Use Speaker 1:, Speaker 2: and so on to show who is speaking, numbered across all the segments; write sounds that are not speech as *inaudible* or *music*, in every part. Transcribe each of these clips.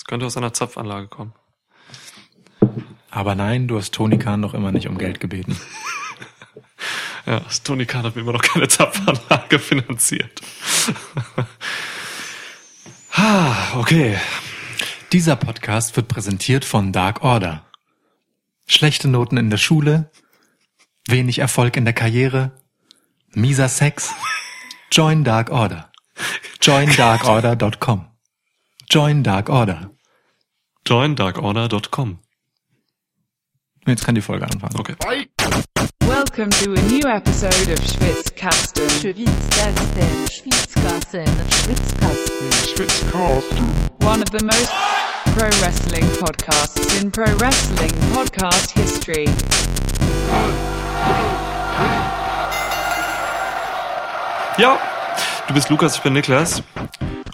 Speaker 1: Das könnte aus einer Zapfanlage kommen.
Speaker 2: Aber nein, du hast Tony Khan noch immer nicht um Geld gebeten. *laughs*
Speaker 1: Ja, Tony Khan hat mir immer noch keine Zapfanlage finanziert. *laughs*
Speaker 2: ah, okay. Dieser Podcast wird präsentiert von Dark Order. Schlechte Noten in der Schule, wenig Erfolg in der Karriere, mieser Sex. *laughs* Join Dark Order. JoinDarkOrder.com. Join Dark Order.
Speaker 1: JoinDarkOrder.com.
Speaker 2: Jetzt kann die Folge anfangen.
Speaker 1: Okay.
Speaker 3: Welcome to a new episode of Schwitzkasten.
Speaker 4: Schwitzkasten, Schwitzkasten, Schwitzkasten,
Speaker 5: Schwitzkasten.
Speaker 3: One of the most pro wrestling podcasts in pro wrestling podcast history.
Speaker 1: Ja, du bist Lukas, ich bin Niklas.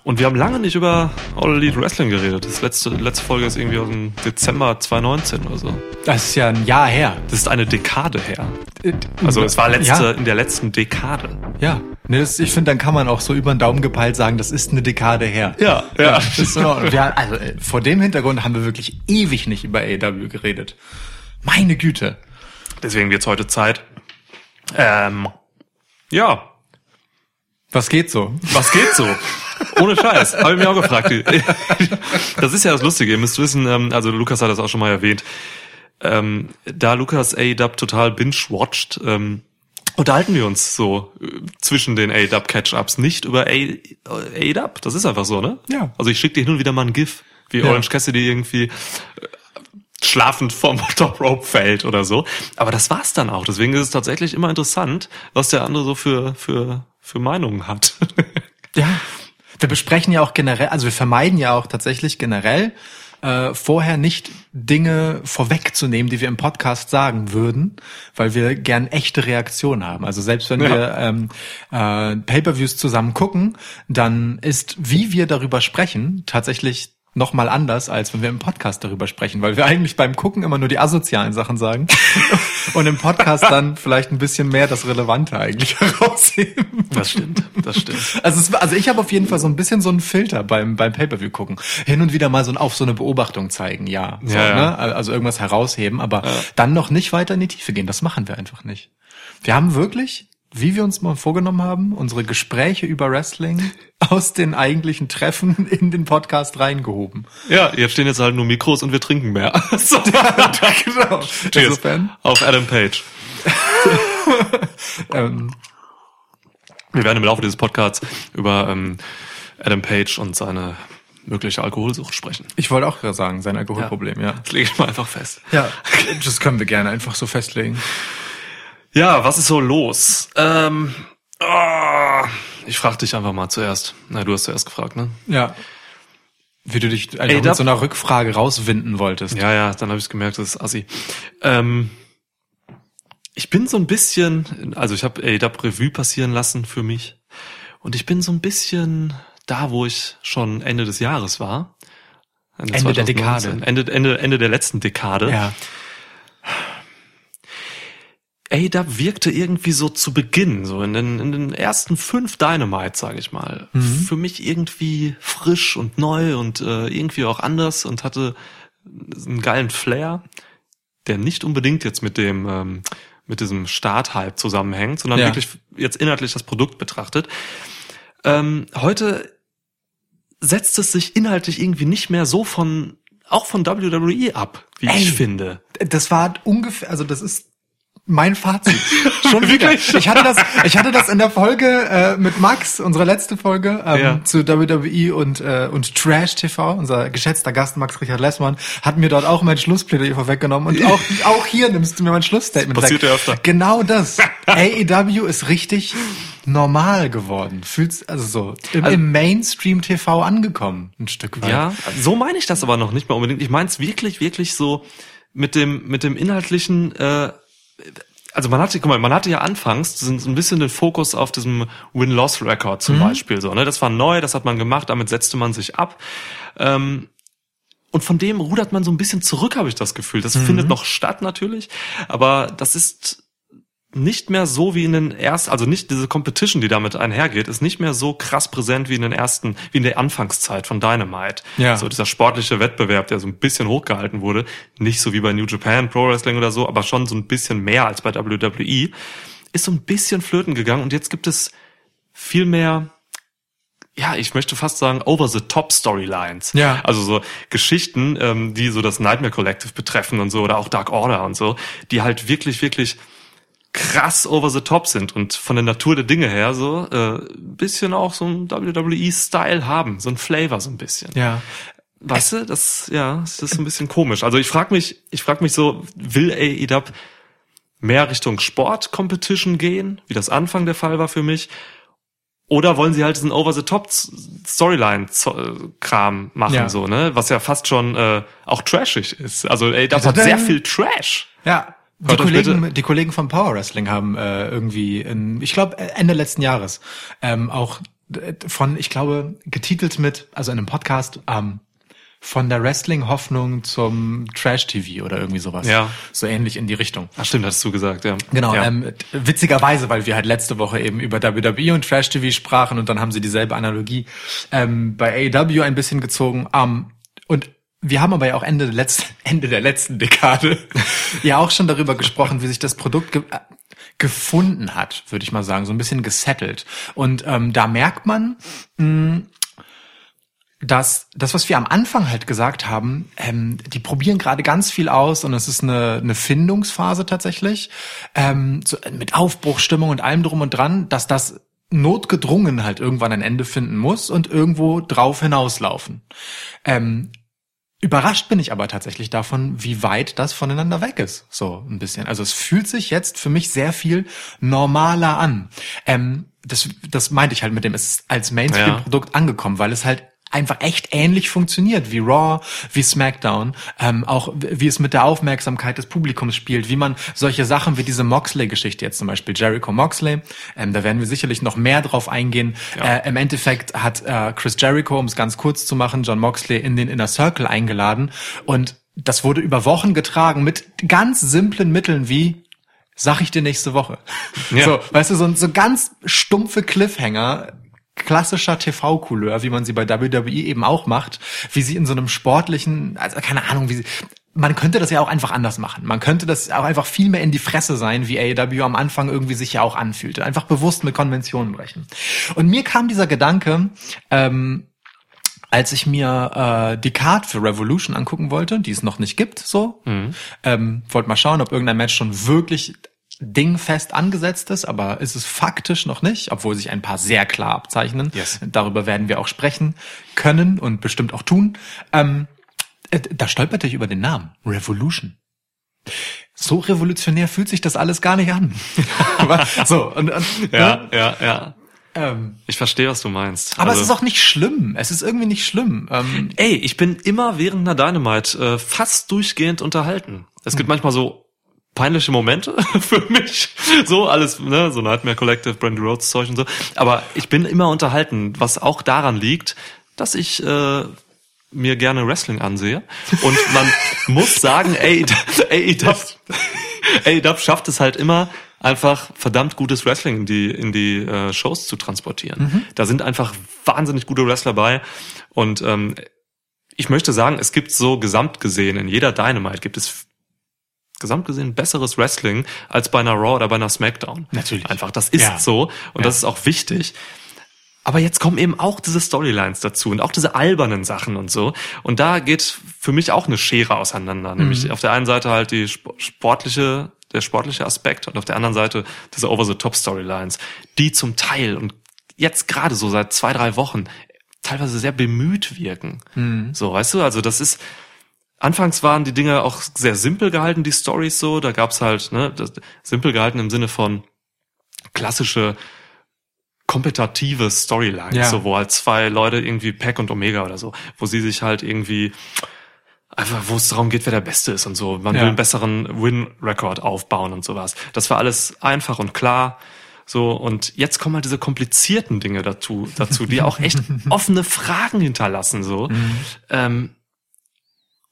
Speaker 1: Und wir haben lange nicht über All Elite Wrestling geredet. Das letzte, letzte Folge ist irgendwie aus dem Dezember 2019 oder so.
Speaker 2: Das ist ja ein Jahr her.
Speaker 1: Das ist eine Dekade her. Also es war letzte,
Speaker 2: Ja,
Speaker 1: in der letzten Dekade.
Speaker 2: ja. Nee, das, ich finde, dann kann man auch so über den Daumen gepeilt sagen, das ist eine Dekade her.
Speaker 1: Ja, ja.
Speaker 2: Das ist Ordnung. wir, also, äh, vor dem Hintergrund haben wir wirklich ewig nicht über AEW geredet. Meine Güte.
Speaker 1: Deswegen wird's heute Zeit. Ähm, ja,
Speaker 2: Was geht so?
Speaker 1: was geht so? *laughs* Ohne Scheiß, habe ich mir auch gefragt. *laughs* Das ist ja das Lustige, ihr müsst wissen, ähm, also Lukas hat das auch schon mal erwähnt, ähm, da Lukas AEW total binge-watcht, ähm, unterhalten wir uns so äh, zwischen den AEW Catch-Ups nicht über AEW. Das ist einfach so, ne?
Speaker 2: Ja.
Speaker 1: Also ich schicke dir hin und wieder mal ein GIF, wie
Speaker 2: Ja.
Speaker 1: Orange Cassidy irgendwie äh, schlafend vom *laughs* Top Rope fällt oder so. Aber das war's dann auch. Deswegen ist es tatsächlich immer interessant, was der andere so für, für, für Meinungen hat. *laughs*
Speaker 2: Ja. Wir besprechen ja auch generell, also wir vermeiden ja auch tatsächlich generell äh, vorher nicht Dinge vorwegzunehmen, die wir im Podcast sagen würden, weil wir gern echte Reaktionen haben. Also selbst wenn
Speaker 1: Ja.
Speaker 2: wir ähm, äh, Pay-per-Views zusammen gucken, dann ist, wie wir darüber sprechen, tatsächlich noch mal anders, als wenn wir im Podcast darüber sprechen, weil wir eigentlich beim Gucken immer nur die asozialen Sachen sagen *laughs* und im Podcast dann vielleicht ein bisschen mehr das Relevante eigentlich herausheben.
Speaker 1: Das stimmt, das stimmt.
Speaker 2: Also, es, also ich habe auf jeden Fall so ein bisschen so einen Filter beim, beim Pay-Per-View gucken. Hin und wieder mal so ein, auf so eine Beobachtung zeigen, ja. So,
Speaker 1: Ja, ja.
Speaker 2: Ne? Also irgendwas herausheben, aber dann noch nicht weiter in die Tiefe gehen. Das machen wir einfach nicht. Wir haben wirklich, wie wir uns mal vorgenommen haben, unsere Gespräche über Wrestling *laughs* aus den eigentlichen Treffen in den Podcast reingehoben.
Speaker 1: Ja, jetzt stehen jetzt halt nur Mikros und wir trinken mehr. *laughs* so.
Speaker 2: genau.
Speaker 1: Cheers.
Speaker 2: Insofern,
Speaker 1: Auf Adam Page. *laughs*
Speaker 2: ähm,
Speaker 1: Wir werden im Laufe dieses Podcasts über ähm, Adam Page und seine mögliche Alkoholsucht sprechen.
Speaker 2: ich wollte auch gerade sagen, sein Alkoholproblem, ja.
Speaker 1: Das lege ich mal einfach fest.
Speaker 2: Ja, das können wir gerne einfach so festlegen.
Speaker 1: Ja, was ist so los? Ähm, ah, ich frage dich einfach mal zuerst. Na, du hast zuerst gefragt, ne?
Speaker 2: Ja. Wie du dich einfach
Speaker 1: Ey, da-
Speaker 2: mit so einer Rückfrage rauswinden wolltest.
Speaker 1: Ja, ja, dann habe ich gemerkt, das ist assi. Ähm, ich bin so ein bisschen, also ich habe AEW Revue passieren lassen für mich und ich bin so ein bisschen da, wo ich schon Ende des Jahres war.
Speaker 2: Ende der
Speaker 1: 2019,
Speaker 2: Dekade.
Speaker 1: Ende, Ende, Ende der letzten Dekade.
Speaker 2: Ja.
Speaker 1: AEW wirkte irgendwie so zu Beginn, so in den, in den ersten fünf Dynamite, sage ich mal,
Speaker 2: Mhm.
Speaker 1: für mich irgendwie frisch und neu und äh, irgendwie auch anders und hatte einen geilen Flair, der nicht unbedingt jetzt mit dem ähm, mit diesem Starthype zusammenhängt, sondern
Speaker 2: Ja.
Speaker 1: wirklich jetzt inhaltlich das Produkt betrachtet. Ähm, heute setzt es sich inhaltlich irgendwie nicht mehr so von auch von WWE ab, wie
Speaker 2: Ey.
Speaker 1: ich finde.
Speaker 2: Das war ungefähr, also das ist mein Fazit. *laughs* Schon wieder.
Speaker 1: Wirklich?
Speaker 2: Ich hatte das, ich hatte das in der Folge äh, mit Max, unsere letzte Folge ähm,
Speaker 1: Ja.
Speaker 2: zu WWE und äh, und Trash TV. Unser geschätzter Gast Max Richard Lessmann hat mir dort auch mein Schlussplädoyer vorweggenommen und auch auch hier nimmst du mir mein Schlussstatement.
Speaker 1: Das passiert
Speaker 2: weg.
Speaker 1: ja öfter.
Speaker 2: Genau das. AEW ist richtig normal geworden. Fühlt's also so im,
Speaker 1: Also-
Speaker 2: im Mainstream TV angekommen ein Stück weit.
Speaker 1: Ja, so meine ich das aber noch nicht mal unbedingt. Ich meine es wirklich, wirklich so mit dem, mit dem inhaltlichen, äh, also man hatte, guck mal, man hatte ja anfangs so ein bisschen den Fokus auf diesem Win-Loss-Record zum Beispiel so, ne? Das war neu, das hat man gemacht, damit setzte man sich ab. Ähm, und von dem rudert man so ein bisschen zurück, habe ich das Gefühl. Das findet noch statt natürlich, aber das ist nicht mehr so wie in den ersten, also nicht diese Competition, die damit einhergeht, ist nicht mehr so krass präsent wie in den ersten, wie in der Anfangszeit von Dynamite.
Speaker 2: Ja.
Speaker 1: So dieser sportliche Wettbewerb, der so ein bisschen hochgehalten wurde, nicht so wie bei New Japan Pro Wrestling oder so, aber schon so ein bisschen mehr als bei WWE, ist so ein bisschen flöten gegangen und jetzt gibt es viel mehr ja, ich möchte fast sagen, over-the-top Storylines.
Speaker 2: Ja.
Speaker 1: Also so Geschichten, ähm, die so das Nightmare Collective betreffen und so, oder auch Dark Order und so, die halt wirklich, wirklich krass over the top sind und von der Natur der Dinge her so äh, bisschen auch so ein WWE-Style haben, so ein Flavor so ein bisschen.
Speaker 2: Ja.
Speaker 1: Weißt du, das ja, das ist ein bisschen komisch. Also ich frage mich, ich frage mich so, will AEW mehr Richtung Sport Competition gehen, wie das Anfang der Fall war für mich? Oder wollen sie halt diesen Over-the-Top Storyline-Kram machen,
Speaker 2: Ja.
Speaker 1: so, ne? Was ja fast schon äh, auch trashig ist. Also, ey, das hat
Speaker 2: Also,
Speaker 1: sehr
Speaker 2: dann-
Speaker 1: viel Trash.
Speaker 2: Ja. Die Kollegen, die Kollegen von Power Wrestling haben äh, irgendwie, in, ich glaube Ende letzten Jahres ähm, auch von, ich glaube, getitelt mit, also in einem Podcast, ähm, von der Wrestling-Hoffnung zum Trash-TV oder irgendwie sowas.
Speaker 1: Ja.
Speaker 2: So ähnlich in die Richtung.
Speaker 1: Ach stimmt, hast du gesagt, ja.
Speaker 2: Genau,
Speaker 1: ja.
Speaker 2: ähm, witzigerweise, weil wir halt letzte Woche eben über WWE und Trash TV sprachen und dann haben sie dieselbe Analogie ähm, bei AEW ein bisschen gezogen. Ähm, und wir haben aber ja auch Ende, der letzten, *laughs* Ende der letzten Dekade ja auch schon darüber gesprochen, wie sich das Produkt ge äh, gefunden hat, würde ich mal sagen, so ein bisschen gesettelt. Und ähm, da merkt man, dass das, was wir am Anfang halt gesagt haben, ähm, die probieren gerade ganz viel aus und es ist eine, eine Findungsphase tatsächlich, ähm, so, mit Aufbruchstimmung und allem drum und dran, dass das notgedrungen halt irgendwann ein Ende finden muss und irgendwo drauf hinauslaufen. Ähm, Überrascht bin ich aber tatsächlich davon, wie weit das voneinander weg ist. So ein bisschen. Also es fühlt sich jetzt für mich sehr viel normaler an. Ähm, das, das meinte ich halt mit dem, es ist als Mainstream-Produkt angekommen, weil es halt einfach echt ähnlich funktioniert wie Raw, wie SmackDown, ähm, auch wie es mit der Aufmerksamkeit des Publikums spielt, wie man solche Sachen wie diese Moxley-Geschichte jetzt zum Beispiel, Jericho Moxley, ähm, da werden wir sicherlich noch mehr drauf eingehen. Äh, Im Endeffekt hat äh, Chris Jericho, um es ganz kurz zu machen, John Moxley in den Inner Circle eingeladen und das wurde über Wochen getragen mit ganz simplen Mitteln wie Sag ich dir nächste Woche.
Speaker 1: Ja.
Speaker 2: So, weißt du, so, so ganz stumpfe Cliffhanger, klassischer TV-Couleur, wie man sie bei WWE eben auch macht, wie sie in so einem sportlichen, also keine Ahnung, wie sie, man könnte das ja auch einfach anders machen. Man könnte das auch einfach viel mehr in die Fresse sein, wie AEW am Anfang irgendwie sich ja auch anfühlte. Einfach bewusst mit Konventionen brechen. Und mir kam dieser Gedanke, ähm, als ich mir äh, die Card für Revolution angucken wollte, die es noch nicht gibt, so, ähm, wollte mal schauen, ob irgendein Match schon wirklich dingfest angesetzt ist, aber ist es faktisch noch nicht, obwohl sich ein paar sehr klar abzeichnen.
Speaker 1: Yes.
Speaker 2: Darüber werden wir auch sprechen können und bestimmt auch tun. Ähm, äh, da stolperte ich über den Namen Revolution. So revolutionär fühlt sich das alles gar nicht an. *laughs* aber so und, und
Speaker 1: ja,
Speaker 2: ne?
Speaker 1: ja, ja.
Speaker 2: ähm,
Speaker 1: Ich verstehe, was du meinst.
Speaker 2: aber
Speaker 1: Also-
Speaker 2: es ist auch nicht schlimm. Es ist irgendwie nicht schlimm. Ähm,
Speaker 1: Ey, ich bin immer während einer Dynamite äh, fast durchgehend unterhalten. Es gibt manchmal so peinliche Momente *laughs* für mich. So alles, ne, so Nightmare Collective, Brandy Rhodes Zeug und so. Aber ich bin immer unterhalten, was auch daran liegt, dass ich äh, mir gerne Wrestling ansehe. Und man *laughs* muss sagen, ey, AEW AEW schafft es halt immer, einfach verdammt gutes Wrestling in die, in die äh, Shows zu transportieren. Da sind einfach wahnsinnig gute Wrestler bei. Und ähm, ich möchte sagen, es gibt so gesamt gesehen, in jeder Dynamite gibt es gesamt gesehen besseres Wrestling als bei einer Raw oder bei einer SmackDown.
Speaker 2: Natürlich.
Speaker 1: Einfach, das ist
Speaker 2: Ja.
Speaker 1: so und
Speaker 2: Ja.
Speaker 1: das ist auch wichtig. Aber jetzt kommen eben auch diese Storylines dazu und auch diese albernen Sachen und so. Und da geht für mich auch eine Schere auseinander. Nämlich auf der einen Seite halt die sp- sportliche, der sportliche Aspekt und auf der anderen Seite diese Over-the-Top-Storylines, die zum Teil und jetzt gerade so seit zwei, drei Wochen teilweise sehr bemüht wirken. So, weißt du, also das ist, Anfangs waren die Dinge auch sehr simpel gehalten, die Stories so. Da gab's halt, ne, das, simpel gehalten im Sinne von klassische kompetitive Storylines,
Speaker 2: Ja.
Speaker 1: so wo halt zwei Leute irgendwie Pack und Omega oder so, wo sie sich halt irgendwie einfach, wo es darum geht, wer der Beste ist und so. Man
Speaker 2: Ja.
Speaker 1: will einen besseren Win-Record aufbauen und sowas. Das war alles einfach und klar. So, und jetzt kommen halt diese komplizierten Dinge dazu, dazu, die auch echt *laughs* offene Fragen hinterlassen, so. Ähm,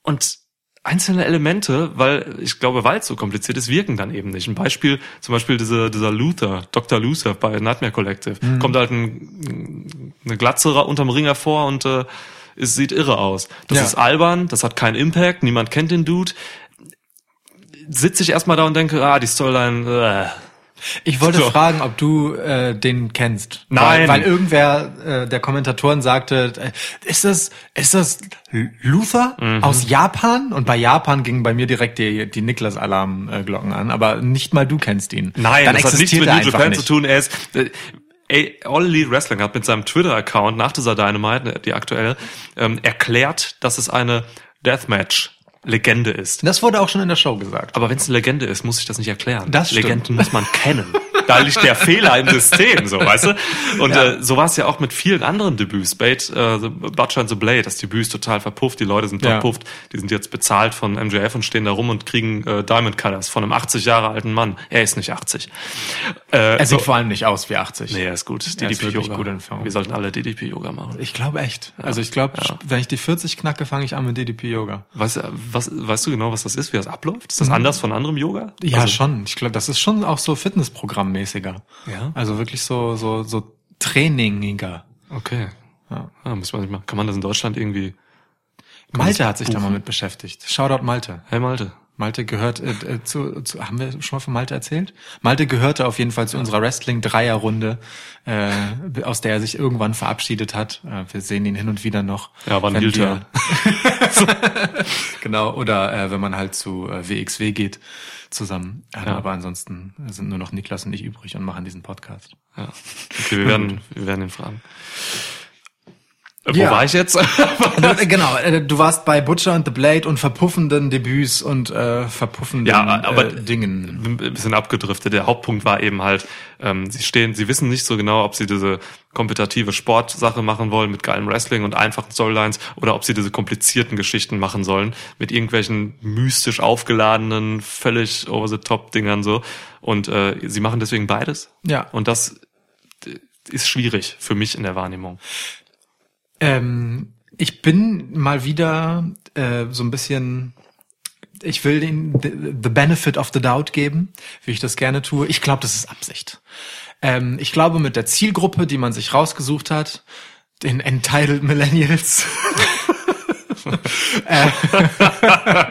Speaker 1: und einzelne Elemente, weil ich glaube, weil es so kompliziert ist, wirken dann eben nicht. Ein Beispiel, zum Beispiel diese, dieser Luther, Dr. Luther bei Nightmare Collective, kommt halt ein, eine Glatze unterm Ring hervor und äh, es sieht irre aus. Das
Speaker 2: Ja.
Speaker 1: ist albern, das hat keinen Impact, niemand kennt den Dude. Sitze ich erstmal da und denke, ah, die Storyline, äh,
Speaker 2: Ich wollte
Speaker 1: So.
Speaker 2: fragen, ob du äh, den kennst.
Speaker 1: Nein.
Speaker 2: Weil, weil irgendwer äh, der Kommentatoren sagte, äh, ist das ist das Luther
Speaker 1: Mhm.
Speaker 2: aus Japan? Und bei Japan gingen bei mir direkt die, die Niklas-Alarm-Glocken an. Aber nicht mal du kennst ihn.
Speaker 1: Nein,
Speaker 2: Dann
Speaker 1: das hat nichts mit New Japan
Speaker 2: nicht.
Speaker 1: zu tun. Er ist, äh, ey, All Elite Wrestling hat mit seinem Twitter-Account nach dieser Dynamite, die aktuelle, ähm, erklärt, dass es eine Deathmatch-Legende ist.
Speaker 2: Das wurde auch schon in der Show gesagt.
Speaker 1: Aber wenn es eine Legende ist, muss ich das nicht erklären.
Speaker 2: Das stimmt.
Speaker 1: Legenden muss man kennen. Da liegt der Fehler im System, so, weißt du? Und
Speaker 2: Ja.
Speaker 1: äh, so war es ja auch mit vielen anderen Debüts. Bait, äh, Butcher and the Blade, das Debüt ist total verpufft, die Leute sind
Speaker 2: Ja.
Speaker 1: verpufft, die sind jetzt bezahlt von MJF und stehen da rum und kriegen äh, Diamond Cutters von einem 80 Jahre alten Mann. Er ist nicht 80. Äh,
Speaker 2: Er sieht
Speaker 1: so-
Speaker 2: vor allem nicht aus wie 80.
Speaker 1: Nee, er ist gut.
Speaker 2: Er ist
Speaker 1: DDP Yoga.
Speaker 2: gut.
Speaker 1: Wir sollten alle DDP Yoga machen.
Speaker 2: Ich glaube echt. Also ich glaube, wenn ich die 40 knacke, fange ich an mit DDP-Yoga.
Speaker 1: Weißt, du- was, weißt du genau, was das ist, wie das abläuft? Ist das anders von anderem Yoga?
Speaker 2: Mhm. Ja,
Speaker 1: Also-
Speaker 2: schon. Ich glaube, das ist schon auch so Fitnessprogrammmäßiger.
Speaker 1: Ja?
Speaker 2: Also wirklich so, so, so trainingiger.
Speaker 1: Okay.
Speaker 2: Ja.
Speaker 1: Ah, muss man sich mal, kann man das in Deutschland irgendwie,
Speaker 2: Malte hat sich da
Speaker 1: buchen?
Speaker 2: mal mit beschäftigt. Shoutout Malte.
Speaker 1: hey Malte,
Speaker 2: Malte gehört äh, äh, zu, zu, haben wir schon mal von Malte erzählt? Malte gehörte auf jeden Fall zu unserer Wrestling-Dreierrunde, äh, aus der er sich irgendwann verabschiedet hat. Äh, wir sehen ihn hin und wieder noch.
Speaker 1: Ja,
Speaker 2: wenn
Speaker 1: Heel-Turn.
Speaker 2: wir- *laughs* genau, oder äh, wenn man halt zu äh, WXW geht zusammen. Äh,
Speaker 1: Ja.
Speaker 2: Aber ansonsten sind nur noch Niklas und ich übrig und machen diesen Podcast.
Speaker 1: ja. Okay, wir werden, wir werden ihn fragen. Äh, Wo
Speaker 2: Ja.
Speaker 1: war ich jetzt? *laughs*
Speaker 2: Äh, *laughs* genau, äh, du warst bei Butcher and the Blade und verpuffenden Debüts und äh, verpuffenden
Speaker 1: Ja, aber
Speaker 2: äh, Dingen.
Speaker 1: ein bisschen abgedriftet. Der Hauptpunkt war eben halt, ähm, sie stehen, sie wissen nicht so genau, ob sie diese kompetitive Sportsache machen wollen mit geilem Wrestling und einfachen Storylines oder ob sie diese komplizierten Geschichten machen sollen mit irgendwelchen mystisch aufgeladenen, völlig over the top Dingern so. Und äh, sie machen deswegen beides.
Speaker 2: Ja.
Speaker 1: Und das äh, ist schwierig für mich in der Wahrnehmung.
Speaker 2: Ähm, ich bin mal wieder äh, so ein bisschen. Ich will den the, benefit of the doubt geben, wie ich das gerne tue. Ich glaube, das ist Absicht. Ähm, ich glaube, mit der Zielgruppe, die man sich rausgesucht hat, den Entitled Millennials. *laughs* äh, *laughs*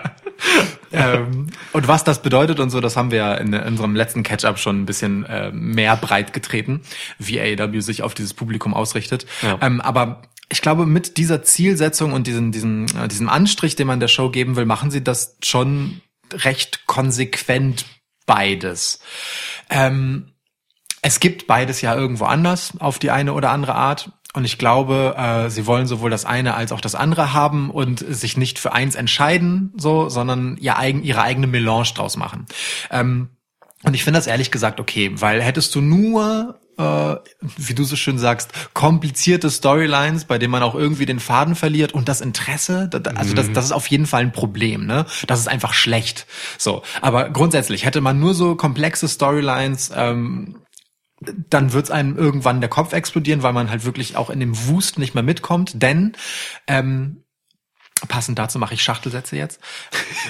Speaker 2: ähm, und was das bedeutet und so, das haben wir ja in, unserem letzten Catch-up schon ein bisschen äh, mehr breit getreten, wie AEW sich auf dieses Publikum ausrichtet.
Speaker 1: Ja.
Speaker 2: Ähm, aber ich glaube, mit dieser Zielsetzung und diesen, diesen, äh, diesem Anstrich, den man der Show geben will, machen sie das schon recht konsequent beides. Ähm, es gibt beides ja irgendwo anders auf die eine oder andere Art. Und ich glaube, äh, sie wollen sowohl das eine als auch das andere haben und sich nicht für eins entscheiden, so, sondern ihr eigen, ihre eigene Melange draus machen. Ähm, und ich finde das ehrlich gesagt okay, weil hättest du nur, äh, wie du so schön sagst, komplizierte Storylines, bei denen man auch irgendwie den Faden verliert und das Interesse, also das, das ist auf jeden Fall ein Problem, ne? Das ist einfach schlecht. So, aber grundsätzlich hätte man nur so komplexe Storylines, ähm, dann wird's einem irgendwann der Kopf explodieren, weil man halt wirklich auch in dem Wust nicht mehr mitkommt. Denn ähm, passend dazu mache ich Schachtelsätze jetzt.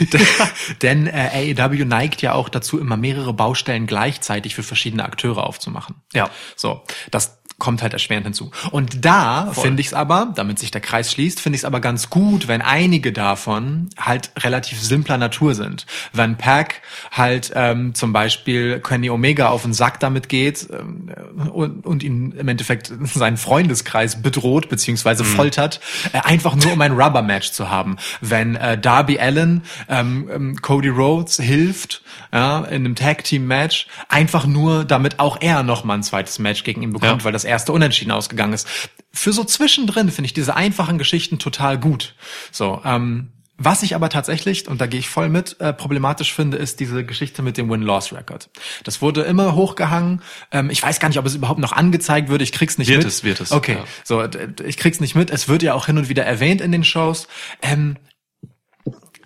Speaker 2: *laughs* Denn äh, AEW neigt ja auch dazu, immer mehrere Baustellen gleichzeitig für verschiedene Akteure aufzumachen.
Speaker 1: Ja.
Speaker 2: So, das kommt halt erschwerend hinzu. Und da finde ich es aber, damit sich der Kreis schließt, finde ich es aber ganz gut, wenn einige davon halt relativ simpler Natur sind. Wenn Pack halt ähm, zum Beispiel Kenny Omega auf den Sack damit geht ähm, und, und ihn im Endeffekt seinen Freundeskreis bedroht beziehungsweise foltert, äh, einfach nur um ein Rubber-Match zu haben. Wenn äh, Darby Allen ähm, ähm, Cody Rhodes hilft ja, in einem Tag-Team-Match, einfach nur, damit auch er noch mal ein zweites Match gegen ihn bekommt,
Speaker 1: Ja.
Speaker 2: weil das erste unentschieden ausgegangen ist. Für so zwischendrin finde ich diese einfachen Geschichten total gut. So, ähm, was ich aber tatsächlich, und da gehe ich voll mit, äh, problematisch finde, ist diese Geschichte mit dem Win-Loss-Record. Das wurde immer hochgehangen. Ähm, ich weiß gar nicht, ob es überhaupt noch angezeigt wird. Ich krieg's nicht
Speaker 1: Wird
Speaker 2: mit.
Speaker 1: es, wird es,
Speaker 2: Okay,
Speaker 1: ja.
Speaker 2: so, ich krieg's nicht mit. Es wird ja auch hin und wieder erwähnt in den Shows. Ähm,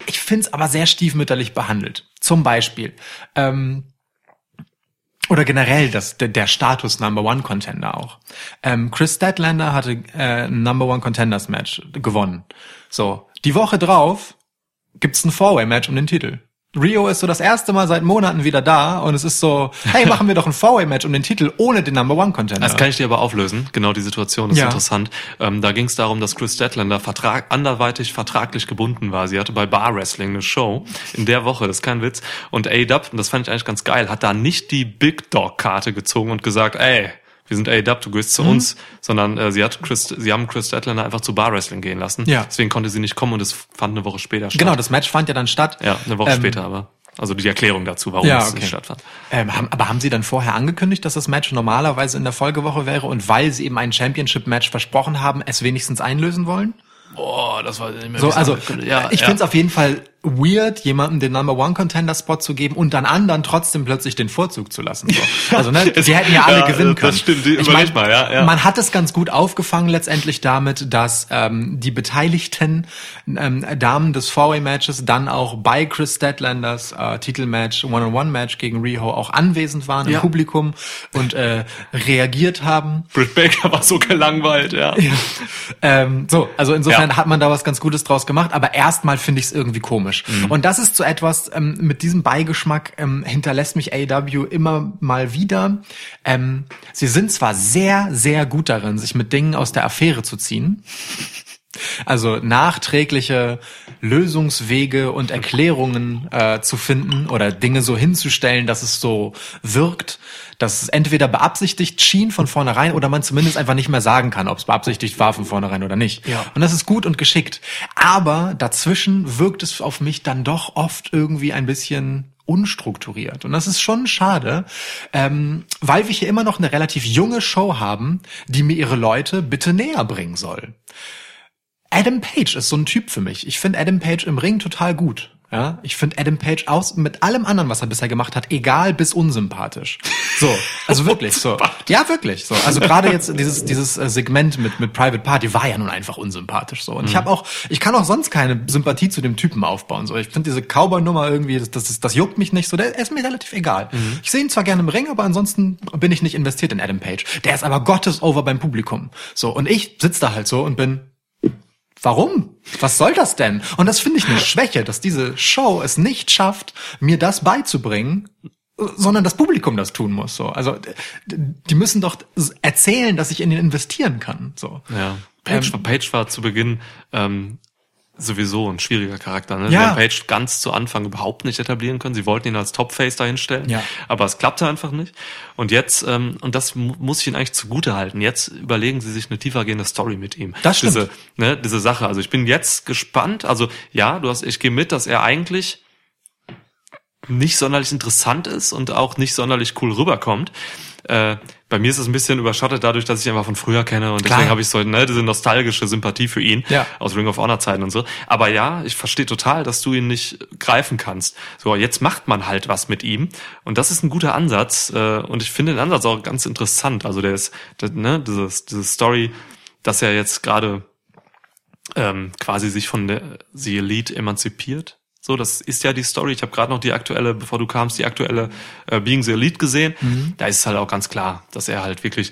Speaker 2: ich find's aber sehr stiefmütterlich behandelt. Zum Beispiel, ähm, oder generell das, der, der Status Number One Contender auch. Ähm, Chris Statlander hatte äh, ein Number One Contenders Match gewonnen. So, die Woche drauf gibt's ein Four-Way-Match um den Titel. Rio ist so das erste Mal seit Monaten wieder da und es ist so, hey, *laughs* machen wir doch ein Four-Way-Match um den Titel ohne den Number One Contender.
Speaker 1: Das kann ich dir aber auflösen. Genau die Situation ist
Speaker 2: Ja.
Speaker 1: interessant. Ähm, da ging es darum, dass Chris Statlander vertrag anderweitig vertraglich gebunden war. Sie hatte bei Bar Wrestling eine Show in der Woche, das ist kein Witz. Und A-Dub, und das fand ich eigentlich ganz geil, hat da nicht die Big Dog-Karte gezogen und gesagt, ey, wir sind A-Dub, du gehst zu
Speaker 2: Mhm.
Speaker 1: uns, sondern äh, sie hat Chris, sie haben Chris Statlander einfach zu Bar Wrestling gehen lassen.
Speaker 2: Ja.
Speaker 1: Deswegen konnte sie nicht kommen und es fand eine Woche später statt.
Speaker 2: genau, das Match fand ja dann statt.
Speaker 1: Ja, eine Woche
Speaker 2: Ähm,
Speaker 1: später aber. Also die Erklärung dazu, warum
Speaker 2: Ja,
Speaker 1: es
Speaker 2: okay.
Speaker 1: nicht stattfand.
Speaker 2: Ähm, haben, aber haben Sie dann vorher angekündigt, dass das Match normalerweise in der Folgewoche wäre und weil Sie eben ein Championship-Match versprochen haben, es wenigstens einlösen wollen?
Speaker 1: Boah, das war nicht mehr
Speaker 2: So, also
Speaker 1: ja,
Speaker 2: ich
Speaker 1: ja.
Speaker 2: finde es auf jeden Fall weird, jemandem den Number One Contender Spot zu geben und dann anderen trotzdem plötzlich den Vorzug zu lassen. So. *laughs* Also ne, die hätten ja alle
Speaker 1: Ja,
Speaker 2: gewinnen
Speaker 1: das
Speaker 2: können.
Speaker 1: stimmt, die-
Speaker 2: ich
Speaker 1: überleg mal, ja, ja.
Speaker 2: Man hat es ganz gut aufgefangen letztendlich damit, dass ähm, die beteiligten ähm, Damen des Four-Way Matches dann auch bei Chris Statlanders äh, Titelmatch, One-on-One-Match gegen Riho auch anwesend waren im Publikum und äh, reagiert haben.
Speaker 1: Britt Baker war so gelangweilt, ja.
Speaker 2: Ähm, so, also insofern hat man da was ganz Gutes draus gemacht, aber erstmal finde ich es irgendwie komisch.
Speaker 1: Mhm.
Speaker 2: Und das ist so etwas, ähm, mit diesem Beigeschmack ähm, hinterlässt mich AEW immer mal wieder. Ähm, sie sind zwar sehr, sehr gut darin, sich mit Dingen aus der Affäre zu ziehen. Also nachträgliche Lösungswege und Erklärungen äh, zu finden oder Dinge so hinzustellen, dass es so wirkt, dass es entweder beabsichtigt schien von vornherein oder man zumindest einfach nicht mehr sagen kann, ob es beabsichtigt war von vornherein oder nicht.
Speaker 1: Ja.
Speaker 2: Und das ist gut und geschickt. Aber dazwischen wirkt es auf mich dann doch oft irgendwie ein bisschen unstrukturiert. Und das ist schon schade, ähm, weil wir hier immer noch eine relativ junge Show haben, die mir ihre Leute bitte näher bringen soll. Adam Page ist so ein Typ für mich. Ich finde Adam Page im Ring total gut. Ja, ich finde Adam Page aus mit allem anderen, was er bisher gemacht hat, egal bis unsympathisch. So, also wirklich so. Ja, wirklich so. Also gerade jetzt dieses dieses äh, Segment mit mit Private Party war ja nun einfach unsympathisch so. Und ich habe auch ich kann auch sonst keine Sympathie zu dem Typen aufbauen so. Ich finde diese Cowboy Nummer irgendwie das, das das juckt mich nicht so. Der ist mir relativ egal. Ich sehe ihn zwar gerne im Ring, aber ansonsten bin ich nicht investiert in Adam Page. Der ist aber Gottes over beim Publikum. So und ich sitz da halt so und bin Warum? Was soll das denn? Und das finde ich eine Schwäche, dass diese Show es nicht schafft, mir das beizubringen, sondern das Publikum das tun muss. So, also die müssen doch erzählen, dass ich in ihn investieren kann. So.
Speaker 1: Ja. Page,
Speaker 2: Ähm,
Speaker 1: Page war zu Beginn ähm, sowieso ein schwieriger Charakter. Ne?
Speaker 2: Ja.
Speaker 1: Sie haben Page ganz zu Anfang überhaupt nicht etablieren können. Sie wollten ihn als Topface dahinstellen,
Speaker 2: Ja.
Speaker 1: aber es klappte einfach nicht. Und jetzt, ähm, und das mu muss ich Ihnen eigentlich zugute halten, jetzt überlegen Sie sich eine tiefergehende Story mit ihm.
Speaker 2: Das stimmt.
Speaker 1: Diese, ne, diese Sache. Also ich bin jetzt gespannt. Also ja, du hast, ich gehe mit, dass er eigentlich nicht sonderlich interessant ist und auch nicht sonderlich cool rüberkommt. Äh, bei mir ist es ein bisschen überschattet dadurch, dass ich ihn einfach von früher kenne und
Speaker 2: Klar.
Speaker 1: deswegen habe ich so ne, diese nostalgische Sympathie für ihn
Speaker 2: Ja.
Speaker 1: aus Ring of Honor Zeiten und so. Aber ja, ich verstehe total, dass du ihn nicht greifen kannst. So, jetzt macht man halt was mit ihm und das ist ein guter Ansatz äh, und ich finde den Ansatz auch ganz interessant. Also der ist, der, ne, dieses, diese Story, dass er jetzt gerade ähm, quasi sich von der The Elite emanzipiert. So, das ist ja die Story. Ich habe gerade noch die aktuelle, bevor du kamst, die aktuelle äh, Being the Elite gesehen. Da ist es halt auch ganz klar, dass er halt wirklich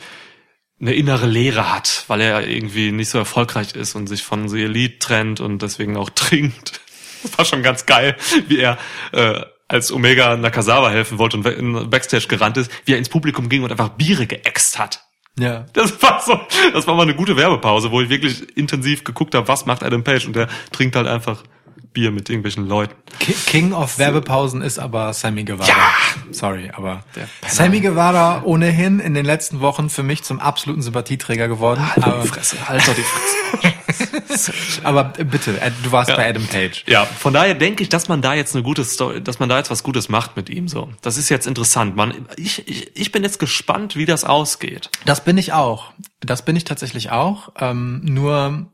Speaker 1: eine innere Leere hat, weil er irgendwie nicht so erfolgreich ist und sich von The Elite trennt und deswegen auch *laughs* trinkt. Das war schon ganz geil, wie er äh, als Omega Nakazawa helfen wollte und in Backstage gerannt ist, wie er ins Publikum ging und einfach Biere geäxt hat.
Speaker 2: Ja.
Speaker 1: Das war so, das war mal eine gute Werbepause, wo ich wirklich intensiv geguckt habe, was macht Adam Page und der trinkt halt einfach Bier mit irgendwelchen Leuten.
Speaker 2: Ki- King of Werbepausen ist aber Sammy Guevara.
Speaker 1: Ja.
Speaker 2: Sorry, aber
Speaker 1: Der.
Speaker 2: Sammy Guevara ohnehin in den letzten Wochen für mich zum absoluten Sympathieträger geworden.
Speaker 1: Halt
Speaker 2: aber,
Speaker 1: die Fresse, halt doch die Fresse. *laughs*
Speaker 2: aber bitte, du warst bei Adam Page.
Speaker 1: Ja, von daher denke ich, dass man da jetzt eine gute Story, dass man da jetzt was Gutes macht mit ihm so. Das ist jetzt interessant. Man, ich, ich, ich bin jetzt gespannt, wie das ausgeht.
Speaker 2: Das bin ich auch. Das bin ich tatsächlich auch. Ähm, nur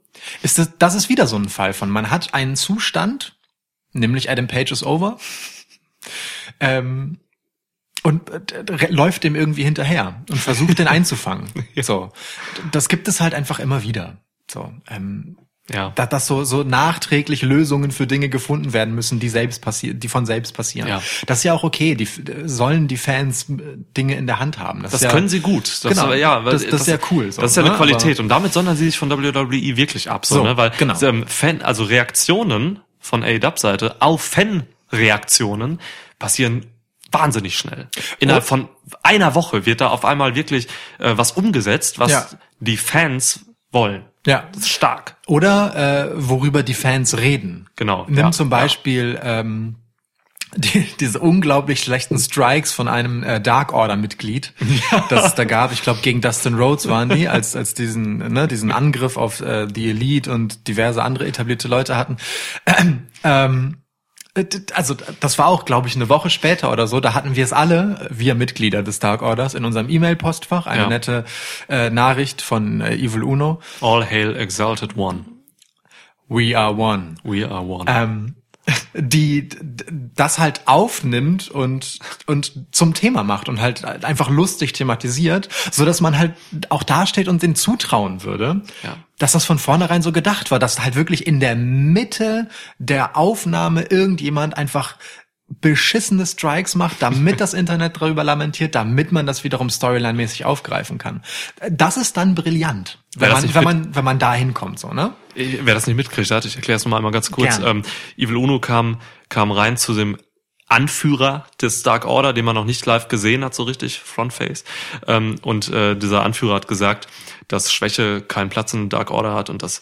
Speaker 2: ist das, das ist wieder so ein Fall von, man hat einen Zustand, nämlich Adam Page is over, ähm, und äh, läuft dem irgendwie hinterher und versucht den *laughs* einzufangen. So, das gibt es halt einfach immer wieder. So, ähm,
Speaker 1: Ja.
Speaker 2: dass, dass so, so nachträglich Lösungen für Dinge gefunden werden müssen, die selbst passieren, die von selbst passieren.
Speaker 1: Ja.
Speaker 2: Das ist ja auch okay. Die sollen die Fans äh, Dinge in der Hand haben.
Speaker 1: Das
Speaker 2: ist ja,
Speaker 1: können sie gut. Das,
Speaker 2: Genau.
Speaker 1: ja, weil-
Speaker 2: Das- das ist ja cool so,
Speaker 1: das ist ja eine
Speaker 2: ne?
Speaker 1: Qualität und damit sondern sie sich von WWE wirklich ab, so,
Speaker 2: So,
Speaker 1: ne? weil
Speaker 2: genau.
Speaker 1: ähm, Fan, also Reaktionen von A-Dub-Seite auf Fan-Reaktionen passieren wahnsinnig schnell. Innerhalb
Speaker 2: Oh.
Speaker 1: von einer Woche wird da auf einmal wirklich äh, was umgesetzt, was
Speaker 2: Ja.
Speaker 1: die Fans wollen.
Speaker 2: Ja.
Speaker 1: Das ist stark.
Speaker 2: Oder äh, worüber die Fans reden.
Speaker 1: Genau,
Speaker 2: Nimm
Speaker 1: ja,
Speaker 2: zum Beispiel ähm, die, diese unglaublich schlechten Strikes von einem äh, Dark Order Mitglied, *laughs* das es da gab. Ich glaube gegen Dustin Rhodes waren die, als als diesen ne, diesen Angriff auf äh, die Elite und diverse andere etablierte Leute hatten. *clears throat* Ähm, äh, d- also das war auch, glaube ich, eine Woche später oder so. Da hatten wir es alle, wir Mitglieder des Dark Orders, in unserem E-Mail-Postfach. Eine
Speaker 1: Ja.
Speaker 2: nette äh, Nachricht von äh, Evil Uno.
Speaker 1: All hail exalted one.
Speaker 2: We are one.
Speaker 1: We are one.
Speaker 2: ähm, die das halt aufnimmt und und zum Thema macht und halt einfach lustig thematisiert, so dass man halt auch dasteht und den zutrauen würde,
Speaker 1: Ja.
Speaker 2: dass das von vornherein so gedacht war, dass halt wirklich in der Mitte der Aufnahme irgendjemand einfach beschissene Strikes macht, damit das Internet darüber lamentiert, damit man das wiederum storyline-mäßig aufgreifen kann. Das ist dann brillant, wenn man, wenn man, wenn man da hinkommt, so, ne?
Speaker 1: Wer das nicht mitkriegt hat, ich erkläre es nochmal einmal ganz kurz. Ähm, Evil Uno kam, kam rein zu dem Anführer des Dark Order, den man noch nicht live gesehen hat, so richtig, Frontface. Ähm, und äh, dieser Anführer hat gesagt, dass Schwäche keinen Platz in Dark Order hat und dass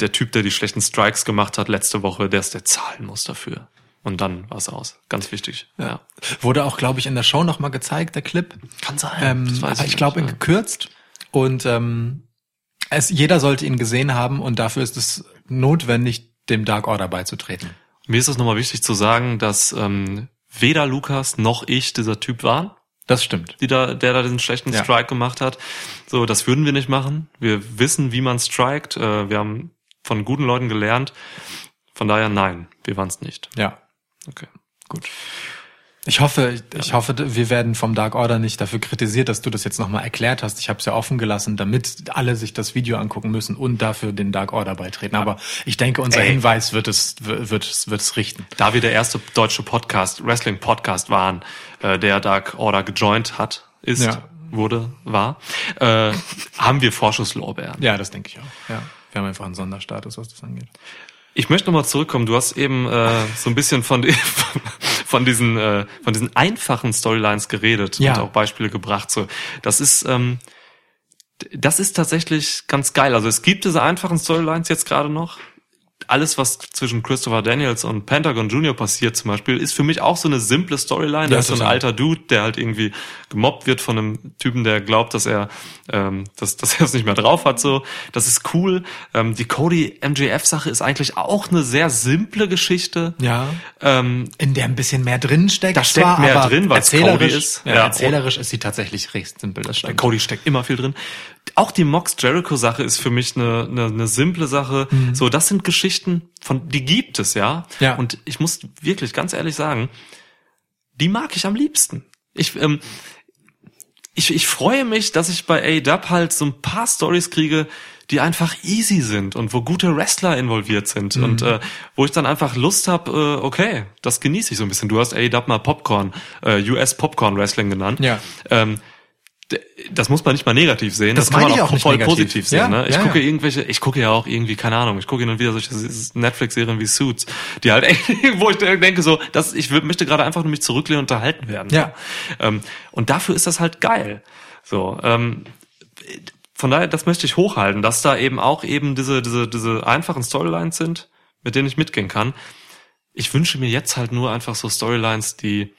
Speaker 1: der Typ, der die schlechten Strikes gemacht hat letzte Woche, der ist der zahlen muss dafür. Und dann war es aus. Ganz wichtig. Ja.
Speaker 2: Wurde auch, glaube ich, in der Show nochmal gezeigt, der Clip.
Speaker 1: Kann sein.
Speaker 2: Ähm, aber ich
Speaker 1: nicht,
Speaker 2: glaube,
Speaker 1: ja.
Speaker 2: gekürzt. Und ähm, es, jeder sollte ihn gesehen haben und dafür ist es notwendig, dem Dark Order beizutreten.
Speaker 1: Mir ist es nochmal wichtig zu sagen, dass ähm, weder Lukas noch ich dieser Typ waren.
Speaker 2: Das stimmt.
Speaker 1: die da, der da diesen schlechten
Speaker 2: Ja.
Speaker 1: Strike gemacht hat. So, das würden wir nicht machen. Wir wissen, wie man strikt. Äh, wir haben von guten Leuten gelernt. Von daher nein, wir waren es nicht.
Speaker 2: Ja.
Speaker 1: Okay.
Speaker 2: Gut. Ich hoffe, ich hoffe, wir werden vom Dark Order nicht dafür kritisiert, dass du das jetzt nochmal erklärt hast. Ich habe es ja offen gelassen, damit alle sich das Video angucken müssen und dafür den Dark Order beitreten. Aber ich denke, unser
Speaker 1: Ey.
Speaker 2: Hinweis wird es, wird es, wird es richten.
Speaker 1: Da wir der erste deutsche Podcast, Wrestling-Podcast waren, äh, der Dark Order gejoint hat, ist,
Speaker 2: Ja.
Speaker 1: wurde, war, äh, haben wir Vorschusslorbeeren.
Speaker 2: Ja, das denke ich auch. Ja. Wir haben einfach einen Sonderstatus, was das angeht.
Speaker 1: Ich möchte nochmal zurückkommen. Du hast eben äh, so ein bisschen von, die, *laughs* von diesen äh, von diesen einfachen Storylines geredet
Speaker 2: Ja.
Speaker 1: und auch Beispiele gebracht. So, das ist ähm, das ist tatsächlich ganz geil. Also es gibt diese einfachen Storylines jetzt gerade noch. Alles, was zwischen Christopher Daniels und Pentagon Jr. passiert zum Beispiel, ist für mich auch so eine simple Storyline. Da
Speaker 2: Ja,
Speaker 1: ist so ein alter Dude, der halt irgendwie gemobbt wird von einem Typen, der glaubt, dass er, ähm, dass, *laughs* dass er es nicht mehr drauf hat. So, das ist cool. Ähm, die Cody MJF-Sache ist eigentlich auch eine sehr simple Geschichte.
Speaker 2: Ja.
Speaker 1: Ähm,
Speaker 2: in der ein bisschen mehr drin steckt.
Speaker 1: Da steckt mehr
Speaker 2: aber
Speaker 1: drin, weil's
Speaker 2: erzählerisch
Speaker 1: Cody ist.
Speaker 2: Ja,
Speaker 1: Ja.
Speaker 2: erzählerisch ist sie tatsächlich recht simpel. Das stimmt.
Speaker 1: Cody steckt immer viel drin. Auch die Mox Jericho Sache ist für mich eine, eine, eine simple Sache. So, das sind Geschichten, von die gibt es ja.
Speaker 2: Mhm. Ja.
Speaker 1: Und ich muss wirklich ganz ehrlich sagen, die mag ich am liebsten. Ich ähm, ich, ich freue mich, dass ich bei A-Dub halt so ein paar Stories kriege, die einfach easy sind und wo gute Wrestler involviert sind
Speaker 2: Mhm.
Speaker 1: und äh, wo ich dann einfach Lust habe, äh, okay, das genieße ich so ein bisschen. Du hast A-Dub mal Popcorn, äh, US Popcorn Wrestling genannt.
Speaker 2: Ja.
Speaker 1: Ähm, das muss man nicht mal negativ sehen.
Speaker 2: Das
Speaker 1: Das, kann man auch,
Speaker 2: auch
Speaker 1: voll
Speaker 2: negativ.
Speaker 1: positiv sehen.
Speaker 2: Ja,
Speaker 1: ne? Ich
Speaker 2: ja,
Speaker 1: gucke
Speaker 2: ja.
Speaker 1: irgendwelche, ich gucke ja auch irgendwie, keine Ahnung, ich gucke hin und wieder solche Netflix-Serien wie Suits, die halt, *laughs* wo ich denke so, das, ich möchte gerade einfach nur mich zurücklehnen und unterhalten werden.
Speaker 2: Ja.
Speaker 1: Ähm, und dafür ist das halt geil. So, ähm, von daher, das möchte ich hochhalten, dass da eben auch eben diese, diese, diese einfachen Storylines sind, mit denen ich mitgehen kann. Ich wünsche mir jetzt halt nur einfach so Storylines, die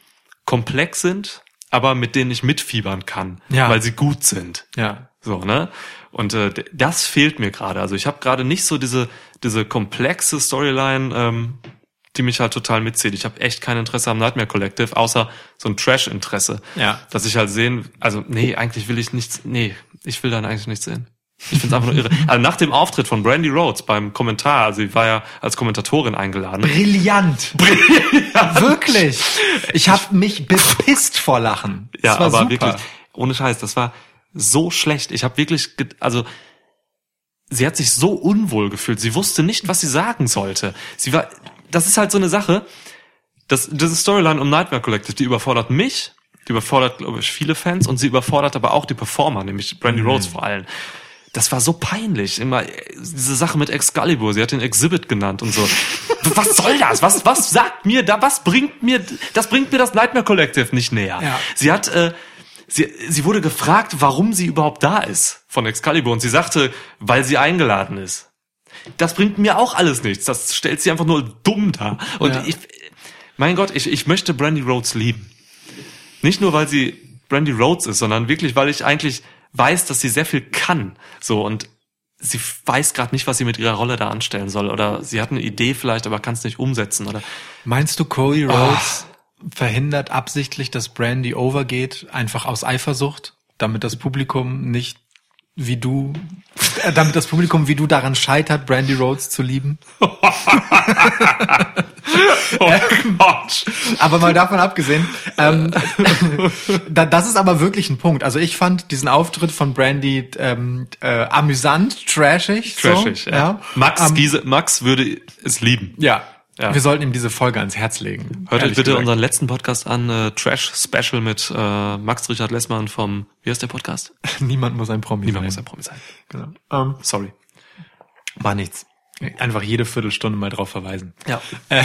Speaker 1: komplex sind, aber mit denen ich mitfiebern kann,
Speaker 2: Ja.
Speaker 1: weil sie gut sind.
Speaker 2: Ja.
Speaker 1: So, ne? Und äh, das fehlt mir gerade. Also ich habe gerade nicht so diese diese komplexe Storyline, ähm, die mich halt total mitzieht. Ich habe echt kein Interesse am Nightmare Collective, außer so ein Trash-Interesse.
Speaker 2: Ja.
Speaker 1: Dass ich halt sehen, also nee, eigentlich will ich nichts, nee, ich will dann eigentlich nichts sehen. Ich find's einfach nur irre. Also nach dem Auftritt von Brandy Rhodes beim Kommentar, also sie war ja als Kommentatorin eingeladen.
Speaker 2: Brillant. Brillant. Wirklich. Ich habe mich bepisst vor Lachen.
Speaker 1: Ja,
Speaker 2: Das war
Speaker 1: aber
Speaker 2: super.
Speaker 1: wirklich, ohne Scheiß, das war so schlecht. Ich habe wirklich, also sie hat sich so unwohl gefühlt. Sie wusste nicht, was sie sagen sollte. Sie war, das ist halt so eine Sache. Das, diese Storyline um Nightmare Collective, die überfordert mich, die überfordert, glaube ich, viele Fans und sie überfordert aber auch die Performer, nämlich Brandy
Speaker 2: Mhm.
Speaker 1: Rhodes vor allem. Das war so peinlich. Immer äh, diese Sache mit Excalibur, sie hat den Exhibit genannt und so. was soll das? Was, was sagt mir da, was bringt mir, das bringt mir das Nightmare Collective nicht näher.
Speaker 2: Ja.
Speaker 1: Sie hat, äh, sie, sie wurde gefragt, warum sie überhaupt da ist von Excalibur und sie sagte, weil sie eingeladen ist. Das bringt mir auch alles nichts. Das stellt sie einfach nur dumm dar. Und
Speaker 2: Ja.
Speaker 1: ich, mein Gott, ich, ich möchte Brandy Rhodes lieben. Nicht nur, weil sie Brandy Rhodes ist, sondern wirklich, weil ich eigentlich weiß, dass sie sehr viel kann. So und sie weiß gerade nicht, was sie mit ihrer Rolle da anstellen soll. Oder sie hat eine Idee vielleicht, aber kann es nicht umsetzen. Oder
Speaker 2: Meinst du, Cody Rhodes verhindert absichtlich, dass Brandy overgeht, einfach aus Eifersucht, damit das Publikum nicht wie du, äh, damit das Publikum wie du daran scheitert, Brandy Rhodes zu lieben? *laughs*
Speaker 1: oh Gott.
Speaker 2: Aber mal davon abgesehen, ähm, *laughs* da, das ist aber wirklich ein Punkt. Also ich fand diesen Auftritt von Brandy ähm, äh, amüsant, trashig.
Speaker 1: Trashig,
Speaker 2: so,
Speaker 1: ja. Max
Speaker 2: Ähm,
Speaker 1: Giese, Max würde es lieben.
Speaker 2: ja.
Speaker 1: Ja.
Speaker 2: Wir sollten ihm diese Folge ans Herz legen.
Speaker 1: Hört euch bitte
Speaker 2: gesagt.
Speaker 1: unseren letzten Podcast an, äh, Trash Special mit äh, Max Richard Lessmann vom, wie heißt der Podcast? *laughs*
Speaker 2: Niemand muss ein Promi
Speaker 1: Niemand
Speaker 2: sein.
Speaker 1: muss ein Promi sein.
Speaker 2: Genau. Ähm,
Speaker 1: Sorry.
Speaker 2: war nichts. Einfach jede Viertelstunde mal drauf verweisen.
Speaker 1: Ja. *laughs*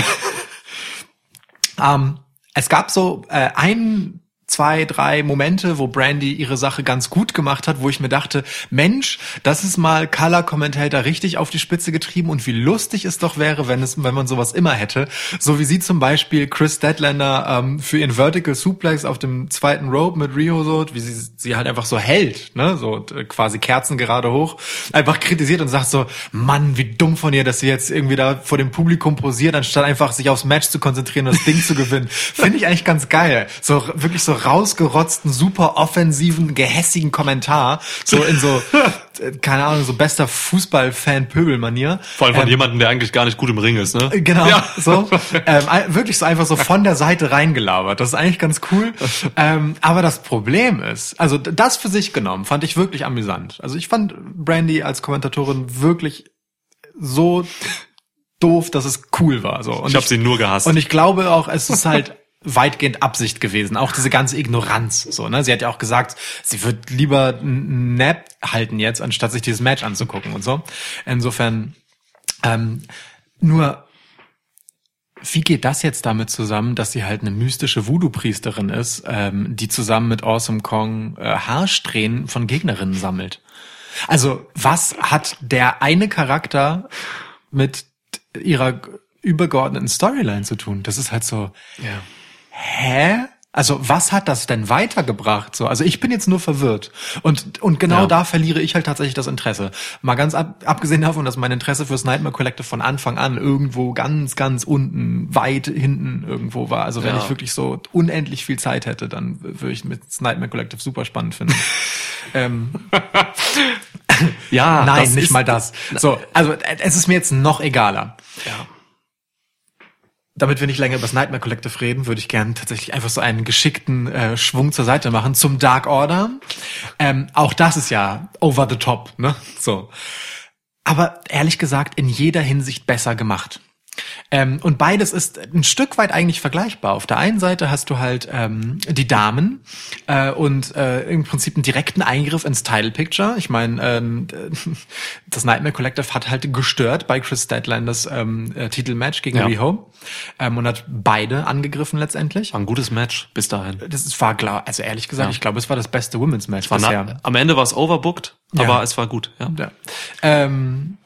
Speaker 2: Ähm, es gab so äh, ein, zwei, drei Momente, wo Brandy ihre Sache ganz gut gemacht hat, wo ich mir dachte, Mensch, das ist mal Color Commentator richtig auf die Spitze getrieben und wie lustig es doch wäre, wenn es, wenn man sowas immer hätte. So wie sie zum Beispiel Chris Deadlander ähm, für ihren Vertical Suplex auf dem zweiten Rope mit Rio so, wie sie sie halt einfach so hält, ne, so äh, quasi Kerzen gerade hoch, einfach kritisiert und sagt so, Mann, wie dumm von ihr, dass sie jetzt irgendwie da vor dem Publikum posiert, anstatt einfach sich aufs Match zu konzentrieren und das Ding zu gewinnen. *laughs* Finde ich eigentlich ganz geil. So wirklich so rausgerotzten, super offensiven, gehässigen Kommentar, so in so, *laughs* äh, keine Ahnung, so bester Fußball-Fan-Pöbel-Manier.
Speaker 1: Vor allem von
Speaker 2: Ähm,
Speaker 1: jemandem, der eigentlich gar nicht gut im Ring ist, ne?
Speaker 2: Genau,
Speaker 1: Ja.
Speaker 2: so. Ähm, wirklich so einfach so von der Seite reingelabert. Das ist eigentlich ganz cool. Ähm, aber das Problem ist, also das für sich genommen, fand ich wirklich amüsant. Also ich fand Brandy als Kommentatorin wirklich so doof, dass es cool war. So. Und
Speaker 1: Ich habe sie nur gehasst.
Speaker 2: und ich glaube auch, es ist halt weitgehend Absicht gewesen. Auch diese ganze Ignoranz. So, ne? Sie hat ja auch gesagt, sie wird lieber einen Nap halten jetzt, anstatt sich dieses Match anzugucken und so. Insofern, ähm, nur, wie geht das jetzt damit zusammen, dass sie halt eine mystische Voodoo-Priesterin ist, ähm, die zusammen mit Awesome Kong äh, Haarsträhnen von Gegnerinnen sammelt? Also, was hat der eine Charakter mit ihrer übergeordneten Storyline zu tun? Das ist halt so,
Speaker 1: ja.
Speaker 2: Hä? Also was hat das denn weitergebracht? So, also ich bin jetzt nur verwirrt und und genau
Speaker 1: Ja.
Speaker 2: da verliere ich halt tatsächlich das Interesse. Mal ganz ab, abgesehen davon, dass mein Interesse fürs Nightmare Collective von Anfang an irgendwo ganz ganz unten, weit hinten irgendwo war. Also wenn
Speaker 1: Ja.
Speaker 2: ich wirklich so unendlich viel Zeit hätte, dann würde ich mit Nightmare Collective super spannend finden. *laughs* ähm,
Speaker 1: Ja,
Speaker 2: nein,
Speaker 1: das
Speaker 2: nicht mal das. So, also es ist mir jetzt noch egaler.
Speaker 1: Ja.
Speaker 2: Damit wir nicht länger über das Nightmare Collective reden, würde ich gerne tatsächlich einfach so einen geschickten äh, Schwung zur Seite machen zum Dark Order. Ähm, auch das ist ja over the top, ne? So. Aber ehrlich gesagt, in jeder Hinsicht besser gemacht. Ähm, und beides ist ein Stück weit eigentlich vergleichbar. Auf der einen Seite hast du halt ähm, die Damen äh, und äh, im Prinzip einen direkten Eingriff ins Title Picture. Ich meine, ähm, *laughs* das Nightmare Collective hat halt gestört bei Chris Statlanders ähm, äh, Titelmatch gegen
Speaker 1: Ja.
Speaker 2: Riho ähm, und hat beide angegriffen letztendlich.
Speaker 1: War ein gutes Match bis dahin.
Speaker 2: Das war klar, also ehrlich gesagt,
Speaker 1: Ja.
Speaker 2: ich glaube, es war das beste Women's Match bisher.
Speaker 1: na, am Ende war es overbooked,
Speaker 2: Ja.
Speaker 1: aber es war gut. Ja.
Speaker 2: Ja. Ähm,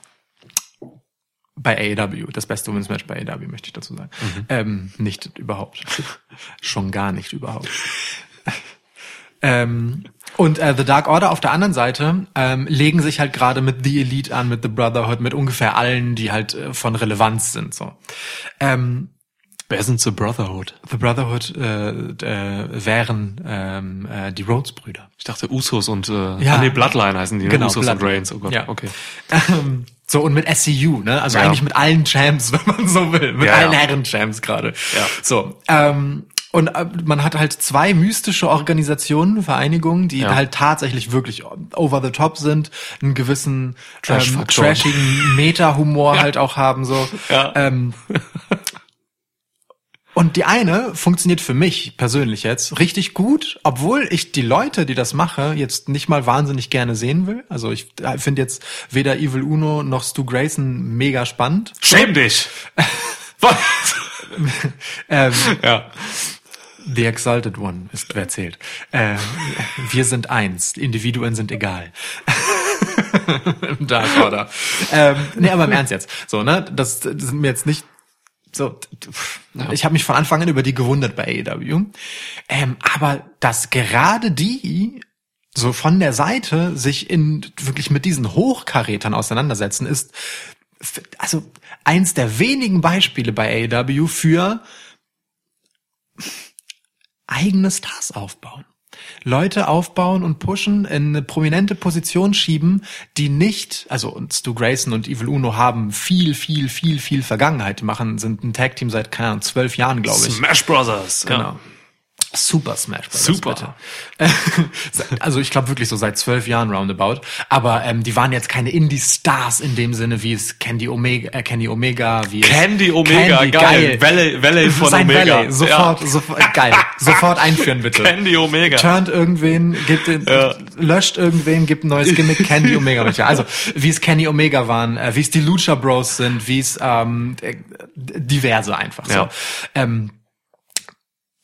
Speaker 2: bei AEW, das beste Women's Match bei AEW, möchte ich dazu sagen. Ähm, nicht überhaupt. *laughs* Schon gar nicht überhaupt. ähm, und äh, The Dark Order auf der anderen Seite ähm, legen sich halt gerade mit The Elite an, mit The Brotherhood, mit ungefähr allen, die halt äh, von Relevanz sind. So. Ähm,
Speaker 1: Wer sind The Brotherhood?
Speaker 2: The Brotherhood äh, äh, wären ähm, äh, die Rhodes-Brüder.
Speaker 1: Ich dachte Usos und äh,
Speaker 2: Ja.
Speaker 1: ah, nee, Bloodline heißen die, ne?
Speaker 2: Genau,
Speaker 1: Usos und
Speaker 2: Bloodline.
Speaker 1: Reigns. Oh Gott,
Speaker 2: Ja.
Speaker 1: okay.
Speaker 2: Ähm, so, und mit SCU, ne? Also
Speaker 1: Ja.
Speaker 2: eigentlich mit allen Champs, *laughs* wenn man so will. Mit
Speaker 1: Ja,
Speaker 2: allen
Speaker 1: ja.
Speaker 2: Herren-Champs gerade.
Speaker 1: Ja.
Speaker 2: So. Ähm, und äh, man hat halt zwei mystische Organisationen, Vereinigungen, die
Speaker 1: Ja.
Speaker 2: halt tatsächlich wirklich over the top sind, einen gewissen ähm,
Speaker 1: Trash-Faktor.
Speaker 2: trashigen Meta-Humor halt auch haben, so.
Speaker 1: Ja.
Speaker 2: Ähm, und die eine funktioniert für mich persönlich jetzt richtig gut, obwohl ich die Leute, die das mache, jetzt nicht mal wahnsinnig gerne sehen will. Also ich finde jetzt weder Evil Uno noch Stu Grayson mega spannend.
Speaker 1: Schäm dich! *laughs*
Speaker 2: Ähm,
Speaker 1: ja.
Speaker 2: The Exalted One ist wer zählt. Äh, wir sind eins, Individuen sind egal. Im Dark Order. Ähm, nee, aber im Ernst jetzt. So, ne? Das, das sind mir jetzt nicht so. Ich habe mich von Anfang an über die gewundert bei AEW. Ähm, aber dass gerade die so von der Seite sich in wirklich mit diesen Hochkarätern auseinandersetzen, ist also eins der wenigen Beispiele bei AEW für eigene Stars aufbauen. Leute aufbauen und pushen, in eine prominente Position schieben, die nicht, also und Stu Grayson und Evil Uno haben viel, viel, viel, viel Vergangenheit. Die machen, sind ein Tag-Team seit, keine Ahnung, zwölf Jahren, glaube ich.
Speaker 1: Smash Brothers.
Speaker 2: Genau.
Speaker 1: Ja.
Speaker 2: Super Smash Bros.
Speaker 1: Super.
Speaker 2: Bitte. *laughs* also ich glaube wirklich so seit zwölf Jahren roundabout. Aber ähm, die waren jetzt keine Indie-Stars in dem Sinne, wie es Candy Omega, äh, Candy Omega, wie es
Speaker 1: Candy Omega,
Speaker 2: Candy,
Speaker 1: geil. Valley, Valley *laughs* von
Speaker 2: Sein
Speaker 1: Omega.
Speaker 2: Valley, sofort,
Speaker 1: Ja.
Speaker 2: sofort, geil. Sofort einführen bitte.
Speaker 1: Candy Omega.
Speaker 2: Turnt irgendwen, gibt den,
Speaker 1: Ja.
Speaker 2: löscht irgendwen, gibt ein neues Gimmick, Candy Omega. bitte. Also wie es Kenny Omega waren, äh, wie es die Lucha Bros sind, wie es ähm, äh, diverse einfach. So.
Speaker 1: Ja.
Speaker 2: Ähm,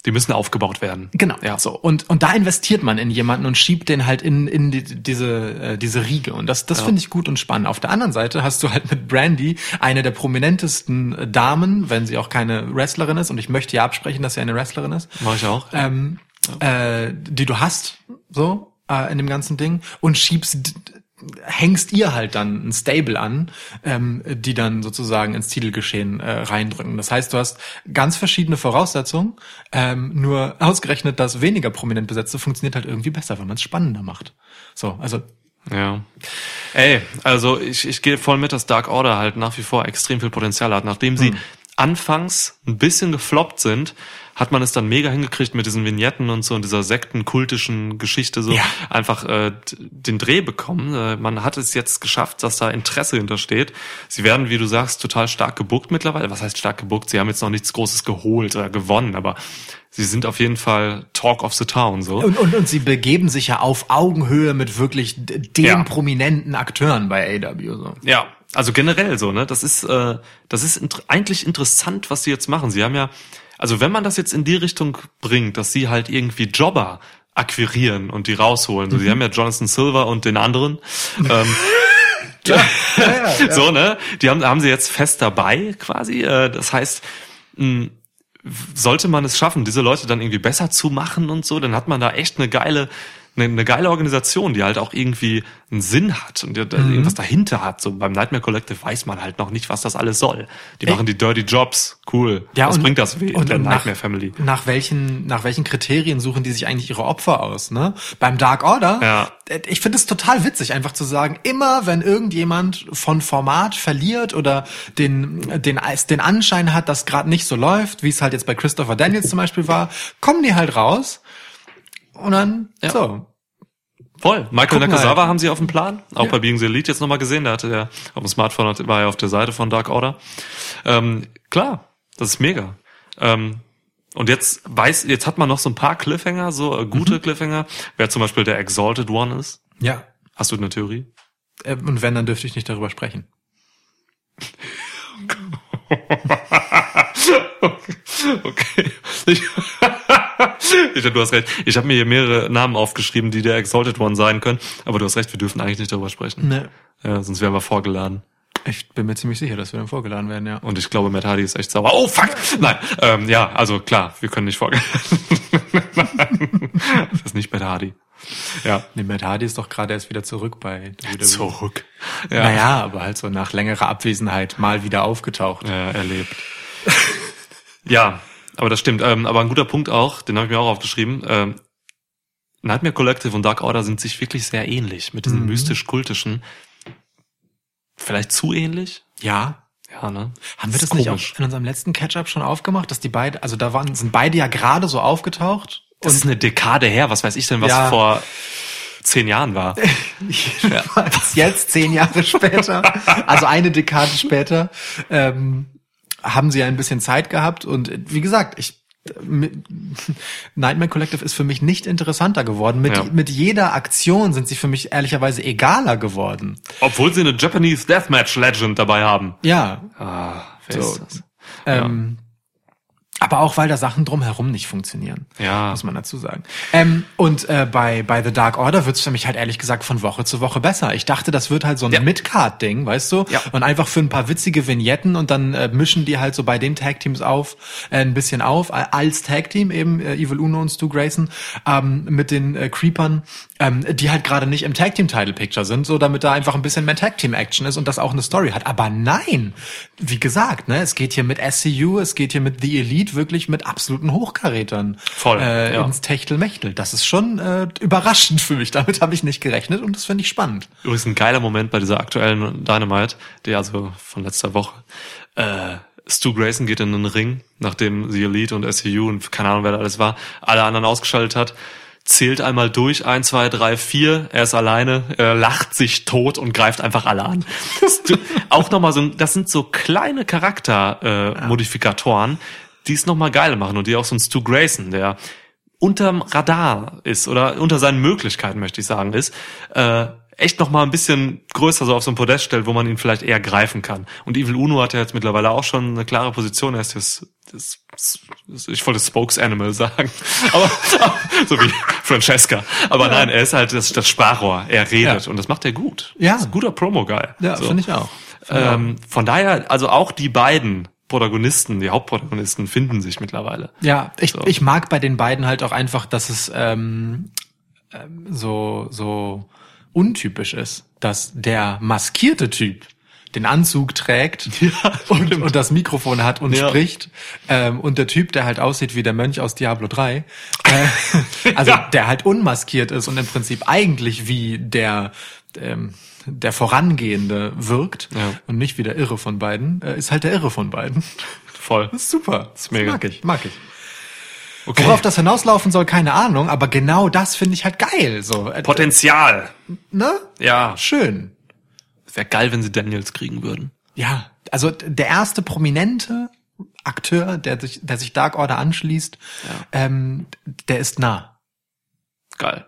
Speaker 1: Die müssen aufgebaut werden.
Speaker 2: Genau.
Speaker 1: Ja.
Speaker 2: So und und da investiert man in jemanden und schiebt den halt in in die, diese äh, diese Riege und das das finde ich gut und spannend. Auf der anderen Seite hast du halt mit Brandy eine der prominentesten Damen, wenn sie auch keine Wrestlerin ist und ich möchte ja absprechen, dass sie eine Wrestlerin ist.
Speaker 1: Mach ich auch.
Speaker 2: Ähm, äh, die du hast, so äh, in dem ganzen Ding und schiebst hängst ihr halt dann ein Stable an, ähm, die dann sozusagen ins Titelgeschehen äh, reindrücken. Das heißt, du hast ganz verschiedene Voraussetzungen, ähm, nur ausgerechnet das weniger prominent besetzte funktioniert halt irgendwie besser, wenn man es spannender macht. So, also
Speaker 1: Ja. Ey, also ich, ich gehe voll mit, dass Dark Order halt nach wie vor extrem viel Potenzial hat. Nachdem sie anfangs ein bisschen gefloppt sind, hat man es dann mega hingekriegt mit diesen Vignetten und so und dieser sektenkultischen Geschichte so
Speaker 2: Ja.
Speaker 1: einfach äh, den Dreh bekommen. Äh, man hat es jetzt geschafft, dass da Interesse hintersteht. Sie werden, wie du sagst, total stark gebuckt mittlerweile. Was heißt stark gebuckt? Sie haben jetzt noch nichts Großes geholt oder gewonnen, aber sie sind auf jeden Fall Talk of the Town so.
Speaker 2: und, und, und sie begeben sich ja auf Augenhöhe mit wirklich den
Speaker 1: Ja.
Speaker 2: prominenten Akteuren bei AW. So.
Speaker 1: Ja, also generell so, ne? Das ist, äh, das ist int eigentlich interessant, was sie jetzt machen. Sie haben ja, also wenn man das jetzt in die Richtung bringt, dass sie halt irgendwie Jobber akquirieren und die rausholen. So, sie haben ja Jonathan Silver und den anderen. ähm, *laughs* *laughs* So, ne? Die haben, haben sie jetzt fest dabei quasi. Äh, das heißt, sollte man es schaffen, diese Leute dann irgendwie besser zu machen und so, dann hat man da echt eine geile, eine, eine geile Organisation, die halt auch irgendwie einen Sinn hat und
Speaker 2: Mhm.
Speaker 1: irgendwas dahinter hat. So beim Nightmare Collective weiß man halt noch nicht, was das alles soll. Die machen die Dirty Jobs, cool.
Speaker 2: Ja,
Speaker 1: was
Speaker 2: und-
Speaker 1: bringt das weh?
Speaker 2: und-
Speaker 1: der
Speaker 2: und nach-
Speaker 1: Nightmare Family.
Speaker 2: Nach welchen, nach welchen Kriterien suchen die sich eigentlich ihre Opfer aus, ne? Beim Dark Order,
Speaker 1: Ja.
Speaker 2: äh, ich finde es total witzig, einfach zu sagen, immer wenn irgendjemand von Format verliert oder den, den, den Anschein hat, dass gerade nicht so läuft, wie es halt jetzt bei Christopher Daniels zum Beispiel war, kommen die halt raus und dann,
Speaker 1: Ja.
Speaker 2: so.
Speaker 1: Voll. Michael Nakazawa
Speaker 2: halt.
Speaker 1: haben sie auf dem Plan. Auch
Speaker 2: Ja.
Speaker 1: bei Being the Elite jetzt nochmal gesehen. Da hatte er auf dem Smartphone war er auf der Seite von Dark Order. Ähm, klar, das ist mega. Ähm, und jetzt weiß, jetzt hat man noch so ein paar Cliffhanger, so äh, gute
Speaker 2: Mhm.
Speaker 1: Cliffhanger. Wer zum Beispiel der Exalted One ist.
Speaker 2: Ja.
Speaker 1: Hast du eine Theorie?
Speaker 2: Äh, Und wenn, dann dürfte ich nicht darüber sprechen. *laughs*
Speaker 1: Okay. Ich, *laughs* ich, du hast recht. Ich habe mir hier mehrere Namen aufgeschrieben, die der Exalted One sein können. Aber du hast recht, wir dürfen eigentlich nicht darüber sprechen.
Speaker 2: Ne.
Speaker 1: Ja, sonst wären wir vorgeladen.
Speaker 2: Ich bin mir ziemlich sicher, dass wir dann vorgeladen werden, ja.
Speaker 1: Und ich glaube, Matt Hardy ist echt sauer. Oh, fuck! Nein, ähm, ja, also klar, wir können nicht vorgehen. *laughs* das ist nicht Matt Hardy. Ja.
Speaker 2: Nee, Matt Hardy ist doch gerade erst wieder zurück bei WWE.
Speaker 1: Zurück. Ja,
Speaker 2: Naja, aber halt so nach längerer Abwesenheit mal wieder aufgetaucht.
Speaker 1: ja erlebt. *laughs* ja, aber das stimmt. Ähm, aber ein guter Punkt auch, den habe ich mir auch aufgeschrieben. Ähm, Nightmare Collective und Dark Order sind sich wirklich sehr ähnlich mit diesem
Speaker 2: Mhm.
Speaker 1: mystisch-kultischen. Vielleicht zu ähnlich?
Speaker 2: Ja.
Speaker 1: Ja, ne?
Speaker 2: Haben wir das
Speaker 1: ist
Speaker 2: nicht
Speaker 1: komisch.
Speaker 2: auch in unserem letzten Catch-up schon aufgemacht, dass die beide, also da waren, sind beide ja gerade so aufgetaucht?
Speaker 1: Das ist eine Dekade her. Was weiß ich denn, was
Speaker 2: Ja.
Speaker 1: vor zehn Jahren war? *laughs*
Speaker 2: Jedenfalls jetzt, zehn Jahre später, also eine Dekade später, ähm, haben sie ja ein bisschen Zeit gehabt und wie gesagt, ich *laughs* Nightmare Collective ist für mich nicht interessanter geworden. Mit,
Speaker 1: Ja.
Speaker 2: mit jeder Aktion sind sie für mich ehrlicherweise egaler geworden.
Speaker 1: Obwohl sie eine Japanese Deathmatch Legend dabei haben.
Speaker 2: Ja,
Speaker 1: Ah, wer
Speaker 2: So.
Speaker 1: ist das?
Speaker 2: Aber auch, weil da Sachen drumherum nicht funktionieren.
Speaker 1: Ja.
Speaker 2: Muss man dazu sagen. Ähm, und äh, bei, bei The Dark Order wird's für mich halt ehrlich gesagt von Woche zu Woche besser. Ich dachte, das wird halt so ein
Speaker 1: Ja.
Speaker 2: Mid-Card-Ding, weißt du?
Speaker 1: Ja.
Speaker 2: Und einfach für ein paar witzige Vignetten und dann äh, mischen die halt so bei den Tag-Teams auf, äh, ein bisschen auf, als Tag-Team eben, äh, Evil Uno und Stu Grayson, ähm, mit den äh, Creepern, ähm, die halt gerade nicht im Tag-Team-Title-Picture sind, so damit da einfach ein bisschen mehr Tag-Team-Action ist und das auch eine Story hat. Aber nein, wie gesagt, ne, es geht hier mit SCU, es geht hier mit The Elite wirklich mit absoluten Hochkarätern
Speaker 1: Voll,
Speaker 2: äh,
Speaker 1: ja.
Speaker 2: ins Techtelmechtel. Das ist schon äh, überraschend für mich. Damit habe ich nicht gerechnet und das finde ich spannend.
Speaker 1: Übrigens ein geiler Moment bei dieser aktuellen Dynamite, die also von letzter Woche. Äh, Stu Grayson geht in den Ring, nachdem The Elite und SCU und keine Ahnung, wer da alles war, alle anderen ausgeschaltet hat, zählt einmal durch, eins, zwei, drei, vier, er ist alleine, er lacht sich tot und greift einfach alle an. *laughs* Auch nochmal so, ein- das sind so kleine Charaktermodifikatoren, äh, Modifikatoren, die es nochmal geil machen und die auch so ein Stu Grayson, der unterm Radar ist oder unter seinen Möglichkeiten, möchte ich sagen, ist, äh, echt noch mal ein bisschen größer so auf so ein Podest stellt, wo man ihn vielleicht eher greifen kann. Und Evil Uno hat ja jetzt mittlerweile auch schon eine klare Position. Er ist das, das, das ich wollte Spokes-Animal sagen, *laughs* aber so wie Francesca. Aber nein, er ist halt das, das Sprachrohr. Er redet
Speaker 2: Ja.
Speaker 1: und das macht er gut.
Speaker 2: Ja.
Speaker 1: Das ist ein guter Promo-Guy.
Speaker 2: Ja,
Speaker 1: So.
Speaker 2: finde ich auch.
Speaker 1: Ähm, von daher, also auch die beiden Protagonisten, die Hauptprotagonisten finden sich mittlerweile.
Speaker 2: Ja, ich,
Speaker 1: So.
Speaker 2: ich mag bei den beiden halt auch einfach, dass es ähm, ähm, so, so untypisch ist, dass der maskierte Typ den Anzug trägt *laughs* und, und das Mikrofon hat und
Speaker 1: Ja.
Speaker 2: spricht ähm, und der Typ, der halt aussieht wie der Mönch aus Diablo 3, äh, *laughs* also
Speaker 1: Ja.
Speaker 2: der halt unmaskiert ist und im Prinzip eigentlich wie der ähm, der Vorangehende wirkt
Speaker 1: Ja.
Speaker 2: und nicht wie der Irre von beiden, äh, ist halt der Irre von beiden.
Speaker 1: Voll. *laughs*
Speaker 2: Das ist super. Das
Speaker 1: mega.
Speaker 2: mag ich, mag ich.
Speaker 1: Okay.
Speaker 2: Worauf das hinauslaufen soll, keine Ahnung, aber genau das finde ich halt geil. So, äh,
Speaker 1: Potenzial.
Speaker 2: ne?
Speaker 1: Ja.
Speaker 2: Schön.
Speaker 1: Wäre geil, wenn sie Daniels kriegen würden.
Speaker 2: Ja, also der erste prominente Akteur, der sich, der sich Dark Order anschließt, ähm, der ist nah.
Speaker 1: Geil.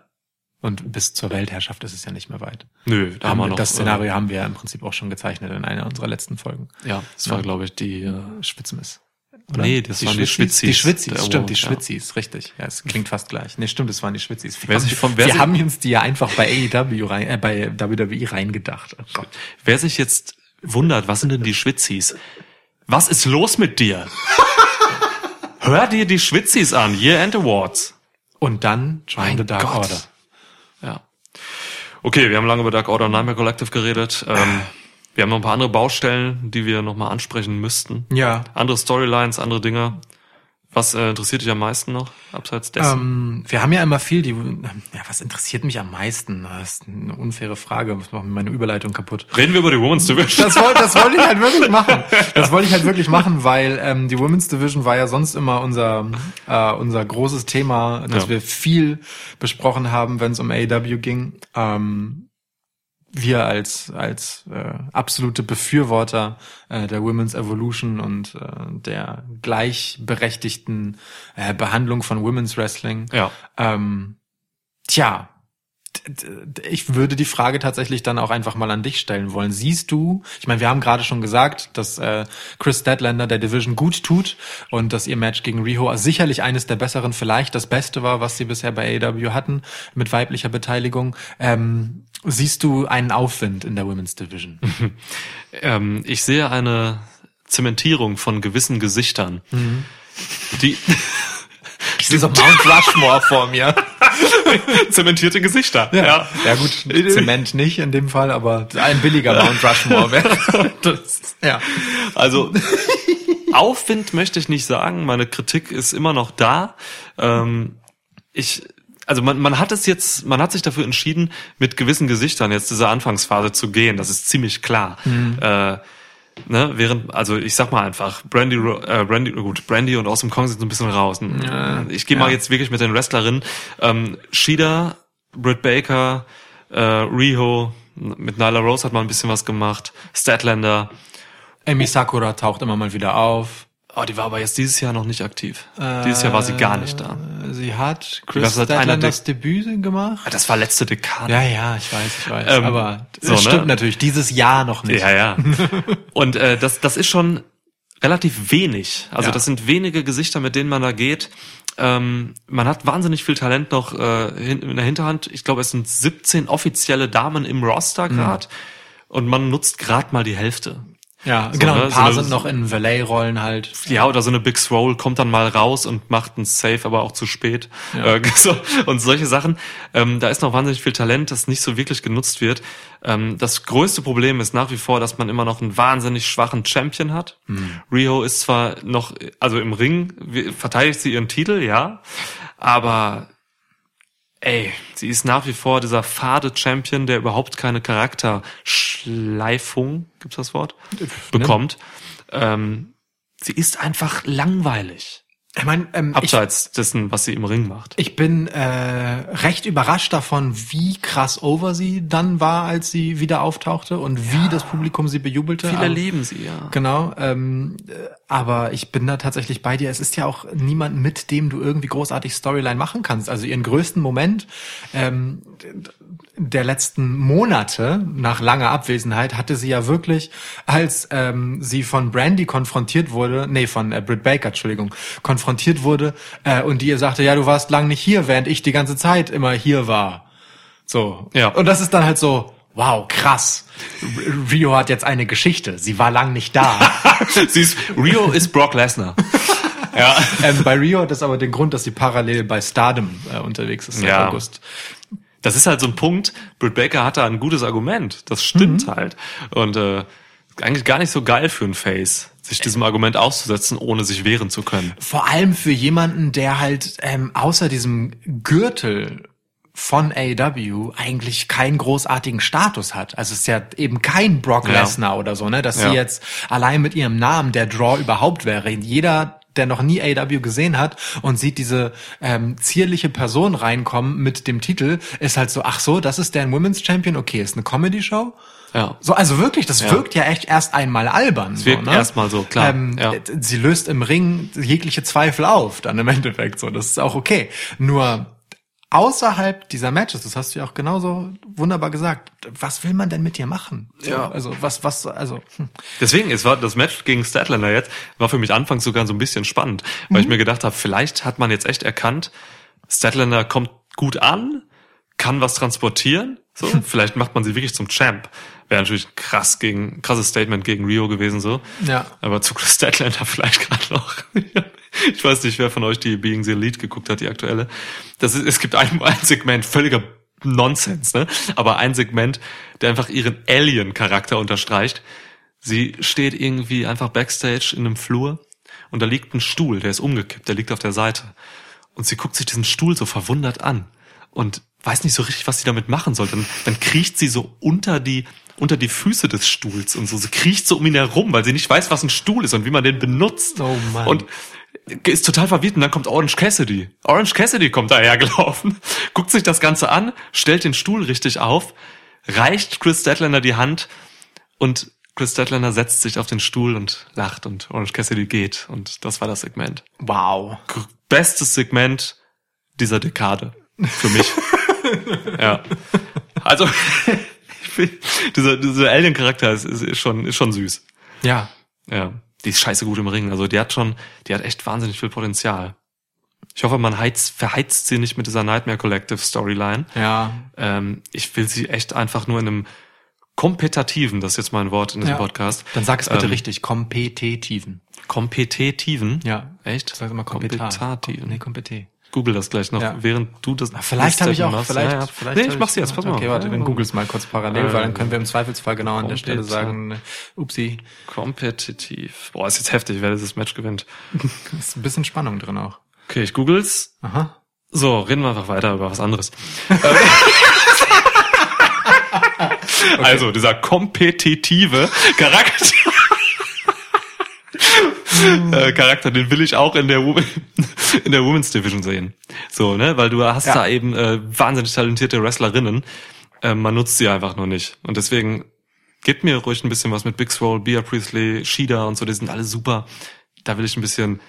Speaker 2: Und bis zur Weltherrschaft ist es ja nicht mehr weit.
Speaker 1: Nö, da haben wir noch.
Speaker 2: das Szenario haben wir ja im Prinzip auch schon gezeichnet in einer unserer letzten Folgen.
Speaker 1: Äh, ja, das war, glaube ich, die. Äh,
Speaker 2: Schwitzmiss.
Speaker 1: Nee, das waren die Schwitzis.
Speaker 2: Die Schwitzis, stimmt, die
Speaker 1: Award, ja.
Speaker 2: Schwitzis, richtig. Ja, es klingt fast gleich. Nee, stimmt, es waren die Schwitzis. Wir, haben,
Speaker 1: sich von-
Speaker 2: wir haben uns die ja einfach bei AEW rein, äh, bei WWE reingedacht. Oh Gott.
Speaker 1: wer sich jetzt wundert, was sind denn die Schwitzis? Was ist los mit dir? *laughs* Hör dir die Schwitzis an, Year End Awards.
Speaker 2: Und dann Join
Speaker 1: Mein
Speaker 2: the Dark
Speaker 1: Gott.
Speaker 2: Order.
Speaker 1: Ja. Okay, wir haben lange über Dark Order und Nightmare Collective geredet. Ähm, *sighs* wir haben noch ein paar andere Baustellen, die wir nochmal ansprechen müssten.
Speaker 2: Ja.
Speaker 1: Andere Storylines, andere Dinge. Was äh, interessiert dich am meisten noch, abseits dessen?
Speaker 2: Ähm, wir haben ja immer viel, die, ja, was interessiert mich am meisten? Das ist eine unfaire Frage. Das macht mir meine Überleitung kaputt.
Speaker 1: Reden wir über die Women's Division.
Speaker 2: Das wollte, das wollte ich halt wirklich *laughs* machen. Das wollte ich halt wirklich machen, weil ähm, die Women's Division war ja sonst immer unser äh, unser großes Thema, dass
Speaker 1: Ja.
Speaker 2: wir viel besprochen haben, wenn es um AEW ging. Ähm, wir als als äh, absolute Befürworter äh, der Women's Evolution und äh, der gleichberechtigten äh, Behandlung von Women's Wrestling.
Speaker 1: Ja.
Speaker 2: Ähm, tja, ich würde die Frage tatsächlich dann auch einfach mal an dich stellen wollen. Siehst du, ich meine, wir haben gerade schon gesagt, dass äh, Chris Statlander der Division gut tut und dass ihr Match gegen Riho sicherlich eines der besseren, vielleicht das Beste war, was sie bisher bei AEW hatten, mit weiblicher Beteiligung. Ähm, siehst du einen Aufwind in der Women's Division? *laughs*
Speaker 1: Ähm, ich sehe eine Zementierung von gewissen Gesichtern, die *laughs*
Speaker 2: Ich sehe so Mount Rushmore vor mir. *laughs* *laughs*
Speaker 1: zementierte Gesichter.
Speaker 2: Ja, ja gut, Zement nicht in dem Fall, aber ein billiger Mount Rushmore wäre. *laughs*
Speaker 1: Das,
Speaker 2: Ja.
Speaker 1: also Aufwind möchte ich nicht sagen. Meine Kritik ist immer noch da. Ähm, ich also man, man hat es jetzt, man hat sich dafür entschieden, mit gewissen Gesichtern jetzt diese Anfangsphase zu gehen. Das ist ziemlich klar. Äh, ne, während, also ich sag mal einfach, Brandy, äh, Brandy, gut, Brandy und Awesome Kong sind so ein bisschen raus. ich gehe mal
Speaker 2: ja.
Speaker 1: jetzt wirklich mit den Wrestlerinnen. Ähm, Shida, Britt Baker, äh, Riho, mit Nyla Rose hat man ein bisschen was gemacht. Statlander.
Speaker 2: Amy Sakura taucht immer mal wieder auf.
Speaker 1: Oh, die war aber jetzt dieses Jahr noch nicht aktiv. dieses Jahr war sie gar nicht da.
Speaker 2: Äh, Sie hat Chris
Speaker 1: seit einer
Speaker 2: Statlanders Debüt gemacht.
Speaker 1: Ah, Das war letzte Dekade.
Speaker 2: Ja, ja, ich weiß, ich weiß.
Speaker 1: Ähm,
Speaker 2: aber
Speaker 1: so,
Speaker 2: das
Speaker 1: ne?
Speaker 2: stimmt natürlich. Dieses Jahr noch nicht.
Speaker 1: Ja, ja. *laughs* Und äh, das, das ist schon relativ wenig. Also
Speaker 2: Ja.
Speaker 1: das sind wenige Gesichter, mit denen man da geht. Ähm, man hat wahnsinnig viel Talent noch äh, in der Hinterhand. Ich glaube, es sind 17 offizielle Damen im Roster gerade. Und man nutzt gerade mal die Hälfte.
Speaker 2: Ja,
Speaker 1: So,
Speaker 2: genau.
Speaker 1: ne?
Speaker 2: Ein paar
Speaker 1: So eine-
Speaker 2: sind noch in Valet-Rollen halt.
Speaker 1: Ja, oder so eine Big Scroll kommt dann mal raus und macht einen Save, aber auch zu spät.
Speaker 2: Ja.
Speaker 1: Äh, *laughs* so, und solche Sachen. Ähm, da ist noch wahnsinnig viel Talent, das nicht so wirklich genutzt wird. Ähm, das größte Problem ist nach wie vor, dass man immer noch einen wahnsinnig schwachen Champion hat. Rio ist zwar noch, also im Ring verteidigt sie ihren Titel, ja, aber ey, sie ist nach wie vor dieser fade Champion, der überhaupt keine Charakterschleifung, gibt's das Wort, bekommt. Ähm, sie ist einfach langweilig.
Speaker 2: Ich meine, ähm, ich,
Speaker 1: Abseits dessen, was sie im Ring macht.
Speaker 2: ich bin äh, recht überrascht davon, wie krass over sie dann war, als sie wieder auftauchte und wie das Publikum sie bejubelte.
Speaker 1: Viele
Speaker 2: Aber-
Speaker 1: lieben sie, ja.
Speaker 2: Genau, ähm, äh, aber ich bin da tatsächlich bei dir. Es ist ja auch niemand, mit dem du irgendwie großartig Storyline machen kannst. Also ihren größten Moment ähm, der letzten Monate nach langer Abwesenheit hatte sie ja wirklich, als ähm, sie von Brandy konfrontiert wurde, nee, von äh, Britt Baker, Entschuldigung, konfrontiert wurde äh, und die ihr sagte, ja, du warst lang nicht hier, während ich die ganze Zeit immer hier war. So.
Speaker 1: Ja.
Speaker 2: Und das ist dann halt so, wow, krass. Rio hat jetzt eine Geschichte. Sie war lang nicht da. *laughs*
Speaker 1: sie ist, Rio ist Brock Lesnar. *laughs* ja.
Speaker 2: ähm, bei Rio hat das aber den Grund, dass sie parallel bei Stardom äh, unterwegs ist seit
Speaker 1: Ja.
Speaker 2: August.
Speaker 1: Das ist halt so ein Punkt. Britt Baker hat da ein gutes Argument. Das stimmt halt. Und äh, eigentlich gar nicht so geil für ein Face, sich diesem Argument auszusetzen, ohne sich wehren zu können.
Speaker 2: Vor allem für jemanden, der halt ähm, außer diesem Gürtel von AEW eigentlich keinen großartigen Status hat. Also es ist ja eben kein Brock
Speaker 1: Ja.
Speaker 2: Lesnar oder so, ne, dass
Speaker 1: Ja.
Speaker 2: sie jetzt allein mit ihrem Namen der Draw überhaupt wäre. Jeder der noch nie AEW gesehen hat und sieht diese ähm, zierliche Person reinkommen mit dem Titel, ist halt so, ach so, das ist der Women's Champion, okay, ist eine Comedy-Show.
Speaker 1: Ja.
Speaker 2: So, also wirklich, das
Speaker 1: Ja.
Speaker 2: wirkt ja echt erst einmal albern. Es
Speaker 1: wirkt erstmal so, klar,
Speaker 2: Ähm,
Speaker 1: ja.
Speaker 2: Sie löst im Ring jegliche Zweifel auf, dann im Endeffekt so. Das ist auch okay. Nur außerhalb dieser Matches, das hast du ja auch genauso wunderbar gesagt, was will man denn mit dir machen? So,
Speaker 1: Ja.
Speaker 2: Also was, was, also hm.
Speaker 1: Deswegen, es war das Match gegen Statlander jetzt, war für mich anfangs sogar so ein bisschen spannend, weil ich mir gedacht habe, vielleicht hat man jetzt echt erkannt, Statlander kommt gut an, kann was transportieren, so, vielleicht macht man sie wirklich zum Champ. Wäre natürlich krass gegen, krasses Statement gegen Rio gewesen, so.
Speaker 2: Ja.
Speaker 1: Aber zu Statlander *laughs* vielleicht gerade noch. *laughs* *laughs* ich weiß nicht, wer von euch die Being the Elite geguckt hat, die aktuelle. Das ist, es gibt ein, *laughs* ein Segment, völliger Nonsens, ne? Aber ein Segment, der einfach ihren Alien-Charakter unterstreicht. Sie steht irgendwie einfach backstage in einem Flur und da liegt ein Stuhl, der ist umgekippt, der liegt auf der Seite. Und sie guckt sich diesen Stuhl so verwundert an und weiß nicht so richtig, was sie damit machen soll. Dann, dann kriecht sie so unter die, unter die Füße des Stuhls und so. Sie kriecht so um ihn herum, weil sie nicht weiß, was ein Stuhl ist und wie man den benutzt.
Speaker 2: Oh Mann.
Speaker 1: Und ist total verwirrt und dann kommt Orange Cassidy. Orange Cassidy kommt dahergelaufen, *laughs* guckt sich das Ganze an, stellt den Stuhl richtig auf, reicht Chris Statlander die Hand und Chris Statlander setzt sich auf den Stuhl und lacht und Orange Cassidy geht und das war das Segment.
Speaker 2: wow.
Speaker 1: Bestes Segment dieser Dekade für mich. *laughs* ja. Also *laughs* dieser, dieser Alien-Charakter ist, ist, ist schon ist schon süß.
Speaker 2: Ja.
Speaker 1: Ja, die ist scheiße gut im Ring. Also die hat schon, die hat echt wahnsinnig viel Potenzial. Ich hoffe, man heizt, verheizt sie nicht mit dieser Nightmare Collective Storyline.
Speaker 2: Ja.
Speaker 1: Ähm, ich will sie echt einfach nur in einem kompetitiven, das ist jetzt mein Wort in diesem
Speaker 2: ja.
Speaker 1: Podcast.
Speaker 2: Dann sag es bitte
Speaker 1: ähm,
Speaker 2: richtig. Kompetitiven.
Speaker 1: Kompetitiven.
Speaker 2: Ja.
Speaker 1: Echt?
Speaker 2: Sag immer kompetat.
Speaker 1: Kompetativen.
Speaker 2: Nee, kompet.
Speaker 1: Google das gleich noch,
Speaker 2: Ja.
Speaker 1: während du das.
Speaker 2: Vielleicht habe ich auch,
Speaker 1: machst.
Speaker 2: vielleicht,
Speaker 1: Ja, ja.
Speaker 2: vielleicht.
Speaker 1: Nee, ich mach's jetzt, pass mal.
Speaker 2: Okay, warte, dann googles mal kurz parallel,
Speaker 1: Äh,
Speaker 2: weil dann können wir im Zweifelsfall genau an der Stelle sagen, upsi,
Speaker 1: Kompetitiv. Boah, ist jetzt heftig, wer dieses Match gewinnt. *laughs*
Speaker 2: ist ein bisschen Spannung drin auch.
Speaker 1: Okay, ich googles.
Speaker 2: Aha.
Speaker 1: So, reden wir einfach weiter über was anderes. *laughs* *laughs* Also, dieser kompetitive Charakter. *laughs* äh, Charakter, den will ich auch in der, *laughs* in der Women's Division sehen. So, ne, weil du hast
Speaker 2: Ja.
Speaker 1: da eben äh, wahnsinnig talentierte Wrestlerinnen. Äh, man nutzt sie einfach nur nicht. Und deswegen gebt mir ruhig ein bisschen was mit Big Swole, Bia Priestley, Shida und so, die sind alle super. Da will ich ein bisschen,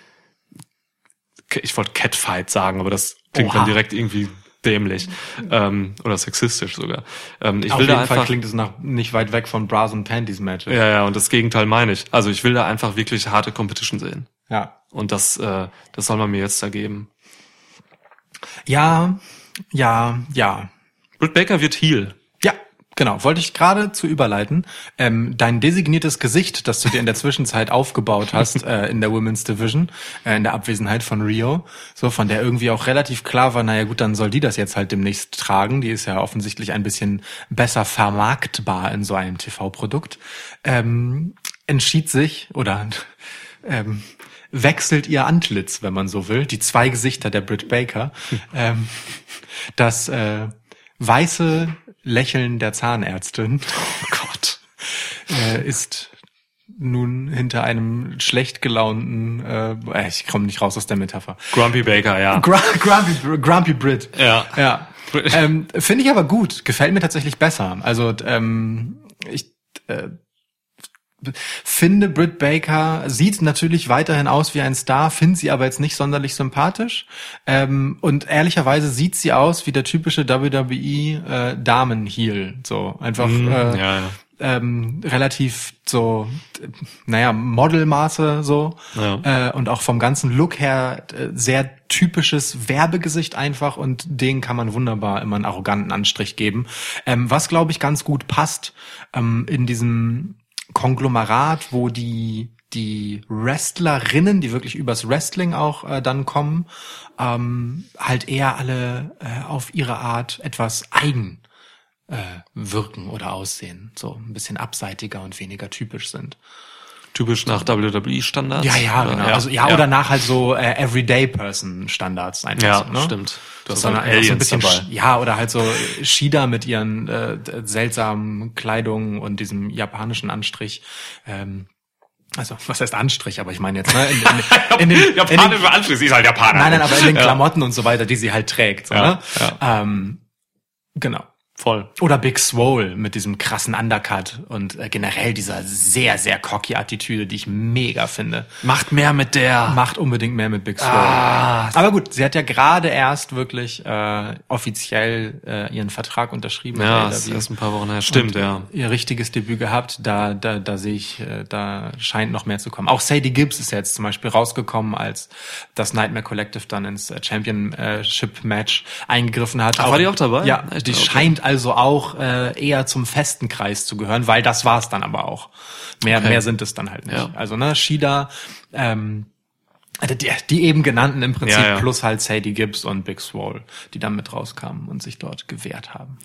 Speaker 1: ich wollte Catfight sagen, aber das klingt
Speaker 2: Oha.
Speaker 1: dann direkt irgendwie dämlich ähm, oder sexistisch sogar. Ähm, ich
Speaker 2: Auf
Speaker 1: will
Speaker 2: jeden
Speaker 1: da
Speaker 2: Fall
Speaker 1: einfach
Speaker 2: klingt es nach nicht weit weg von Bras und Panties Match.
Speaker 1: ja ja und das Gegenteil meine ich. Also ich will da einfach wirklich harte Competition sehen
Speaker 2: ja.
Speaker 1: und das äh, das soll man mir jetzt da geben.
Speaker 2: Ja, ja, ja.
Speaker 1: Britt Baker wird Heel.
Speaker 2: Genau. Wollte ich gerade zu überleiten. Ähm, dein designiertes Gesicht, das du dir in der Zwischenzeit aufgebaut hast *laughs* äh, in der Women's Division, äh, in der Abwesenheit von Rio, so von der irgendwie auch relativ klar war, naja gut, dann soll die das jetzt halt demnächst tragen. Die ist ja offensichtlich ein bisschen besser vermarktbar in so einem TV-Produkt. Ähm, entschied sich oder ähm, wechselt ihr Antlitz, wenn man so will, die zwei Gesichter der Britt Baker, *laughs* ähm, das äh, weiße Lächeln der Zahnärztin *laughs*
Speaker 1: Oh Gott.
Speaker 2: äh, ist nun hinter einem schlecht gelaunten, äh, ich komme nicht raus aus der Metapher.
Speaker 1: Grumpy Baker, ja.
Speaker 2: Gr Grumpy, Grumpy Brit.
Speaker 1: Ja.
Speaker 2: Ja. ähm, Finde ich aber gut. Gefällt mir tatsächlich besser. Also ähm, ich äh, finde Britt Baker sieht natürlich weiterhin aus wie ein Star, finde sie aber jetzt nicht sonderlich sympathisch. Ähm, und ehrlicherweise sieht sie aus wie der typische WWE äh, Damen-Heel. So einfach äh,
Speaker 1: ja, ja.
Speaker 2: Ähm, relativ so, naja, Modelmaße so.
Speaker 1: Ja.
Speaker 2: Äh, und auch vom ganzen Look her äh, sehr typisches Werbegesicht einfach und den kann man wunderbar immer einen arroganten Anstrich geben. Ähm, was glaube ich ganz gut passt ähm, in diesem Konglomerat, wo die die Wrestlerinnen, die wirklich übers Wrestling auch äh, dann kommen, ähm, halt eher alle äh, auf ihre Art etwas eigen äh, wirken oder aussehen, so ein bisschen abseitiger und weniger typisch sind.
Speaker 1: Typisch nach WWE-Standards.
Speaker 2: Ja, ja,
Speaker 1: Oder-
Speaker 2: genau. Also ja, oder nach halt so äh, Everyday Person Standards einfach.
Speaker 1: Ja,
Speaker 2: so, ne?
Speaker 1: stimmt. Du hast
Speaker 2: So eine- einfach so ein
Speaker 1: Aliens
Speaker 2: bisschen
Speaker 1: dabei.
Speaker 2: Ja, oder halt so Shida mit ihren äh, seltsamen Kleidungen und diesem japanischen Anstrich. Ähm, also, was heißt Anstrich? Aber ich meine jetzt, ne? In, in, *laughs* in, den, in
Speaker 1: Japanische Anschluss, sie ist halt Japaner.
Speaker 2: nein, nein, aber in den
Speaker 1: Ja.
Speaker 2: Klamotten und so weiter, die sie halt trägt. So,
Speaker 1: Ja,
Speaker 2: ne? Ähm, genau.
Speaker 1: Voll.
Speaker 2: Oder Big Swole mit diesem krassen Undercut und äh, generell dieser sehr, sehr cocky Attitüde, die ich mega finde.
Speaker 1: Macht mehr mit der.
Speaker 2: Macht unbedingt mehr mit Big Swole.
Speaker 1: Ah.
Speaker 2: Aber gut, sie hat ja gerade erst wirklich äh, offiziell äh, ihren Vertrag unterschrieben.
Speaker 1: Ja, das ist erst ein paar Wochen her. Stimmt, ja.
Speaker 2: Ihr richtiges Debüt gehabt, da, da, da sehe ich, äh, da scheint noch mehr zu kommen. Auch Sadie Gibbs ist ja jetzt zum Beispiel rausgekommen, als das Nightmare Collective dann ins äh, Championship-Match eingegriffen hat.
Speaker 1: Ach, war die auch dabei?
Speaker 2: Ja, die
Speaker 1: Okay.
Speaker 2: scheint also auch äh, eher zum festen Kreis zu gehören, weil das war's dann aber auch. Mehr,
Speaker 1: Okay.
Speaker 2: mehr sind es dann halt nicht.
Speaker 1: Ja.
Speaker 2: Also ne, Shida, ähm, also die, die eben genannten im Prinzip
Speaker 1: Ja, ja.
Speaker 2: plus halt Sadie Gibbs und Big Swole, die dann mit rauskamen und sich dort gewehrt haben.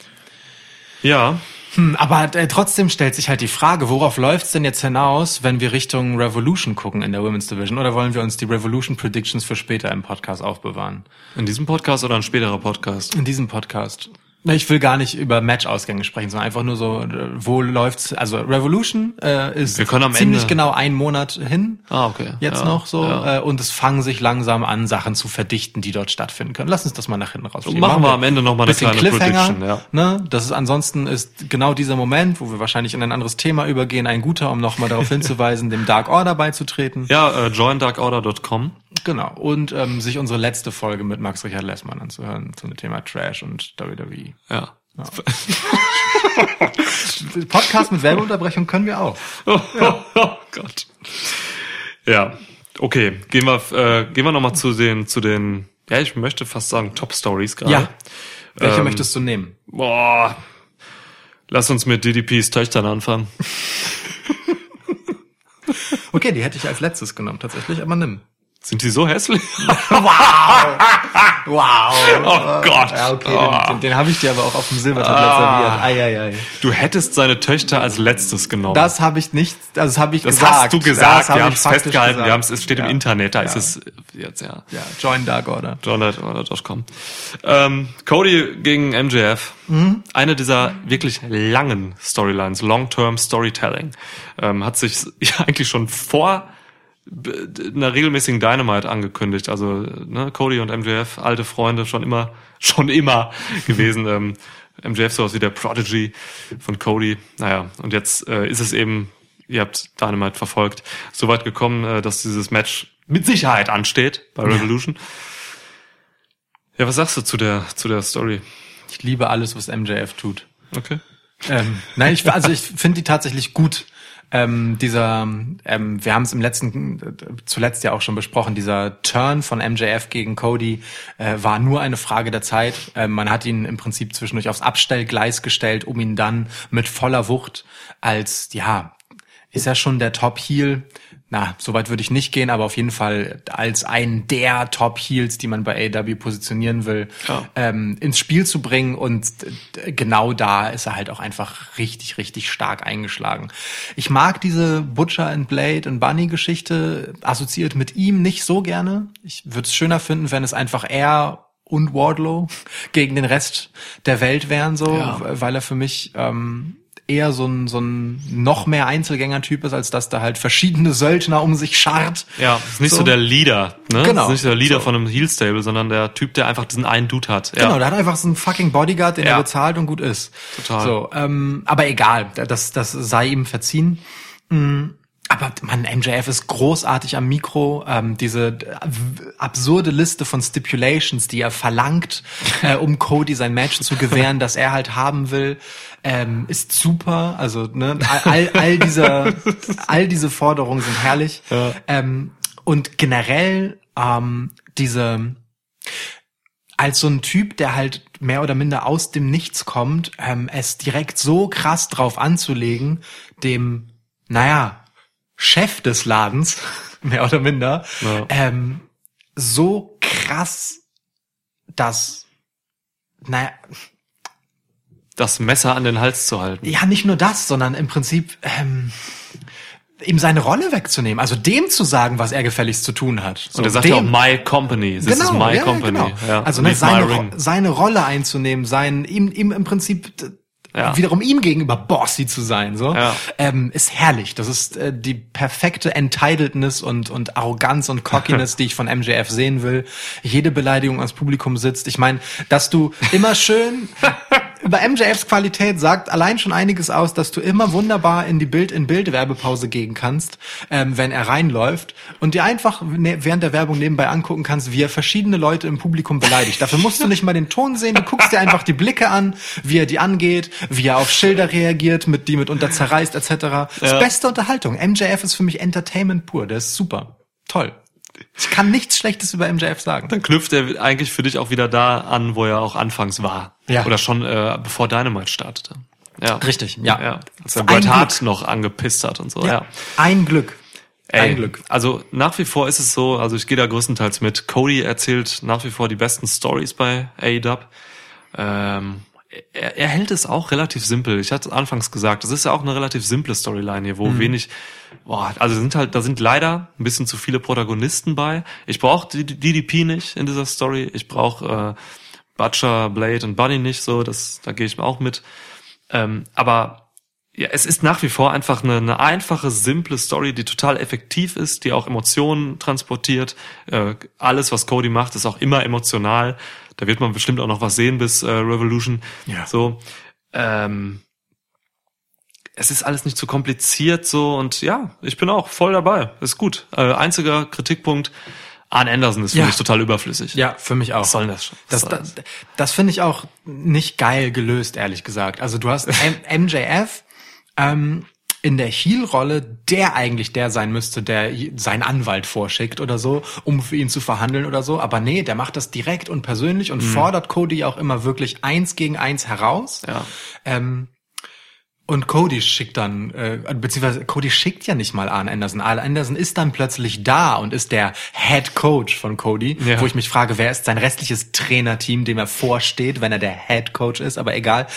Speaker 1: Ja.
Speaker 2: Hm, aber äh, trotzdem stellt sich halt die Frage, worauf läuft's denn jetzt hinaus, wenn wir Richtung Revolution gucken in der Women's Division? Oder wollen wir uns die Revolution Predictions für später im Podcast aufbewahren?
Speaker 1: In diesem Podcast oder ein späterer Podcast?
Speaker 2: In diesem Podcast. Ich will gar nicht über Matchausgänge sprechen, sondern einfach nur so, äh, wo läuft's? Also Revolution äh, ist
Speaker 1: Wir können am
Speaker 2: ziemlich
Speaker 1: Ende-
Speaker 2: genau einen Monat hin.
Speaker 1: Ah, okay.
Speaker 2: Jetzt
Speaker 1: Ja,
Speaker 2: noch so
Speaker 1: ja.
Speaker 2: äh, und es fangen sich langsam an, Sachen zu verdichten, die dort stattfinden können. Lass uns das mal nach hinten rausschieben.
Speaker 1: Machen wir am Ende noch mal eine
Speaker 2: bisschen
Speaker 1: kleine
Speaker 2: Cliffhanger,
Speaker 1: Prediction, ja.
Speaker 2: Ne? Das ist ansonsten ist genau dieser Moment, wo wir wahrscheinlich in ein anderes Thema übergehen, ein guter, um nochmal darauf *laughs* hinzuweisen, dem Dark Order beizutreten.
Speaker 1: Ja, äh, joindarkorder.com.
Speaker 2: Genau. Und ähm, sich unsere letzte Folge mit Max Richard Lessmann anzuhören zum Thema Trash und WWE.
Speaker 1: Ja. *laughs*
Speaker 2: Podcast mit Werbeunterbrechung können wir auch. *laughs*
Speaker 1: Oh, Gott. Ja. Okay, gehen wir äh, gehen wir noch mal zu den zu den ja, ich möchte fast sagen Top Stories gerade.
Speaker 2: Ja. Welche
Speaker 1: Ähm,
Speaker 2: möchtest du nehmen?
Speaker 1: Boah. Lass uns mit DDPs Töchtern anfangen. *laughs*
Speaker 2: Okay, die hätte ich als letztes genommen tatsächlich, aber nimm.
Speaker 1: Sind die so hässlich? *laughs*
Speaker 2: Wow.
Speaker 1: Oh Gott.
Speaker 2: Ja, okay,
Speaker 1: Oh.
Speaker 2: den, den, habe ich dir aber auch auf dem Silbertablett
Speaker 1: Ah.
Speaker 2: serviert. Ei, ei, ei.
Speaker 1: Du hättest seine Töchter als letztes genommen.
Speaker 2: Das habe ich nicht, also das habe ich
Speaker 1: Das
Speaker 2: gesagt.
Speaker 1: hast du gesagt. wir haben es festgehalten.
Speaker 2: gesagt.
Speaker 1: Wir haben es. Steht
Speaker 2: Ja.
Speaker 1: im Internet. Da
Speaker 2: Ja.
Speaker 1: ist es jetzt ja.
Speaker 2: Ja, join Dark Order.
Speaker 1: johnlightorder.com. Ähm, Cody gegen MJF.
Speaker 2: Mhm.
Speaker 1: Eine dieser wirklich langen Storylines, Long-Term Storytelling, ähm, hat sich *laughs* ja eigentlich schon vor einer regelmäßigen Dynamite angekündigt. Also ne, Cody und MJF, alte Freunde, schon immer, *laughs* schon immer gewesen. Ähm, MJF sowas wie der Prodigy von Cody. Naja, und jetzt äh, ist es eben, ihr habt Dynamite verfolgt, so weit gekommen, äh, dass dieses Match mit Sicherheit ansteht bei Revolution. Ja, was sagst du zu der, zu der Story?
Speaker 2: Ich liebe alles, was MJF tut.
Speaker 1: Okay.
Speaker 2: Ähm, nein, ich, also ich finde die tatsächlich gut. Ähm, dieser, ähm, wir haben es im letzten, äh, zuletzt ja auch schon besprochen, dieser Turn von MJF gegen Cody äh, war nur eine Frage der Zeit. Ähm, man hat ihn im Prinzip zwischendurch aufs Abstellgleis gestellt, um ihn dann mit voller Wucht als, ja, ist ja schon der Top-Heel. Na, soweit würde ich nicht gehen, aber auf jeden Fall als einen der Top-Heels, die man bei AW positionieren will,
Speaker 1: Ja.
Speaker 2: ähm, ins Spiel zu bringen. Und genau da ist er halt auch einfach richtig, richtig stark eingeschlagen. Ich mag diese Butcher and Blade und Bunny Geschichte assoziiert mit ihm nicht so gerne. Ich würde es schöner finden, wenn es einfach er und Wardlow *laughs* gegen den Rest der Welt wären, so,
Speaker 1: Ja.
Speaker 2: weil er für mich ähm, eher so ein, so ein noch mehr Einzelgänger-Typ ist, als dass da halt verschiedene Söldner um sich scharrt.
Speaker 1: Ja, ist nicht so,
Speaker 2: So.
Speaker 1: der Leader, ne?
Speaker 2: Genau.
Speaker 1: Ist nicht der Leader
Speaker 2: So.
Speaker 1: von einem Heel Stable, sondern der Typ, der einfach diesen einen Dude hat. Ja.
Speaker 2: Genau, der hat einfach so einen fucking Bodyguard, den
Speaker 1: Ja.
Speaker 2: er bezahlt und gut ist.
Speaker 1: Total.
Speaker 2: So, ähm, aber egal, das, das sei ihm verziehen. Mm, Aber man, MJF ist großartig am Mikro. Ähm, diese absurde Liste von Stipulations, die er verlangt, äh, um Cody sein Match zu gewähren, das er halt haben will, ähm, ist super. Also ne, all, all diese all diese Forderungen sind herrlich. Ähm, und generell ähm, diese als so ein Typ, der halt mehr oder minder aus dem Nichts kommt, ähm, es direkt so krass drauf anzulegen, dem, naja, Chef des Ladens, *laughs* mehr oder minder,
Speaker 1: Ja.
Speaker 2: ähm, so krass, dass, naja,
Speaker 1: Das Messer an den Hals zu halten.
Speaker 2: ja, nicht nur das, sondern im Prinzip ähm, ihm seine Rolle wegzunehmen, also dem zu sagen, was er gefälligst zu tun hat. So,
Speaker 1: Und er sagt ja auch my company. This is my
Speaker 2: ja,
Speaker 1: company.
Speaker 2: Genau.
Speaker 1: Ja.
Speaker 2: Also ne, seine, seine Rolle einzunehmen, sein ihm, ihm im Prinzip
Speaker 1: Ja.
Speaker 2: wiederum ihm gegenüber bossy zu sein, so
Speaker 1: Ja.
Speaker 2: ähm, ist herrlich. Das ist äh, die perfekte Entitledness und und Arroganz und Cockiness, *laughs* die ich von MJF sehen will. Jede Beleidigung ans Publikum sitzt. Ich meine, dass du immer schön *laughs* über MJFs Qualität sagt allein schon einiges aus, dass du immer wunderbar in die Bild in Bild Werbepause gehen kannst, ähm, wenn er reinläuft und dir einfach ne, während der Werbung nebenbei angucken kannst, wie er verschiedene Leute im Publikum beleidigt. Dafür musst du nicht mal den Ton sehen, du guckst dir einfach die Blicke an, wie er die angeht, wie er auf Schilder reagiert, mit die mitunter zerreißt etc. Das ist
Speaker 1: Ja.
Speaker 2: beste Unterhaltung. MJF ist für mich Entertainment pur, der ist super. Toll. Ich kann nichts Schlechtes über MJF sagen.
Speaker 1: Dann knüpft er eigentlich für dich auch wieder da an, wo er auch anfangs war.
Speaker 2: Ja.
Speaker 1: Oder schon äh, bevor Dynamite startete. Ja.
Speaker 2: Richtig, ja.
Speaker 1: ja. Als er Bret Hart noch angepisst hat und so. Ja.
Speaker 2: Ein Glück.
Speaker 1: Ey,
Speaker 2: Ein Glück.
Speaker 1: Also nach wie vor ist es so, also ich gehe da größtenteils mit. Cody erzählt nach wie vor die besten Stories bei AEW. Ähm, er, er hält es auch relativ simpel. Ich hatte es anfangs gesagt, es ist ja auch eine relativ simple Storyline hier, wo wenig, boah, also sind halt, da sind leider ein bisschen zu viele Protagonisten bei. Ich brauche die DDP nicht in dieser Story. Ich brauche äh, Butcher, Blade und Bunny nicht so. Das, da gehe ich mir auch mit. Ähm, aber ja, es ist nach wie vor einfach eine, eine einfache, simple Story, die total effektiv ist, die auch Emotionen transportiert. Äh, alles, was Cody macht, ist auch immer emotional. Da wird man bestimmt auch noch was sehen bis äh, Revolution.
Speaker 2: Ja.
Speaker 1: So. Ähm, es ist alles nicht zu kompliziert so und ja, ich bin auch voll dabei. Ist gut. Äh, einziger Kritikpunkt, Arn Anderson ist für
Speaker 2: Ja.
Speaker 1: mich total überflüssig.
Speaker 2: Ja, für mich auch.
Speaker 1: Was soll das schon?
Speaker 2: Das, das, das finde ich auch nicht geil gelöst, ehrlich gesagt. Also du hast M MJF ähm, in der Heel-Rolle, der eigentlich der sein müsste, der seinen Anwalt vorschickt oder so, um für ihn zu verhandeln oder so. Aber nee, der macht das direkt und persönlich und fordert Cody auch immer wirklich eins gegen eins heraus.
Speaker 1: Ja.
Speaker 2: Ähm, und Cody schickt dann, äh, beziehungsweise Cody schickt ja nicht mal Arn Anderson. Arn Anderson ist dann plötzlich da und ist der Head Coach von Cody,
Speaker 1: Ja.
Speaker 2: wo ich mich frage, wer ist sein restliches Trainerteam, dem er vorsteht, wenn er der Head Coach ist, aber egal.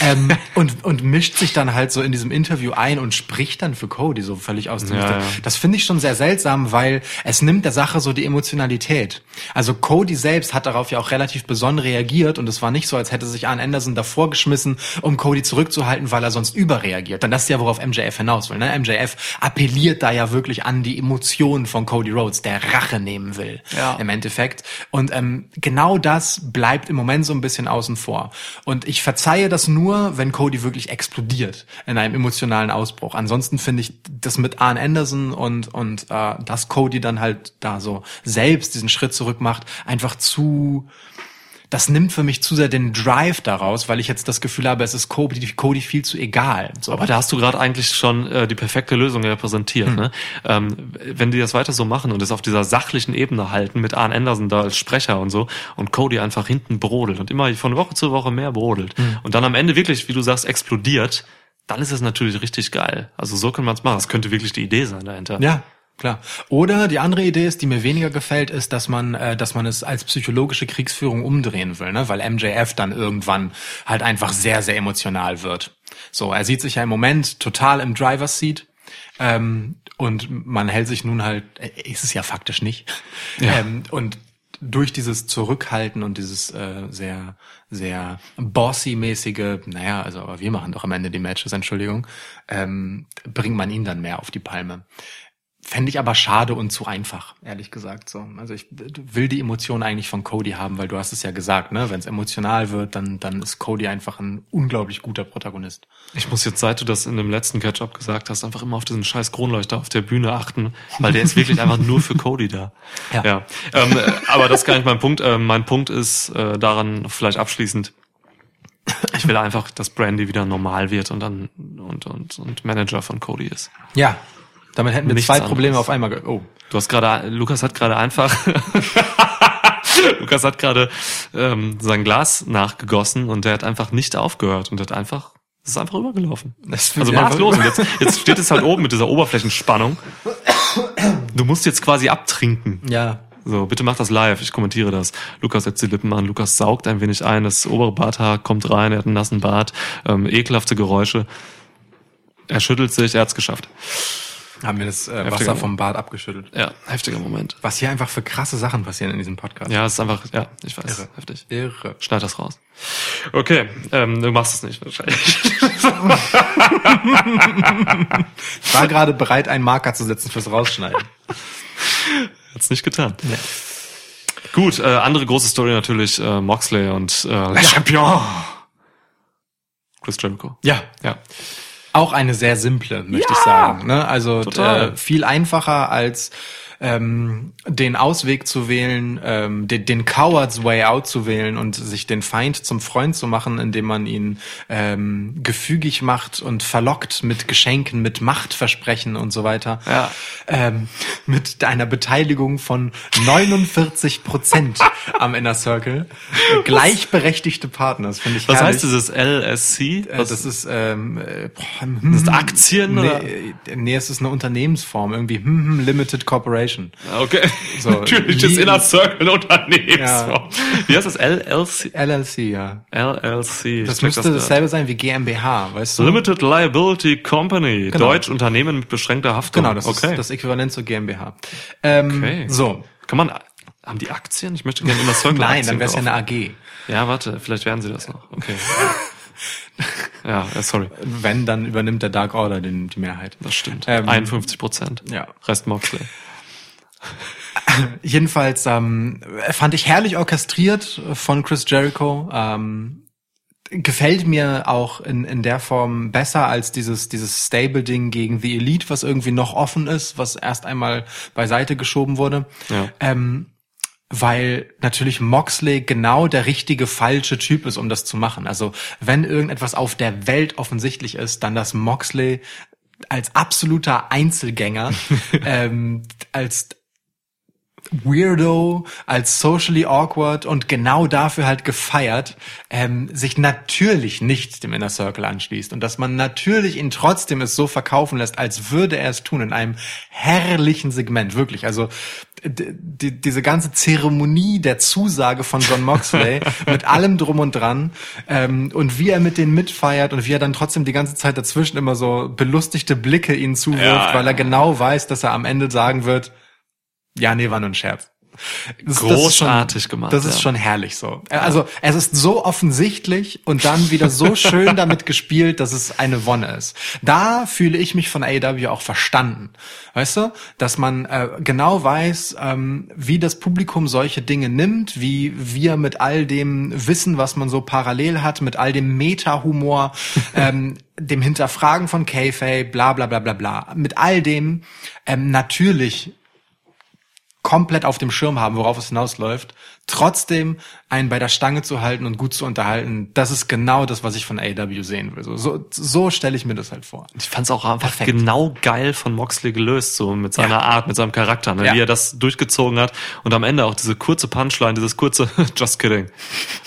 Speaker 2: Ähm, *laughs* und, und mischt sich dann halt so in diesem Interview ein und spricht dann für Cody so völlig aus dem
Speaker 1: Ja, ja.
Speaker 2: Das finde ich schon sehr seltsam, weil es nimmt der Sache so die Emotionalität. Also Cody selbst hat darauf ja auch relativ besonnen reagiert und es war nicht so, als hätte sich Arn Anderson davor geschmissen, um Cody zurückzuhalten, weil er sonst überreagiert. Denn das ist ja, worauf MJF hinaus will. Ne? MJF appelliert da ja wirklich an die Emotionen von Cody Rhodes, der Rache nehmen will
Speaker 1: Ja.
Speaker 2: im Endeffekt. Und ähm, genau das bleibt im Moment so ein bisschen außen vor. Und ich verzeihe das nur, wenn Cody wirklich explodiert in einem emotionalen Ausbruch. Ansonsten finde ich das mit Arn Anderson und und äh, dass Cody dann halt da so selbst diesen Schritt zurück macht, einfach zu das nimmt für mich zu sehr den Drive daraus, weil ich jetzt das Gefühl habe, es ist Cody, Cody viel zu egal. So.
Speaker 1: Aber da hast du gerade eigentlich schon äh, die perfekte Lösung ja präsentiert.
Speaker 2: Hm.
Speaker 1: Ne? Ähm, wenn die das weiter so machen und es auf dieser sachlichen Ebene halten, mit Arn Anderson da als Sprecher und so, und Cody einfach hinten brodelt und immer von Woche zu Woche mehr brodelt
Speaker 2: Hm.
Speaker 1: und dann am Ende wirklich, wie du sagst, explodiert, dann ist es natürlich richtig geil. Also so kann man es machen. Das könnte wirklich die Idee sein dahinter.
Speaker 2: Ja, klar. Oder die andere Idee ist, die mir weniger gefällt, ist, dass man, äh, dass man es als psychologische Kriegsführung umdrehen will, ne? weil MJF dann irgendwann halt einfach sehr, sehr emotional wird. So, er sieht sich ja im Moment total im Driver's Seat. Ähm, und man hält sich nun halt, äh, ist es ja faktisch nicht.
Speaker 1: Ja.
Speaker 2: Ähm, und durch dieses Zurückhalten und dieses äh, sehr, sehr bossy-mäßige, naja, also aber wir machen doch am Ende die Matches, Entschuldigung, ähm, bringt man ihn dann mehr auf die Palme. Fände ich aber schade und zu einfach, ehrlich gesagt. So, also ich will die Emotionen eigentlich von Cody haben, weil du hast es ja gesagt, ne? Wenn es emotional wird, dann dann ist Cody einfach ein unglaublich guter Protagonist.
Speaker 1: Ich muss jetzt, seit du das in dem letzten Catch-up gesagt hast, einfach immer auf diesen scheiß Kronleuchter auf der Bühne achten, weil der ist wirklich einfach nur für Cody da. *laughs*
Speaker 2: Ja.
Speaker 1: ja. Ähm, äh, aber das ist gar nicht mein Punkt. Ähm, mein Punkt ist äh, daran vielleicht abschließend. Ich will einfach, dass Brandy wieder normal wird und dann und und und Manager von Cody ist.
Speaker 2: Ja, damit hätten wir
Speaker 1: Nichts
Speaker 2: zwei
Speaker 1: anderes.
Speaker 2: Probleme auf einmal. Oh,
Speaker 1: Du hast gerade, Lukas hat gerade einfach, *laughs* Lukas hat gerade ähm, sein Glas nachgegossen und der hat einfach nicht aufgehört und hat einfach, es ist einfach rübergelaufen. Also
Speaker 2: ja.
Speaker 1: man los und jetzt, jetzt steht es halt oben mit dieser Oberflächenspannung. Du musst jetzt quasi abtrinken.
Speaker 2: ja,
Speaker 1: So, bitte mach das live, ich kommentiere das. Lukas setzt die Lippen an, Lukas saugt ein wenig ein, das obere Barthaar kommt rein, er hat einen nassen Bart, ähm, ekelhafte Geräusche. Er schüttelt sich, er hat's geschafft.
Speaker 2: Haben wir das äh,
Speaker 1: Heftiger
Speaker 2: Wasser vom Bad abgeschüttelt.
Speaker 1: Ja, heftiger Moment.
Speaker 2: Was hier einfach für krasse Sachen passieren in diesem Podcast.
Speaker 1: Ja, es ist einfach, ja, ich weiß,
Speaker 2: Irre.
Speaker 1: heftig.
Speaker 2: Irre.
Speaker 1: Schneid das raus. Okay, ähm, du machst es nicht wahrscheinlich.
Speaker 2: Ich war gerade bereit, einen Marker zu setzen fürs Rausschneiden.
Speaker 1: Hat's nicht getan. Gut, äh, andere große Story natürlich äh, Moxley und äh, Le Champion. Chris Jericho.
Speaker 2: Ja,
Speaker 1: Ja.
Speaker 2: Auch eine sehr simple, möchte ich sagen. Ne? Also äh, viel einfacher als ähm, den Ausweg zu wählen, ähm, den, den Cowards Way Out zu wählen und sich den Feind zum Freund zu machen, indem man ihn ähm, gefügig macht und verlockt mit Geschenken, mit Machtversprechen und so weiter.
Speaker 1: Ja.
Speaker 2: Ähm, mit einer Beteiligung von 49 Prozent am Inner Circle. *laughs* Gleichberechtigte Partner, das finde ich
Speaker 1: Was
Speaker 2: herrlich.
Speaker 1: heißt dieses LSC?
Speaker 2: Äh,
Speaker 1: Was
Speaker 2: Das ist, ähm, äh, boah, hm,
Speaker 1: das Aktien oder?
Speaker 2: Nee, äh, nee, es ist eine Unternehmensform, irgendwie hm, hm, Limited Corporation.
Speaker 1: Okay.
Speaker 2: So, *laughs*
Speaker 1: Natürlich das
Speaker 2: wie-
Speaker 1: Inner Circle Unternehmensform. Wie heißt das? LLC?
Speaker 2: LLC, ja.
Speaker 1: LLC.
Speaker 2: Das müsste
Speaker 1: gerade.
Speaker 2: dasselbe sein wie GmbH, weißt du?
Speaker 1: Limited Liability Company.
Speaker 2: Genau.
Speaker 1: Deutsch Unternehmen mit beschränkter Haftung.
Speaker 2: Genau, das
Speaker 1: okay.
Speaker 2: ist das Äquivalent zur GmbH. Ähm,
Speaker 1: okay.
Speaker 2: So.
Speaker 1: Kann man, haben die Aktien? Ich möchte gerne Inner Circle *laughs*
Speaker 2: Nein,
Speaker 1: Aktien
Speaker 2: dann wäre es ja eine AG.
Speaker 1: Ja, warte, vielleicht werden sie das noch. Okay. *laughs* ja, äh, sorry.
Speaker 2: Wenn, dann übernimmt der Dark Order den, die Mehrheit.
Speaker 1: Das stimmt.
Speaker 2: Ähm,
Speaker 1: 51 Prozent.
Speaker 2: Ja.
Speaker 1: Rest Moxley. *laughs*
Speaker 2: Jedenfalls ähm, fand ich herrlich orchestriert von Chris Jericho. Ähm, gefällt mir auch in, in der Form besser als dieses, dieses Stable-Ding gegen The Elite, was irgendwie noch offen ist, was erst einmal beiseite geschoben wurde.
Speaker 1: Ja.
Speaker 2: Ähm, weil natürlich Moxley genau der richtige falsche Typ ist, um das zu machen. Also wenn irgendetwas auf der Welt offensichtlich ist, dann dass Moxley als absoluter Einzelgänger, *laughs* ähm, als Weirdo, als socially awkward und genau dafür halt gefeiert, ähm, sich natürlich nicht dem Inner Circle anschließt und dass man natürlich ihn trotzdem es so verkaufen lässt, als würde er es tun in einem herrlichen Segment, wirklich. Also die, diese ganze Zeremonie der Zusage von John Moxley *laughs* mit allem drum und dran ähm, und wie er mit denen mitfeiert und wie er dann trotzdem die ganze Zeit dazwischen immer so belustigte Blicke ihnen zuwirft,
Speaker 1: Ja,
Speaker 2: weil er genau weiß, dass er am Ende sagen wird, ja, nee, war nur ein Scherz. Das,
Speaker 1: Großartig
Speaker 2: das schon,
Speaker 1: gemacht,
Speaker 2: Das ist
Speaker 1: ja.
Speaker 2: schon herrlich so. Also es ist so offensichtlich und dann wieder so *laughs* schön damit gespielt, dass es eine Wonne ist. Da fühle ich mich von AEW auch verstanden. Weißt du, dass man äh, genau weiß, ähm, wie das Publikum solche Dinge nimmt, wie wir mit all dem Wissen, was man so parallel hat, mit all dem Meta-Humor, *laughs* ähm, dem Hinterfragen von Kayfabe, bla bla bla bla bla, mit all dem ähm, natürlich komplett auf dem Schirm haben, worauf es hinausläuft, trotzdem einen bei der Stange zu halten und gut zu unterhalten, das ist genau das, was ich von AW sehen will. So, so, so stelle ich mir das halt vor.
Speaker 1: Ich fand's auch einfach
Speaker 2: Perfekt.
Speaker 1: genau geil von Moxley gelöst, so mit seiner
Speaker 2: Ja.
Speaker 1: Art, mit seinem Charakter, ne?
Speaker 2: Ja.
Speaker 1: wie er das durchgezogen hat und am Ende auch diese kurze Punchline, dieses kurze *laughs* Just kidding.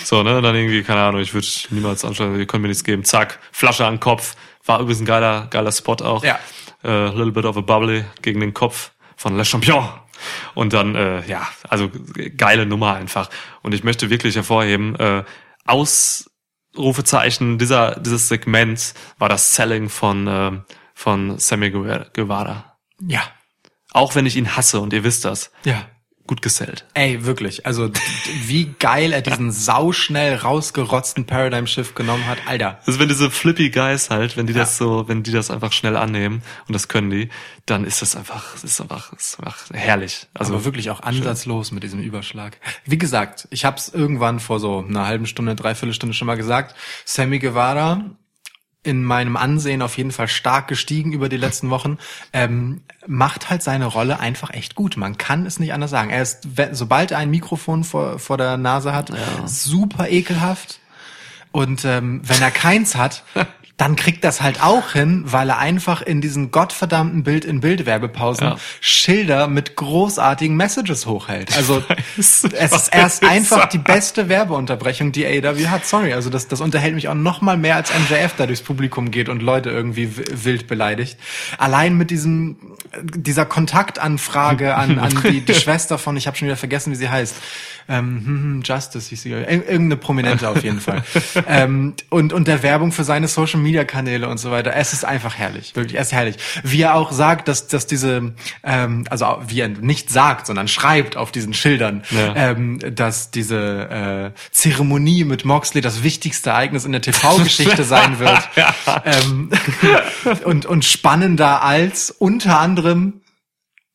Speaker 1: So, ne? Und dann irgendwie, keine Ahnung, ich würde niemals anschauen, ihr könnt mir nichts geben. Zack, Flasche an den Kopf. War übrigens ein geiler, geiler Spot auch.
Speaker 2: Ja.
Speaker 1: Äh, little bit of a bubbly gegen den Kopf von Le Champion. Und dann, äh, ja, also geile Nummer einfach. Und ich möchte wirklich hervorheben, äh, Ausrufezeichen dieser, dieses Segments war das Selling von, äh, von Sammy Guevara- Guevara.
Speaker 2: Ja,
Speaker 1: Auch wenn ich ihn hasse und ihr wisst das,
Speaker 2: ja.
Speaker 1: Gut gesellt.
Speaker 2: Ey, wirklich. Also wie geil er diesen sauschnell rausgerotzten Paradigm Shift genommen hat. Alter.
Speaker 1: Also wenn diese flippy Guys halt, wenn die
Speaker 2: Ja.
Speaker 1: das so, wenn die das einfach schnell annehmen und das können die, dann ist das einfach, ist einfach, ist einfach herrlich. Also
Speaker 2: aber wirklich auch ansatzlos mit diesem Überschlag. Wie gesagt, ich habe es irgendwann vor so einer halben Stunde, dreiviertel Stunde schon mal gesagt. Sammy Guevara in meinem Ansehen auf jeden Fall stark gestiegen über die letzten Wochen, ähm, macht halt seine Rolle einfach echt gut. Man kann es nicht anders sagen. Er ist, sobald er ein Mikrofon vor, vor der Nase hat, super ekelhaft. Und ähm, wenn er keins hat, *laughs* dann kriegt das halt auch hin, weil er einfach in diesen gottverdammten Bild in Bild Werbepausen
Speaker 1: Ja.
Speaker 2: Schilder mit großartigen Messages hochhält. Also *laughs*
Speaker 1: weiß,
Speaker 2: es ist erst einfach die beste Werbeunterbrechung, die AEW hat. Sorry, also das, das unterhält mich auch noch mal mehr, als MJF da durchs Publikum geht und Leute irgendwie wild beleidigt. Allein mit diesem dieser Kontaktanfrage an, an die, die *laughs* Schwester von, ich habe schon wieder vergessen, wie sie heißt. Ähm, hm, hm, Justice hieß sie, Ir- irgendeine Prominente auf jeden Fall. *laughs* ähm, und, und der Werbung für seine Social Media Kanäle und so weiter. Es ist einfach herrlich, wirklich, es ist herrlich. Wie er auch sagt, dass, dass diese, ähm, also wie er nicht sagt, sondern schreibt auf diesen Schildern,
Speaker 1: Ja.
Speaker 2: ähm, dass diese äh, Zeremonie mit Moxley das wichtigste Ereignis in der TV-Geschichte *laughs* sein wird. ähm, *laughs* und, und spannender als unter anderem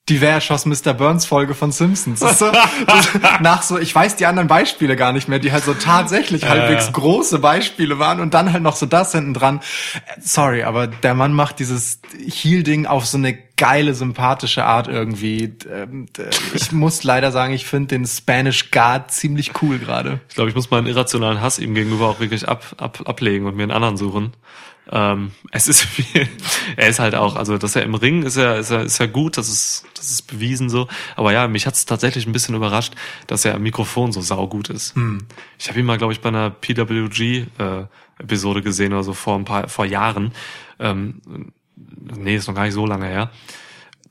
Speaker 2: die Wer erschoss Mr. Burns Folge von Simpsons. Das ist so, das, nach so, ich weiß die anderen Beispiele gar nicht mehr, die halt so tatsächlich halbwegs große Beispiele waren und dann halt noch so das hinten dran. Äh, Sorry, aber der Mann macht dieses Heal-Ding auf so eine geile, sympathische Art irgendwie. Ähm, d- Ich muss leider sagen, ich finde den Spanish Guard ziemlich cool gerade.
Speaker 1: Ich glaube, ich muss meinen irrationalen Hass ihm gegenüber auch wirklich ab, ab, ablegen und mir einen anderen suchen. Ähm, es ist *laughs* viel, er ist halt auch, also dass er im Ring ist er, ist er, ist er gut, das ist, das ist bewiesen so. Aber ja, mich hat es tatsächlich ein bisschen überrascht, dass er am Mikrofon so saugut ist. Ich habe ihn mal, glaube ich, bei einer PWG-Episode gesehen oder so vor ein paar, vor Jahren. Ähm, nee, ist noch gar nicht so lange her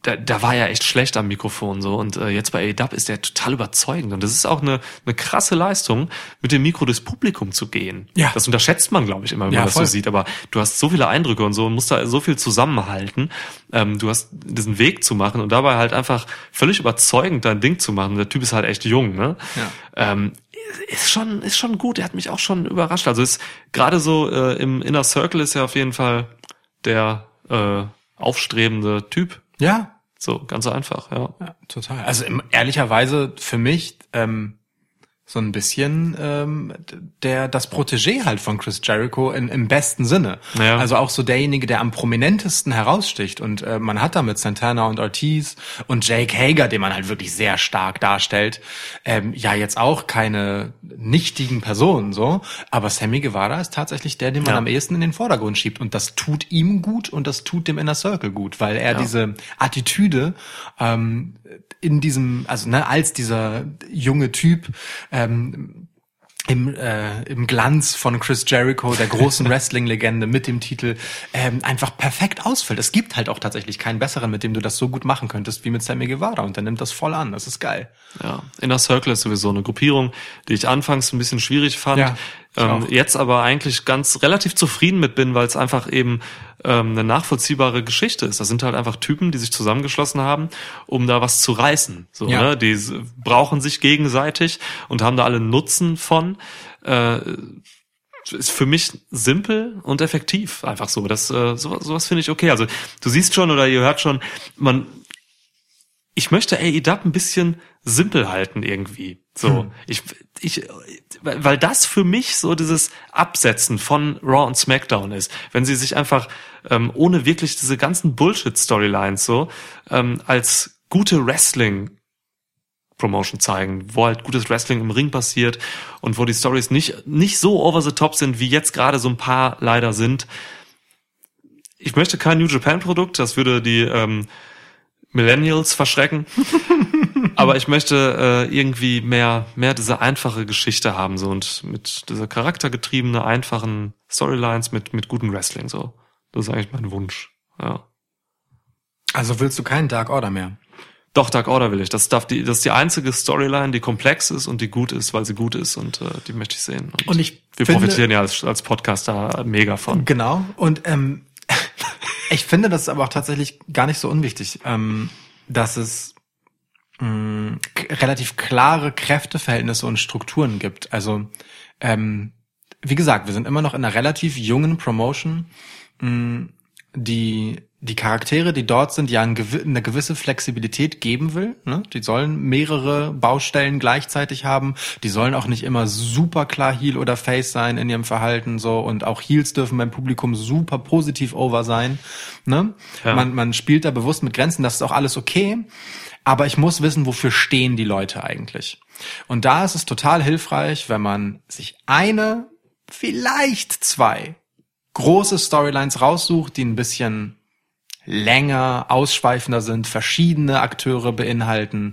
Speaker 1: da, da war er echt schlecht am Mikrofon so und äh, jetzt bei ADAP ist er total überzeugend und das ist auch eine, eine krasse Leistung, mit dem Mikro durchs Publikum zu gehen.
Speaker 2: Ja.
Speaker 1: Das unterschätzt man, glaube ich, immer, wenn
Speaker 2: Ja,
Speaker 1: man das
Speaker 2: voll.
Speaker 1: so sieht, aber du hast so viele Eindrücke und so und musst da so viel zusammenhalten. Ähm, du hast diesen Weg zu machen und dabei halt einfach völlig überzeugend dein Ding zu machen. Der Typ ist halt echt jung, ne?
Speaker 2: Ja.
Speaker 1: Ähm, ist schon, ist schon gut. Er hat mich auch schon überrascht. Also ist gerade so äh, im Inner Circle ist er auf jeden Fall der äh, aufstrebende Typ.
Speaker 2: Ja,
Speaker 1: So, ganz einfach, ja.
Speaker 2: Ja, total. Also im, ehrlicherweise für mich ähm, so ein bisschen ähm, der das Protégé halt von Chris Jericho in, im besten Sinne.
Speaker 1: Ja.
Speaker 2: Also auch so derjenige, der am prominentesten heraussticht. Und äh, man hat da mit Santana und Ortiz und Jake Hager, den man halt wirklich sehr stark darstellt, ähm, ja jetzt auch keine nichtigen Personen so. Aber Sammy Guevara ist tatsächlich der, den man
Speaker 1: Ja.
Speaker 2: am ehesten in den Vordergrund schiebt. Und das tut ihm gut und das tut dem Inner Circle gut, weil er
Speaker 1: Ja.
Speaker 2: diese Attitüde ähm, in diesem, also ne, als dieser junge Typ ähm, im, äh, im Glanz von Chris Jericho, der großen *laughs* Wrestling-Legende mit dem Titel, ähm, einfach perfekt ausfällt. Es gibt halt auch tatsächlich keinen besseren, mit dem du das so gut machen könntest wie mit Sammy Guevara und der nimmt das voll an. Das ist geil.
Speaker 1: Ja, Inner Circle ist sowieso eine Gruppierung, die ich anfangs ein bisschen schwierig fand.
Speaker 2: Ja,
Speaker 1: ähm, jetzt aber eigentlich ganz relativ zufrieden mit bin, weil es einfach eben ähm, eine nachvollziehbare Geschichte ist. Das sind halt einfach Typen, die sich zusammengeschlossen haben, um da was zu reißen. So,
Speaker 2: Ja.
Speaker 1: ne? Die brauchen sich gegenseitig und haben da alle Nutzen von. Äh, ist für mich simpel und effektiv einfach so. Das äh, sowas, sowas finde ich okay. Also du siehst schon oder ihr hört schon, man ich möchte AEW ein bisschen simpel halten irgendwie. So, ich, ich, weil weil das für mich so dieses Absetzen von Raw und SmackDown ist. Wenn sie sich einfach ähm, ohne wirklich diese ganzen Bullshit-Storylines so ähm, als gute Wrestling Promotion zeigen, wo halt gutes Wrestling im Ring passiert und wo die Stories nicht, nicht so over the top sind, wie jetzt gerade so ein paar leider sind. Ich möchte kein New Japan Produkt, das würde die ähm, Millennials verschrecken. *laughs* Aber ich möchte äh, irgendwie mehr, mehr diese einfache Geschichte haben, so und mit dieser charaktergetriebene, einfachen Storylines mit, mit gutem Wrestling, so. Das ist eigentlich mein Wunsch. Ja.
Speaker 2: Also willst du keinen Dark Order mehr?
Speaker 1: Doch, Dark Order will ich. Das, darf die, das ist die einzige Storyline, die komplex ist und die gut ist, weil sie gut ist und äh, die möchte ich sehen.
Speaker 2: Und ich
Speaker 1: wir
Speaker 2: finde-
Speaker 1: profitieren ja als, als Podcaster mega von.
Speaker 2: Genau. Und ähm, ich finde, das aber auch tatsächlich gar nicht so unwichtig, ähm, dass es mh, k- relativ klare Kräfteverhältnisse und Strukturen gibt. Also ähm, wie gesagt, wir sind immer noch in einer relativ jungen Promotion, mh, die die Charaktere, die dort sind, ja eine gewisse Flexibilität geben will. Ne? Die sollen mehrere Baustellen gleichzeitig haben. Die sollen auch nicht immer super klar Heel oder Face sein in ihrem Verhalten so und auch Heels dürfen beim Publikum super positiv over sein. Ne?
Speaker 1: Ja.
Speaker 2: Man, man spielt da bewusst mit Grenzen. Das ist auch alles okay. Aber ich muss wissen, wofür stehen die Leute eigentlich. Und da ist es total hilfreich, wenn man sich eine, vielleicht zwei große Storylines raussucht, die ein bisschen länger, ausschweifender sind, verschiedene Akteure beinhalten.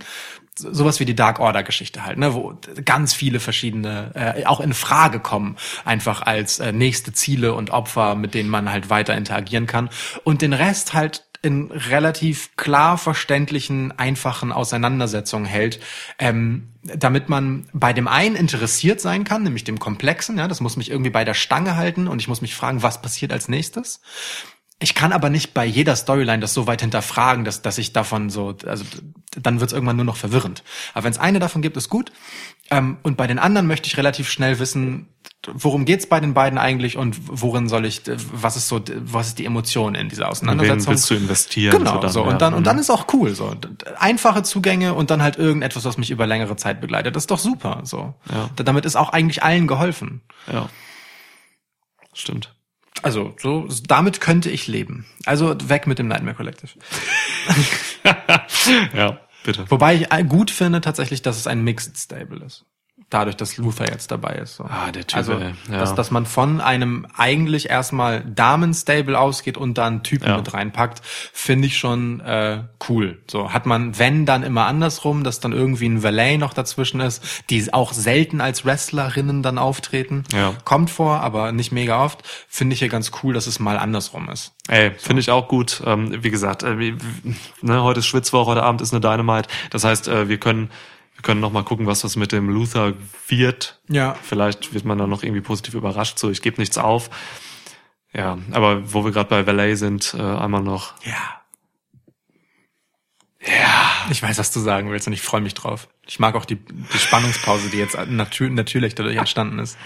Speaker 2: So- Sowas wie die Dark Order Geschichte halt, ne, wo ganz viele verschiedene äh, auch in Frage kommen, einfach als äh, nächste Ziele und Opfer, mit denen man halt weiter interagieren kann. Und den Rest halt in relativ klar verständlichen, einfachen Auseinandersetzungen hält, ähm, damit man bei dem einen interessiert sein kann, nämlich dem Komplexen, ja, das muss mich irgendwie bei der Stange halten und ich muss mich fragen, was passiert als nächstes. Ich kann aber nicht bei jeder Storyline das so weit hinterfragen, dass, dass ich davon so, also dann wird es irgendwann nur noch verwirrend. Aber wenn es eine davon gibt, ist gut. Ähm, und bei den anderen möchte ich relativ schnell wissen, worum geht's bei den beiden eigentlich und worin soll ich, was ist so, was ist die Emotion in dieser
Speaker 1: In wen
Speaker 2: Auseinandersetzung?
Speaker 1: willst du investieren?
Speaker 2: Genau, so,
Speaker 1: ja.
Speaker 2: und dann, und
Speaker 1: Mhm.
Speaker 2: dann ist auch cool, so. Einfache Zugänge und dann halt irgendetwas, was mich über längere Zeit begleitet. Das ist doch super, so.
Speaker 1: Ja.
Speaker 2: Da- Damit ist auch eigentlich allen geholfen.
Speaker 1: Ja. Stimmt.
Speaker 2: Also, so, damit könnte ich leben. Also, weg mit dem Nightmare Collective. *laughs*
Speaker 1: ja, bitte.
Speaker 2: Wobei ich gut finde tatsächlich, dass es ein Mixed Stable ist. Dadurch, dass Luther jetzt dabei ist. So.
Speaker 1: Ah, der Typ,
Speaker 2: Also,
Speaker 1: ey. Ja.
Speaker 2: dass, dass man von einem eigentlich erstmal Damen-Stable ausgeht und dann Typen
Speaker 1: Ja.
Speaker 2: mit reinpackt, finde ich schon äh, cool. So hat man, wenn dann immer andersrum, dass dann irgendwie ein Valet noch dazwischen ist, die auch selten als Wrestlerinnen dann auftreten.
Speaker 1: Ja.
Speaker 2: Kommt vor, aber nicht mega oft. Finde ich hier ganz cool, dass es mal andersrum ist.
Speaker 1: Ey, finde ich auch gut. Ähm, wie gesagt, äh, wie, ne, heute ist Schwitzwoche, heute Abend ist eine Dynamite. Das heißt, äh, wir können können noch mal gucken, was das mit dem Luther wird.
Speaker 2: Ja.
Speaker 1: Vielleicht wird man dann noch irgendwie positiv überrascht. So, ich gebe nichts auf. Ja, aber wo wir gerade bei Valet sind, äh, einmal noch.
Speaker 2: Ja. Ja. Ich weiß, was du sagen willst und ich freue mich drauf. Ich mag auch die, die Spannungspause, die jetzt natür natürlich dadurch entstanden ist.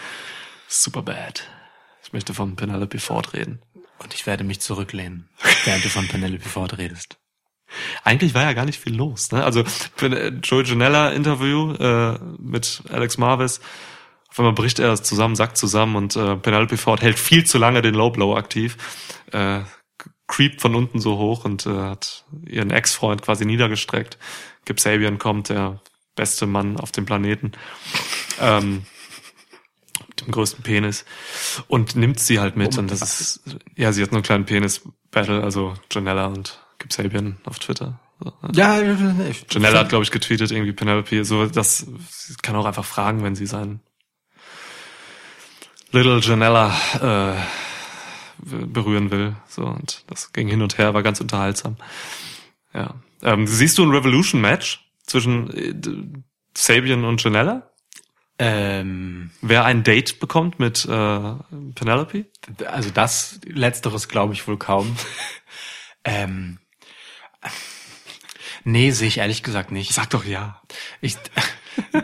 Speaker 1: Superbad. Ich möchte von Penelope Ford reden.
Speaker 2: Und ich werde mich zurücklehnen, während du von Penelope Ford redest.
Speaker 1: Eigentlich war ja gar nicht viel los. Ne? Also Pen- Joey Janella Interview äh, mit Alex Marvis. Auf einmal bricht er das zusammen, sackt zusammen und äh, Penelope Ford hält viel zu lange den Low Blow aktiv. Äh, creept von unten so hoch und äh, hat ihren Ex-Freund quasi niedergestreckt. Gib Sabian kommt, der beste Mann auf dem Planeten. Ähm, mit dem größten Penis. Und nimmt sie halt mit.
Speaker 2: Oh,
Speaker 1: und das
Speaker 2: was?
Speaker 1: ist, ja, sie hat nur einen kleinen Penis-Battle, also Janella und Sabian auf Twitter. Ne?
Speaker 2: Ja, ich,
Speaker 1: Janella hat, glaube ich, getweetet, irgendwie Penelope, so, das, sie kann auch einfach fragen, wenn sie sein Little Janella, äh, berühren will, so, und das ging hin und her, war ganz unterhaltsam. Ja. Ähm, siehst du ein Revolution-Match zwischen äh, Sabian und Janella?
Speaker 2: ähm,
Speaker 1: Wer ein Date bekommt mit äh, Penelope?
Speaker 2: also das Letzteres glaube ich wohl kaum. *laughs* ähm, nee, sehe ich ehrlich gesagt nicht.
Speaker 1: Sag doch ja.
Speaker 2: Ich, *laughs*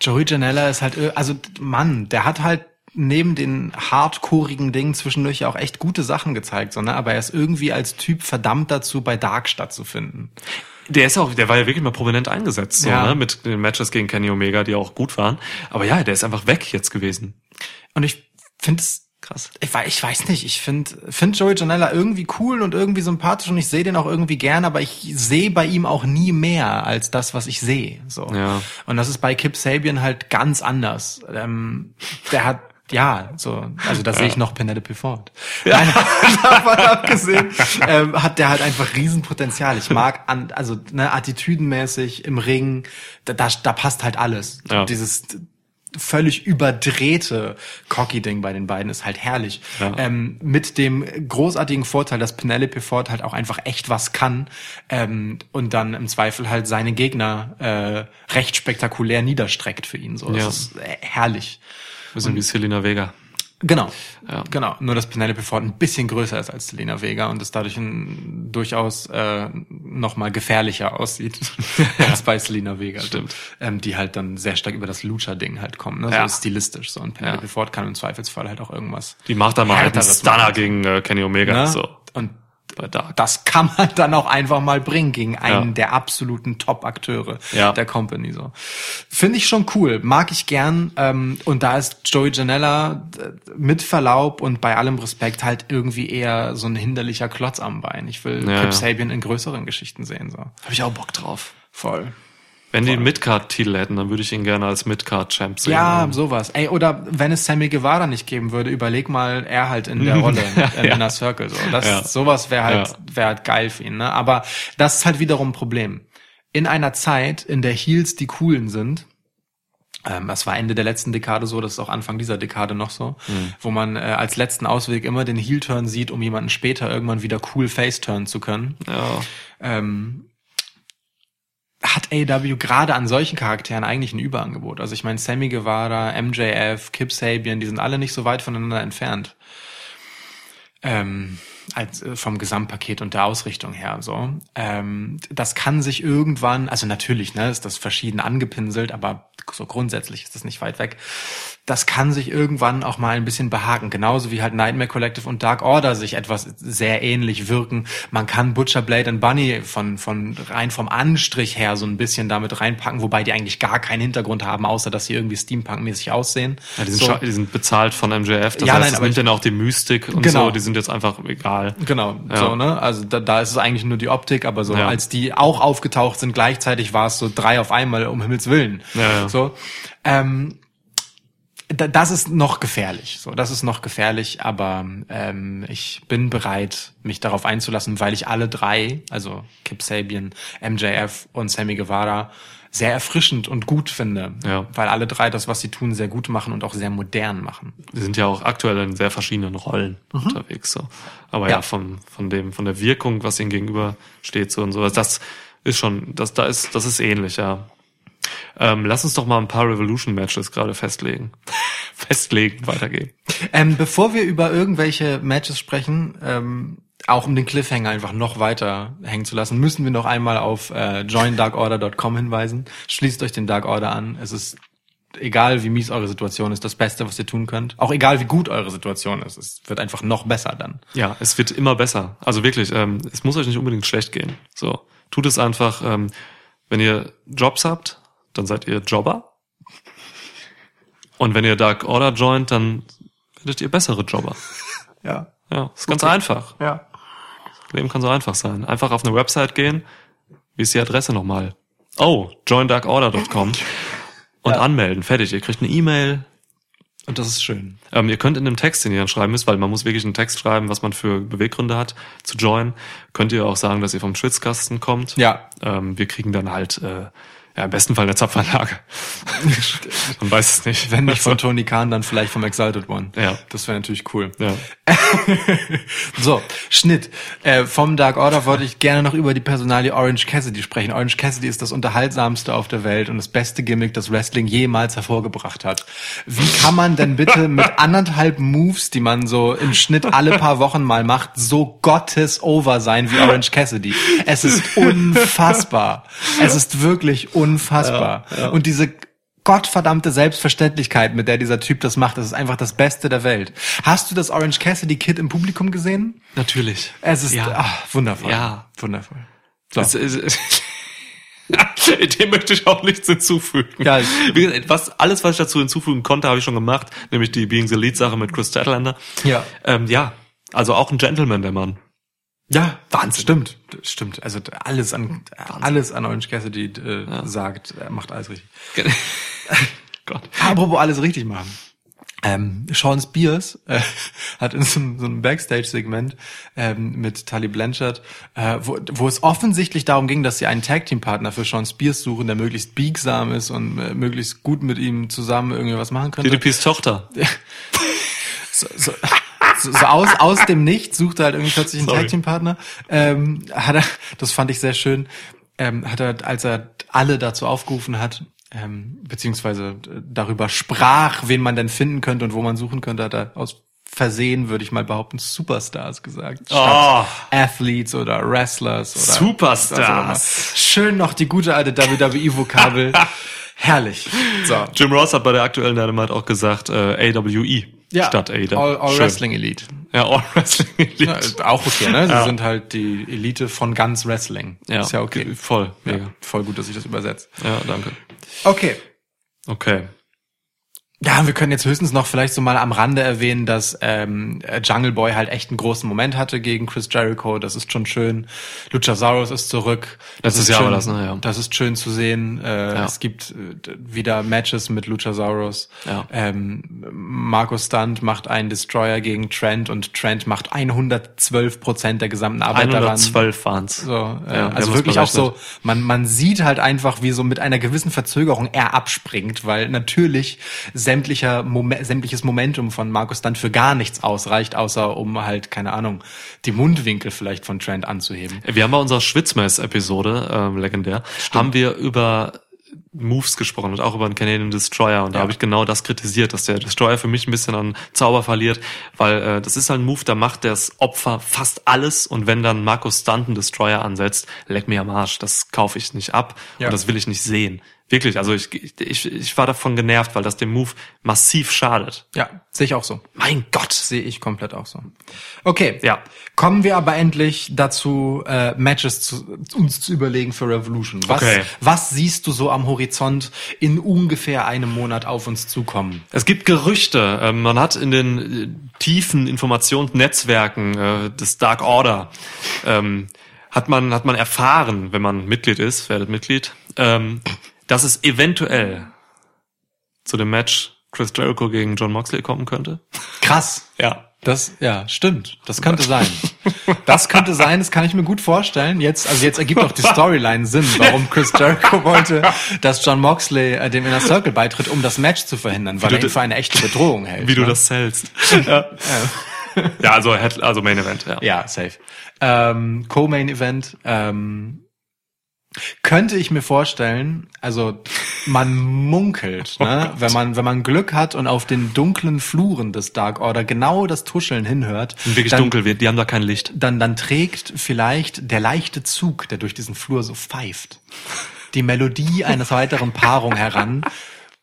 Speaker 2: Joey Janella ist halt, also Mann, der hat halt neben den hardcoreigen Dingen zwischendurch auch echt gute Sachen gezeigt, so, ne? aber er ist irgendwie als Typ verdammt dazu, bei Dark stattzufinden.
Speaker 1: Der ist auch, der war ja wirklich mal prominent eingesetzt, so,
Speaker 2: Ja.
Speaker 1: ne, mit den Matches gegen Kenny Omega, die auch gut waren. Aber ja, der ist einfach weg jetzt gewesen.
Speaker 2: Und ich finde es
Speaker 1: Krass.
Speaker 2: Ich, ich weiß nicht, ich finde find Joey Janela irgendwie cool und irgendwie sympathisch und ich sehe den auch irgendwie gern, aber ich sehe bei ihm auch nie mehr als das, was ich sehe. So.
Speaker 1: Ja.
Speaker 2: Und das ist bei Kip Sabian halt ganz anders. Ähm, der hat ja, so, also da sehe ich noch Penelope Ford. Nein, *laughs* davon abgesehen, ähm, hat der halt einfach Riesenpotenzial. Ich mag an, also ne, attitüdenmäßig im Ring, da, da, da passt halt alles.
Speaker 1: Ja.
Speaker 2: Dieses völlig überdrehte Cocky-Ding bei den beiden ist halt herrlich.
Speaker 1: Ja.
Speaker 2: Ähm, mit dem großartigen Vorteil, dass Penelope Ford halt auch einfach echt was kann ähm, und dann im Zweifel halt seine Gegner äh, recht spektakulär niederstreckt für ihn. So, das
Speaker 1: Ja.
Speaker 2: ist äh, herrlich.
Speaker 1: Bisschen wie Selena Vega.
Speaker 2: Genau.
Speaker 1: Ja.
Speaker 2: Genau. Nur, dass Penelope Ford ein bisschen größer ist als Selena Vega und es dadurch ein, durchaus äh, noch mal gefährlicher aussieht *laughs* als bei Selena Vega.
Speaker 1: Stimmt.
Speaker 2: Ähm, die halt dann sehr stark über das Lucha-Ding halt kommen. Ne?
Speaker 1: Ja.
Speaker 2: So stilistisch. So. Und Penelope
Speaker 1: Ja.
Speaker 2: Ford kann im Zweifelsfall halt auch irgendwas.
Speaker 1: Die macht dann mal halt einen Stunner
Speaker 2: machen.
Speaker 1: gegen äh, Kenny Omega.
Speaker 2: Ne?
Speaker 1: So.
Speaker 2: Und
Speaker 1: Bei Dark.
Speaker 2: das kann man dann auch einfach mal bringen gegen einen
Speaker 1: Ja.
Speaker 2: der absoluten Top-Akteure
Speaker 1: Ja.
Speaker 2: der Company. So finde ich schon cool, mag ich gern. Ähm, und da ist Joey Janella äh, mit Verlaub und bei allem Respekt halt irgendwie eher so ein hinderlicher Klotz am Bein. Ich will
Speaker 1: Ja, ja.
Speaker 2: Sabian in größeren Geschichten sehen. So
Speaker 1: Habe ich auch Bock drauf.
Speaker 2: voll.
Speaker 1: Wenn die einen Midcard-Titel hätten, dann würde ich ihn gerne als Midcard-Champ sehen.
Speaker 2: Ja, sowas. Ey, oder wenn es Sammy Guevara nicht geben würde, überleg mal, er halt in der *laughs* Rolle im
Speaker 1: Ja.
Speaker 2: Inner Circle. So. Das,
Speaker 1: Ja.
Speaker 2: Sowas wäre halt,
Speaker 1: Ja.
Speaker 2: wäre halt geil für ihn. Ne? Aber das ist halt wiederum ein Problem. In einer Zeit, in der Heels die Coolen sind, ähm, das war Ende der letzten Dekade so, das ist auch Anfang dieser Dekade noch so,
Speaker 1: Mhm.
Speaker 2: wo man äh, als letzten Ausweg immer den Heel-Turn sieht, um jemanden später irgendwann wieder cool Face-Turn zu können
Speaker 1: Ja.
Speaker 2: ähm, hat AEW gerade an solchen Charakteren eigentlich ein Überangebot. Also ich meine, Sammy Guevara, MJF, Kip Sabian, die sind alle nicht so weit voneinander entfernt. Ähm, als, äh, vom Gesamtpaket und der Ausrichtung her so. Ähm, das kann sich irgendwann, also natürlich, ne, ist das verschieden angepinselt, aber so grundsätzlich ist das nicht weit weg. Das kann sich irgendwann auch mal ein bisschen behaken, genauso wie halt Nightmare Collective und Dark Order sich etwas sehr ähnlich wirken. Man kann Butcher Blade und Bunny von von rein vom Anstrich her so ein bisschen damit reinpacken, wobei die eigentlich gar keinen Hintergrund haben, außer dass sie irgendwie Steampunk-mäßig aussehen.
Speaker 1: Ja, die, sind
Speaker 2: So.
Speaker 1: die sind bezahlt von MJF. Das
Speaker 2: Ja,
Speaker 1: heißt,
Speaker 2: nein,
Speaker 1: es
Speaker 2: aber
Speaker 1: nimmt dann auch die Mystik und
Speaker 2: Genau.
Speaker 1: so. Die sind jetzt einfach egal.
Speaker 2: Genau,
Speaker 1: Ja.
Speaker 2: so, ne? Also da, da ist es eigentlich nur die Optik, aber so,
Speaker 1: Ja.
Speaker 2: als die auch aufgetaucht sind, gleichzeitig war es so drei auf einmal, um Himmels Willen.
Speaker 1: Ja.
Speaker 2: So. Ähm, das ist noch gefährlich. So, das ist noch gefährlich, aber ähm, ich bin bereit, mich darauf einzulassen, weil ich alle drei, also Kip Sabian, MJF und Sammy Guevara, sehr erfrischend und gut finde.
Speaker 1: Ja.
Speaker 2: Weil alle drei das, was sie tun, sehr gut machen und auch sehr modern machen.
Speaker 1: Die sind ja auch aktuell in sehr verschiedenen Rollen unterwegs. So. Aber ja,
Speaker 2: Mhm. Ja.
Speaker 1: von, von dem, von der Wirkung, was ihnen gegenüber steht, so und so. Das ist schon, das, da ist, das ist ähnlich, ja. Ähm, lass uns doch mal ein paar Revolution-Matches gerade festlegen. *laughs* festlegen, weitergehen.
Speaker 2: Ähm, bevor wir über irgendwelche Matches sprechen, ähm, auch um den Cliffhanger einfach noch weiter hängen zu lassen, müssen wir noch einmal auf äh, joindarkorder.com hinweisen. Schließt euch den Dark Order an. Es ist egal, wie mies eure Situation ist, das Beste, was ihr tun könnt. Auch egal, wie gut eure Situation ist. Es wird einfach noch besser dann.
Speaker 1: Ja, es wird immer besser. Also wirklich, ähm, es muss euch nicht unbedingt schlecht gehen. So, tut es einfach. Ähm, wenn ihr Jobs habt, dann seid ihr Jobber. Und wenn ihr Dark Order joint, dann werdet ihr bessere Jobber.
Speaker 2: Ja.
Speaker 1: Ja, ist ganz einfach.
Speaker 2: Ja.
Speaker 1: Leben kann so einfach sein. Einfach auf eine Website gehen. Wie ist die Adresse nochmal? Oh, joindarkorder.com und
Speaker 2: Ja.
Speaker 1: anmelden. Fertig. Ihr kriegt eine E-Mail.
Speaker 2: Und das ist schön.
Speaker 1: Ähm, ihr könnt in dem Text, den ihr dann schreiben müsst, weil man muss wirklich einen Text schreiben, was man für Beweggründe hat, zu joinen, könnt ihr auch sagen, dass ihr vom Schwitzkasten kommt.
Speaker 2: Ja.
Speaker 1: Ähm, wir kriegen dann halt, äh, ja, im besten Fall eine Zapfanlage. *laughs* man weiß es nicht.
Speaker 2: Wenn nicht von *laughs* Tony Khan, dann vielleicht vom Exalted One.
Speaker 1: Ja.
Speaker 2: Das wäre natürlich cool.
Speaker 1: ja. *laughs*
Speaker 2: So, Schnitt. Äh, vom Dark Order wollte ich gerne noch über die Personalie Orange Cassidy sprechen. Orange Cassidy ist das unterhaltsamste auf der Welt und das beste Gimmick, das Wrestling jemals hervorgebracht hat. Wie kann man denn bitte mit anderthalb Moves, die man so im Schnitt alle paar Wochen mal macht, so gottes over sein wie Orange Cassidy? Es ist unfassbar. Es ist wirklich unfassbar. Und diese gottverdammte Selbstverständlichkeit, mit der dieser Typ das macht, das ist einfach das Beste der Welt. Hast du das Orange Cassidy Kid im Publikum gesehen?
Speaker 1: Natürlich.
Speaker 2: Es ist
Speaker 1: Ja.
Speaker 2: ach, wundervoll.
Speaker 1: Ja.
Speaker 2: Wundervoll. So.
Speaker 1: Es, es, *laughs* Dem möchte ich auch nichts hinzufügen.
Speaker 2: Ja,
Speaker 1: Wie gesagt, was, alles, was ich dazu hinzufügen konnte, habe ich schon gemacht, nämlich die Being the Lead Sache mit Chris Statlander.
Speaker 2: Ja.
Speaker 1: Ähm, ja, also auch ein Gentleman, der Mann.
Speaker 2: Ja, Wahnsinn. Stimmt, stimmt. Also alles an alles an Orange Cassidy äh, sagt, er macht alles richtig. *laughs*
Speaker 1: Gott.
Speaker 2: Apropos alles richtig machen. Ähm, Sean Spears äh, hat in so, einem- so einem Backstage-Segment ähm, mit Tully Blanchard, äh, wo, wo es offensichtlich darum ging, dass sie einen Tag-Team-Partner für Sean Spears suchen, der möglichst biegsam ist und äh, möglichst gut mit ihm zusammen irgendwie was machen könnte.
Speaker 1: DDPs Tochter. *laughs*
Speaker 2: so, so, so, so aus, aus dem Nichts sucht er halt irgendwie plötzlich einen. Tag Team Partner. Ähm, hat er, das fand ich sehr schön, ähm, hat er, als er alle dazu aufgerufen hat, ähm, beziehungsweise äh, darüber sprach, wen man denn finden könnte und wo man suchen könnte, hat er aus Versehen, würde ich mal behaupten, Superstars gesagt. Statt
Speaker 1: Oh.
Speaker 2: Athletes oder Wrestlers oder
Speaker 1: Superstars.
Speaker 2: Schön noch die gute alte WWE-Vokabel. *laughs* Herrlich. So.
Speaker 1: Jim Ross hat bei der aktuellen Dynamite auch gesagt, äh, AWE statt AW.
Speaker 2: All, All. Wrestling Elite.
Speaker 1: Ja, All *laughs* Wrestling Elite.
Speaker 2: Ja, auch okay, ne? Sie
Speaker 1: Ja.
Speaker 2: sind halt die Elite von ganz Wrestling.
Speaker 1: Ja,
Speaker 2: Ist ja okay.
Speaker 1: Voll.
Speaker 2: Ja,
Speaker 1: Mega.
Speaker 2: voll gut, dass ich das übersetze.
Speaker 1: Ja, danke.
Speaker 2: Okay.
Speaker 1: Okay.
Speaker 2: Ja, wir können jetzt höchstens noch vielleicht so mal am Rande erwähnen, dass ähm, Jungle Boy halt echt einen großen Moment hatte gegen Chris Jericho. Das ist schon schön. Luchasaurus ist zurück. Das
Speaker 1: Letztes
Speaker 2: ist
Speaker 1: Jahr
Speaker 2: schön,
Speaker 1: war das, ne? Ja.
Speaker 2: Das ist schön zu sehen. Äh,
Speaker 1: Ja.
Speaker 2: Es gibt äh, wieder Matches mit Luchasaurus.
Speaker 1: Ja.
Speaker 2: Ähm, Marco Stunt macht einen Destroyer gegen Trent und Trent macht 112 Prozent der gesamten Arbeit daran.
Speaker 1: 112 waren's.
Speaker 2: So, äh,
Speaker 1: Ja,
Speaker 2: also wirklich auch so, man, man sieht halt einfach, wie so mit einer gewissen Verzögerung er abspringt, weil natürlich sämtlicher Momen, sämtliches Momentum von Markus dann für gar nichts ausreicht, außer um halt, keine Ahnung, die Mundwinkel vielleicht von Trent anzuheben.
Speaker 1: Wir haben bei unserer Schwitzmess-Episode, ähm, legendär, haben wir über Moves gesprochen und auch über den Canadian Destroyer. Und da
Speaker 2: Ja.
Speaker 1: habe ich genau das kritisiert, dass der Destroyer für mich ein bisschen an Zauber verliert, weil äh, das ist halt ein Move, da macht das Opfer fast alles und wenn dann Markus Stunt einen Destroyer ansetzt, leck mir am Arsch, das kaufe ich nicht ab
Speaker 2: Ja.
Speaker 1: und das will ich nicht sehen. Wirklich, also ich, ich, ich war davon genervt, weil das dem Move massiv schadet.
Speaker 2: Ja, sehe ich auch so.
Speaker 1: Mein Gott.
Speaker 2: Sehe ich komplett auch so. Okay,
Speaker 1: Ja.
Speaker 2: kommen wir aber endlich dazu, äh, Matches zu, uns zu überlegen für Revolution. Was,
Speaker 1: Okay.
Speaker 2: was siehst du so am Horizont in ungefähr einem Monat auf uns zukommen?
Speaker 1: Es gibt Gerüchte. Ähm, man hat in den äh, tiefen Informationsnetzwerken äh, des Dark Order ähm, hat man hat man erfahren, wenn man Mitglied ist, werdet Mitglied, ähm, dass es eventuell zu dem Match Chris Jericho gegen John Moxley kommen könnte.
Speaker 2: Krass.
Speaker 1: Ja.
Speaker 2: Das, ja, stimmt. Das könnte sein. Das könnte sein, das kann ich mir gut vorstellen. Jetzt, also jetzt ergibt auch die Storyline Sinn, warum Chris Jericho wollte, dass John Moxley äh, dem Inner Circle beitritt, um das Match zu verhindern, weil
Speaker 1: du
Speaker 2: er ihn für eine echte Bedrohung hält.
Speaker 1: Wie du
Speaker 2: ne?
Speaker 1: das zählst. *laughs* ja. ja, also also Main Event. Ja.
Speaker 2: Ja, safe. Ähm, Co-Main Event, ähm, könnte ich mir vorstellen, also man munkelt, *laughs* ne, wenn man wenn man Glück hat und auf den dunklen Fluren des Dark Order genau das Tuscheln hinhört,
Speaker 1: Und wirklich
Speaker 2: dann,
Speaker 1: dunkel wird. Die haben da kein Licht.
Speaker 2: dann dann trägt vielleicht der leichte Zug, der durch diesen Flur so pfeift, die Melodie einer weiteren Paarung heran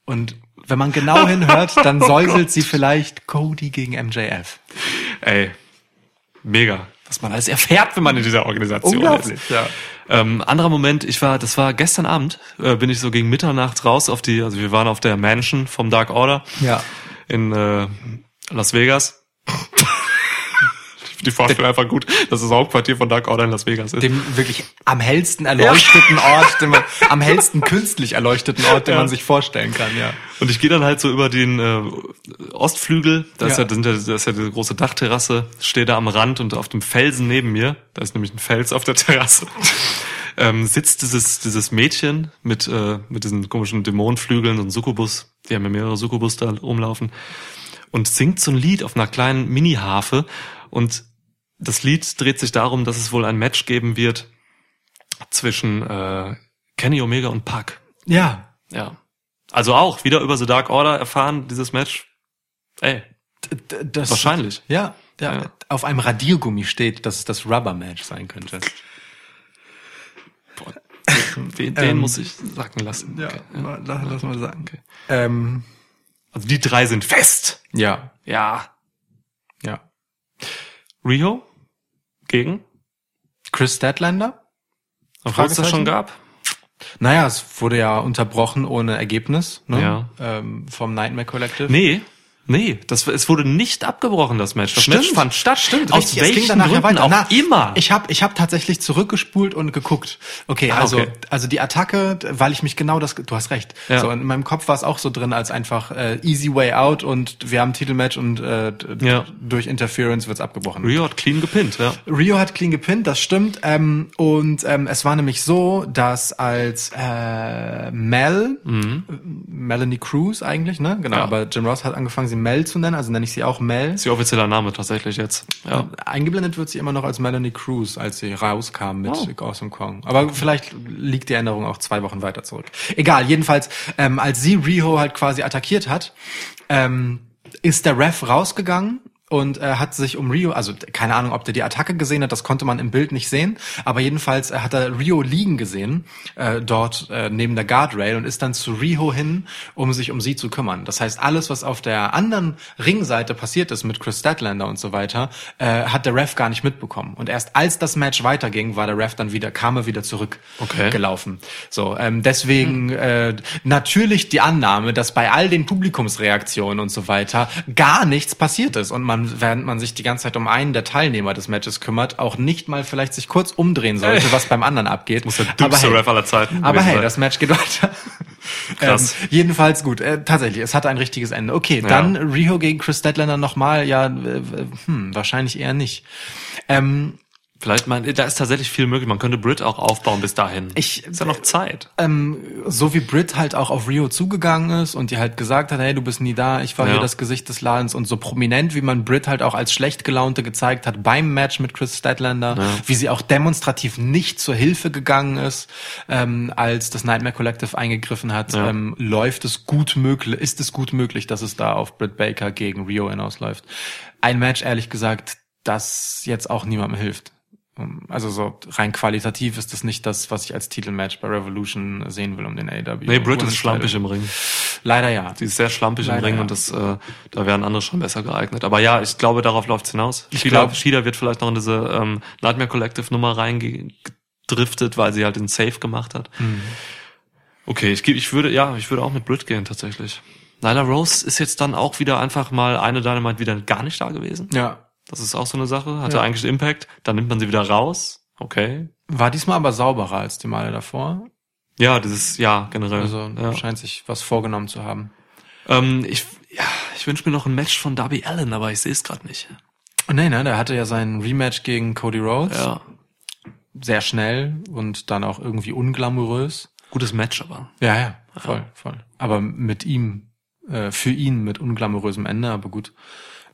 Speaker 2: und wenn man genau *laughs* hinhört, dann säuselt sie vielleicht Cody gegen MJF.
Speaker 1: Ey, mega. Was man alles erfährt, wenn man in dieser Organisation ist.
Speaker 2: ja.
Speaker 1: Ähm, anderer Moment, ich war, das war gestern Abend, äh, bin ich so gegen Mitternacht raus auf die, also wir waren auf der Mansion vom Dark Order
Speaker 2: Ja.
Speaker 1: in äh, Las Vegas. Die Vorstellung einfach gut, dass das Hauptquartier von Dark Order in Las Vegas ist.
Speaker 2: dem wirklich am hellsten erleuchteten Ort, den man, am hellsten künstlich erleuchteten Ort, den
Speaker 1: Ja.
Speaker 2: man sich vorstellen kann, ja.
Speaker 1: Und ich gehe dann halt so über den äh, Ostflügel, da ist
Speaker 2: Ja.
Speaker 1: ja, da sind ja, da ist ja diese große Dachterrasse, stehe da am Rand und auf dem Felsen neben mir, da ist nämlich ein Fels auf der Terrasse, *laughs* ähm, sitzt dieses, dieses Mädchen mit, äh, mit diesen komischen Dämonenflügeln und Succubus, die haben ja mehrere Succubus da rumlaufen, und singt so ein Lied auf einer kleinen Mini-Harfe und das Lied dreht sich darum, dass es wohl ein Match geben wird zwischen äh, Kenny Omega und Pac.
Speaker 2: Ja.
Speaker 1: Ja. Also auch wieder über The Dark Order erfahren, dieses Match. Ey,
Speaker 2: D- Das,
Speaker 1: Wahrscheinlich.
Speaker 2: Ja, ja,
Speaker 1: Ja.
Speaker 2: Auf einem Radiergummi steht, dass es das Rubber-Match sein könnte.
Speaker 1: den, den muss ich sacken lassen. Okay.
Speaker 2: lass, lass mal sagen. Ähm,
Speaker 1: Also die drei sind fest.
Speaker 2: ja,
Speaker 1: Ja.
Speaker 2: ja.
Speaker 1: Rio gegen,
Speaker 2: Chris Statlander?
Speaker 1: obwohl es das schon gab.
Speaker 2: Naja, es wurde ja unterbrochen ohne Ergebnis ne?
Speaker 1: Ja.
Speaker 2: ähm, vom Nightmare Collective.
Speaker 1: Nee, nee, das, es wurde nicht abgebrochen, das Match. Das Match fand statt.
Speaker 2: Stimmt,
Speaker 1: Aus
Speaker 2: richtig.
Speaker 1: Welchen Gründen
Speaker 2: weiter.
Speaker 1: auch
Speaker 2: Na,
Speaker 1: immer.
Speaker 2: Ich habe ich hab tatsächlich zurückgespult und geguckt. Okay,
Speaker 1: Ah,
Speaker 2: also
Speaker 1: okay.
Speaker 2: also die Attacke, weil ich mich genau das, du hast recht.
Speaker 1: Ja.
Speaker 2: So in meinem Kopf war es auch so drin als einfach äh, easy way out und wir haben Titelmatch und äh,
Speaker 1: Ja.
Speaker 2: durch Interference wird's abgebrochen.
Speaker 1: Rio hat clean gepinnt, ja.
Speaker 2: Rio hat clean gepinnt, das stimmt. Ähm, und ähm, es war nämlich so, dass als äh, Mel, äh, Melanie Cruz eigentlich, ne? Genau,
Speaker 1: Mhm. Ja.
Speaker 2: aber Jim Ross hat angefangen, sie Mel zu nennen, also nenne ich sie auch Mel.
Speaker 1: Ist ihr offizieller Name tatsächlich jetzt. Ja.
Speaker 2: Eingeblendet wird sie immer noch als Melanie Cruz, als sie rauskam mit
Speaker 1: Oh.
Speaker 2: Awesome Kong. Aber vielleicht liegt die Erinnerung auch zwei Wochen weiter zurück. Egal, jedenfalls, ähm, als sie Riho halt quasi attackiert hat, ähm, ist der Ref rausgegangen und äh, hat sich um Rio, also keine Ahnung, ob der die Attacke gesehen hat, das konnte man im Bild nicht sehen, aber jedenfalls äh, hat er Rio liegen gesehen, äh, dort äh, neben der Guardrail und ist dann zu Rio hin, um sich um sie zu kümmern. Das heißt, alles, was auf der anderen Ringseite passiert ist mit Chris Statlander und so weiter, äh, hat der Ref gar nicht mitbekommen. Und erst als das Match weiterging, war der Ref dann wieder, kam er wieder zurück
Speaker 1: Okay.
Speaker 2: gelaufen. So, ähm, deswegen äh, natürlich die Annahme, dass bei all den Publikumsreaktionen und so weiter gar nichts passiert ist und man, während man sich die ganze Zeit um einen der Teilnehmer des Matches kümmert, auch nicht mal vielleicht sich kurz umdrehen sollte, was beim anderen abgeht.
Speaker 1: Muss der dümmste
Speaker 2: hey,
Speaker 1: Ref aller Zeiten
Speaker 2: Aber hey,
Speaker 1: sein.
Speaker 2: das Match geht weiter. *laughs*
Speaker 1: Krass.
Speaker 2: Ähm, jedenfalls gut. Äh, tatsächlich, es hatte ein richtiges Ende. Okay,
Speaker 1: Ja.
Speaker 2: dann Riho gegen Chris Statlander nochmal. Ja, äh, hm, wahrscheinlich eher nicht. Ähm,
Speaker 1: Vielleicht, man, da ist tatsächlich viel möglich. Man könnte Brit auch aufbauen bis dahin.
Speaker 2: Ich-
Speaker 1: ist ja noch Zeit.
Speaker 2: ähm, so wie Britt halt auch auf Rio zugegangen ist und die halt gesagt hat, hey, du bist nie da, ich war
Speaker 1: Ja.
Speaker 2: hier das Gesicht des Ladens und so prominent, wie man Britt halt auch als schlecht gelaunte gezeigt hat beim Match mit Chris Statlander, wie sie auch demonstrativ nicht zur Hilfe gegangen ist, ähm, als das Nightmare Collective eingegriffen hat,
Speaker 1: Ja.
Speaker 2: ähm, läuft es gut möglich, ist es gut möglich, dass es da auf Britt Baker gegen Rio hinausläuft. Ein Match, ehrlich gesagt, das jetzt auch niemandem hilft. Also so rein qualitativ ist das nicht das, was ich als Titelmatch bei Revolution sehen will um den AW.
Speaker 1: Nee, Brit
Speaker 2: Women's
Speaker 1: ist schlampig im Ring.
Speaker 2: Leider ja.
Speaker 1: Sie ist sehr schlampig im
Speaker 2: Leider,
Speaker 1: Ring
Speaker 2: ja.
Speaker 1: und das, äh, da wären andere schon besser geeignet. Aber ja, ich glaube, darauf läuft's hinaus.
Speaker 2: Ich
Speaker 1: Shida,
Speaker 2: glaub-
Speaker 1: Shida wird vielleicht noch in diese ähm, Nightmare Collective Nummer reingedriftet, weil sie halt den Safe gemacht hat.
Speaker 2: Mhm.
Speaker 1: Okay, ich, ich würde, ja, ich würde auch mit Brit gehen tatsächlich. Nyla Rose ist jetzt dann auch wieder einfach mal eine Dynamite wieder gar nicht da gewesen.
Speaker 2: Ja.
Speaker 1: Das ist auch so eine Sache. Hatte
Speaker 2: Ja.
Speaker 1: eigentlich Impact. Dann nimmt man sie wieder raus. Okay.
Speaker 2: War diesmal aber sauberer als die Male davor.
Speaker 1: Ja, dieses, ja, generell.
Speaker 2: Also
Speaker 1: ja.
Speaker 2: scheint sich was vorgenommen zu haben.
Speaker 1: Ähm, ich, ja, ich wünsche mir noch ein Match von Darby Allen, aber ich sehe es gerade nicht.
Speaker 2: Nee, ne, der hatte ja sein Rematch gegen Cody Rhodes.
Speaker 1: Ja.
Speaker 2: Sehr schnell und dann auch irgendwie unglamourös.
Speaker 1: Gutes Match, aber.
Speaker 2: Ja, ja, voll, voll. Aber mit ihm, äh, für ihn mit unglamourösem Ende, aber gut.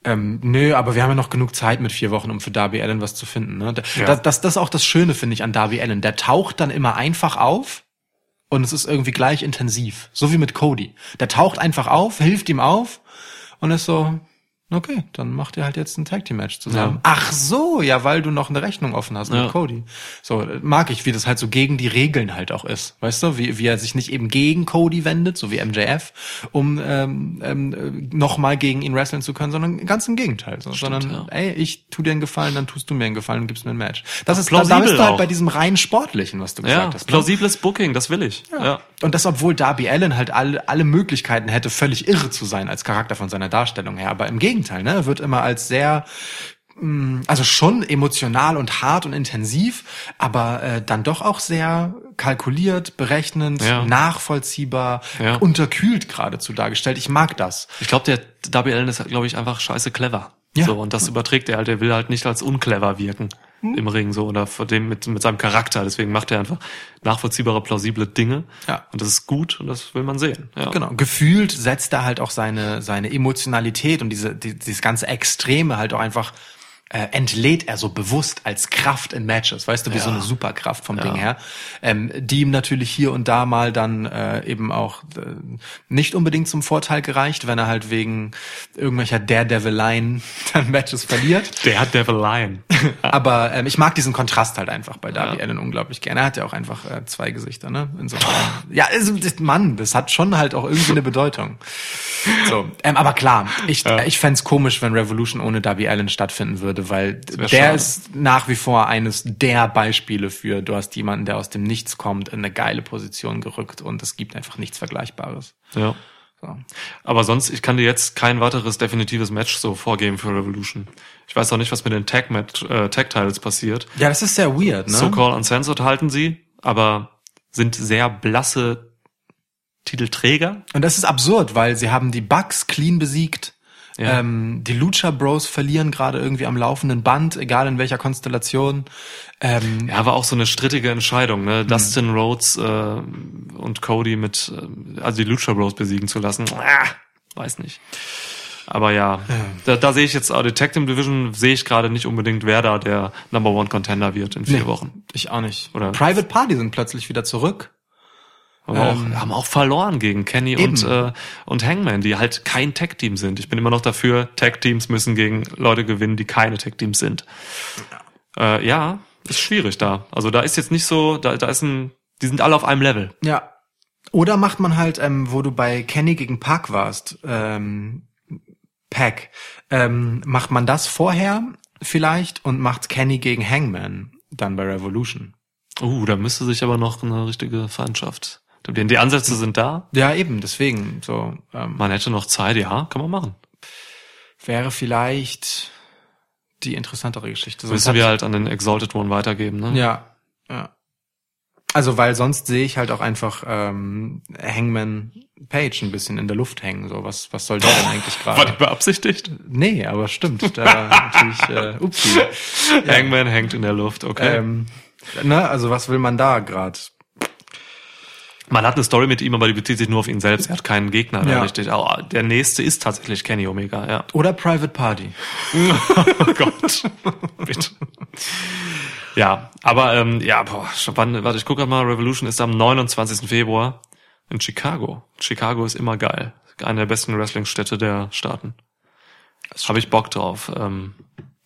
Speaker 2: Ähm, nö, aber wir haben ja noch genug Zeit mit vier Wochen, um für Darby Allen was zu finden. Ne? Da-
Speaker 1: Ja.
Speaker 2: Das, das, das ist auch das Schöne, finde ich, an Darby Allen. Der taucht dann immer einfach auf und es ist irgendwie gleich intensiv. So wie mit Cody. Der taucht einfach auf, hilft ihm auf und ist so, okay, dann macht ihr halt jetzt ein Tag Team Match zusammen.
Speaker 1: Ja.
Speaker 2: Ach so, ja, weil du noch eine Rechnung offen hast
Speaker 1: Ja.
Speaker 2: mit Cody. So, mag ich, wie das halt so gegen die Regeln halt auch ist. Weißt du, wie, wie er sich nicht eben gegen Cody wendet, so wie MJF, um ähm, ähm, nochmal gegen ihn wresteln zu können, sondern ganz im Gegenteil. So, sondern,
Speaker 1: ja.
Speaker 2: ey, ich tu dir einen Gefallen, dann tust du mir einen Gefallen und gibst mir ein Match. Das ist,
Speaker 1: plausibel
Speaker 2: da bist du halt
Speaker 1: auch.
Speaker 2: bei diesem rein sportlichen, was du
Speaker 1: Ja,
Speaker 2: gesagt hast. ne?
Speaker 1: plausibles Booking, das will ich. Ja.
Speaker 2: Und das, obwohl Darby Allen halt alle, alle Möglichkeiten hätte, völlig irre zu sein als Charakter von seiner Darstellung her. Aber im Gegenteil, ne, er wird immer als sehr, mh, also schon emotional und hart und intensiv, aber äh, dann doch auch sehr kalkuliert, berechnend,
Speaker 1: Ja.
Speaker 2: nachvollziehbar,
Speaker 1: Ja.
Speaker 2: unterkühlt geradezu dargestellt. Ich mag das.
Speaker 1: Ich glaube, der Darby Allen ist, glaube ich, einfach scheiße clever.
Speaker 2: Ja.
Speaker 1: So, und das überträgt er halt. Er will halt nicht als unclever wirken
Speaker 2: Hm.
Speaker 1: im Ring so oder vor dem mit, mit seinem Charakter. Deswegen macht er einfach nachvollziehbare, plausible Dinge.
Speaker 2: Ja.
Speaker 1: Und das ist gut und das will man sehen. Ja.
Speaker 2: Genau. Gefühlt setzt er halt auch seine, seine Emotionalität und diese, die, dieses ganze Extreme halt auch einfach äh, entlädt er so bewusst als Kraft in Matches, weißt du, wie
Speaker 1: Ja.
Speaker 2: so eine Superkraft vom
Speaker 1: Ja.
Speaker 2: Ding her, ähm, die ihm natürlich hier und da mal dann äh, eben auch äh, nicht unbedingt zum Vorteil gereicht, wenn er halt wegen irgendwelcher Daredevil-Line *laughs* dann Matches verliert.
Speaker 1: Der Devil Lion. *laughs*
Speaker 2: Aber ähm, ich mag diesen Kontrast halt einfach bei Darby
Speaker 1: Ja.
Speaker 2: Allen unglaublich gerne. Er hat ja auch einfach äh, zwei Gesichter, ne? Insofern. ja, also, das, Mann, das hat schon halt auch irgendwie eine Bedeutung. So, ähm, aber klar, ich,
Speaker 1: Ja.
Speaker 2: ich fänd's komisch, wenn Revolution ohne Darby Allen stattfinden würde. Schade, weil der
Speaker 1: schade.
Speaker 2: ist nach wie vor eines der Beispiele für, du hast jemanden, der aus dem Nichts kommt, in eine geile Position gerückt und es gibt einfach nichts Vergleichbares.
Speaker 1: Ja.
Speaker 2: So.
Speaker 1: Aber sonst, ich kann dir jetzt kein weiteres definitives Match so vorgeben für Revolution. Ich weiß auch nicht, was mit den Tag Match, äh, Tag Titles passiert.
Speaker 2: Ja, das ist sehr weird, ne?
Speaker 1: So Call Uncensored halten sie, aber sind sehr blasse Titelträger.
Speaker 2: Und das ist absurd, weil sie haben die Bugs clean besiegt.
Speaker 1: Ja.
Speaker 2: Ähm, die Lucha Bros verlieren gerade irgendwie am laufenden Band, egal in welcher Konstellation. Ähm,
Speaker 1: Ja, war auch so eine strittige Entscheidung, ne? Dustin Rhodes äh, und Cody mit, äh, also die Lucha Bros besiegen zu lassen. Ah, weiß nicht. Aber ja, Da, da sehe ich jetzt, auch Team Division sehe ich gerade nicht unbedingt, wer da der Number One Contender wird in vier
Speaker 2: Nee.
Speaker 1: Wochen.
Speaker 2: Ich auch nicht.
Speaker 1: Oder-
Speaker 2: Private Party sind plötzlich wieder zurück.
Speaker 1: Aber
Speaker 2: Ähm,
Speaker 1: auch, haben auch verloren gegen Kenny und, äh, und Hangman, die halt kein Tag-Team sind. Ich bin immer noch dafür, Tag-Teams müssen gegen Leute gewinnen, die keine Tag-Teams sind. Ja. Äh, ja, ist schwierig da. Also da ist jetzt nicht so, da, da ist ein, die sind alle auf einem Level.
Speaker 2: Ja. Oder macht man halt, ähm, wo du bei Kenny gegen Park warst, ähm, Pack, ähm, macht man das vorher vielleicht und macht Kenny gegen Hangman dann bei Revolution.
Speaker 1: Uh, da müsste sich aber noch eine richtige Feindschaft. Die, die Ansätze sind da.
Speaker 2: Ja, eben, deswegen, so, ähm,
Speaker 1: Man hätte noch Zeit, ja, kann man machen.
Speaker 2: wäre vielleicht die interessantere Geschichte. Sonst
Speaker 1: Müssen wir halt an den Exalted One weitergeben, ne?
Speaker 2: Ja, ja. Also, weil sonst sehe ich halt auch einfach ähm, Hangman Page ein bisschen in der Luft hängen. So, was, was soll der denn *laughs* eigentlich
Speaker 1: War
Speaker 2: gerade?
Speaker 1: die beabsichtigt?
Speaker 2: Nee, aber stimmt. Da *laughs* natürlich, äh, upsie. *laughs*
Speaker 1: Hangman hängt in der Luft, okay.
Speaker 2: Ähm, ne, also was will man da gerade?
Speaker 1: Man hat eine Story mit ihm, aber die bezieht sich nur auf ihn selbst. Er hat keinen Gegner,
Speaker 2: Ja.
Speaker 1: richtig. Aber der nächste ist tatsächlich Kenny Omega, ja.
Speaker 2: Oder Private Party. *laughs*
Speaker 1: Oh Gott. Bitte. Ja, aber ähm, ja, boah, spannend. Warte, ich gucke mal, Revolution ist am 29. Februar in Chicago. Chicago ist immer geil. Eine der besten Wrestling-Städte der Staaten. Habe ich Bock drauf. Ähm,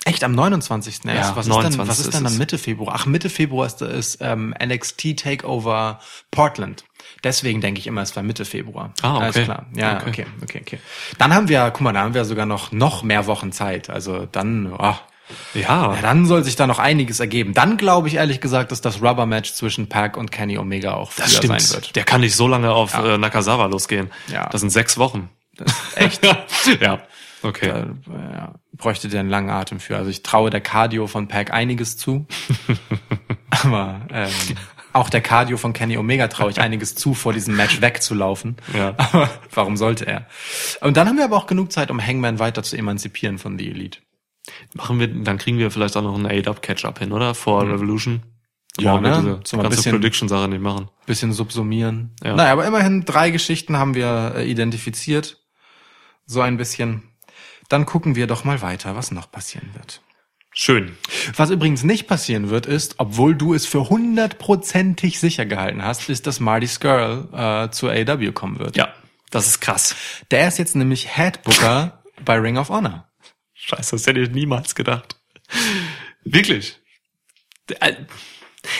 Speaker 2: Echt am 29. erst.
Speaker 1: Ja,
Speaker 2: was, ist denn,
Speaker 1: 29.
Speaker 2: was ist denn dann. Mitte Februar? Ach, Mitte Februar ist, ist ähm, NXT Takeover Portland. Deswegen denke ich immer, es war Mitte Februar.
Speaker 1: Ah, okay.
Speaker 2: Alles klar. Ja,
Speaker 1: Okay.
Speaker 2: okay, okay, okay. Dann haben wir, guck mal, da haben wir sogar noch noch mehr Wochen Zeit. Also dann, oh,
Speaker 1: ja,
Speaker 2: ja, dann soll sich da noch einiges ergeben. Dann glaube ich ehrlich gesagt, dass das Rubber Match zwischen Pac und Kenny Omega auch früher
Speaker 1: das stimmt.
Speaker 2: sein wird.
Speaker 1: Der kann nicht so lange auf äh, Nakazawa losgehen.
Speaker 2: Ja.
Speaker 1: Das sind sechs Wochen.
Speaker 2: Echt? *laughs*
Speaker 1: ja. Okay.
Speaker 2: Äh, ja, bräuchte der einen langen Atem für. Also ich traue der Cardio von Pac einiges zu. *laughs* Aber ähm, auch der Cardio von Kenny Omega traue ich *laughs* einiges zu, vor diesem Match wegzulaufen.
Speaker 1: Ja. *laughs*
Speaker 2: Aber warum sollte er? Und dann haben wir aber auch genug Zeit, um Hangman weiter zu emanzipieren von The Elite.
Speaker 1: Machen wir, dann kriegen wir vielleicht auch noch einen A-Dub Catch-Up hin, oder? Vor Revolution.
Speaker 2: Ja, ne?
Speaker 1: diese
Speaker 2: ein
Speaker 1: ganze
Speaker 2: bisschen-
Speaker 1: Prediction-Sache nicht machen.
Speaker 2: Bisschen subsumieren.
Speaker 1: Ja.
Speaker 2: Naja, aber immerhin drei Geschichten haben wir äh, identifiziert. So ein bisschen. Dann gucken wir doch mal weiter, was noch passieren wird.
Speaker 1: Schön.
Speaker 2: Was übrigens nicht passieren wird, ist, obwohl du es für hundertprozentig sicher gehalten hast, ist, dass Marty Skrull äh, zu AW kommen wird.
Speaker 1: Ja, das ist krass.
Speaker 2: Der ist jetzt nämlich Headbooker *laughs* bei Ring of Honor.
Speaker 1: Scheiße, das hätte ich niemals gedacht. Wirklich. Äh,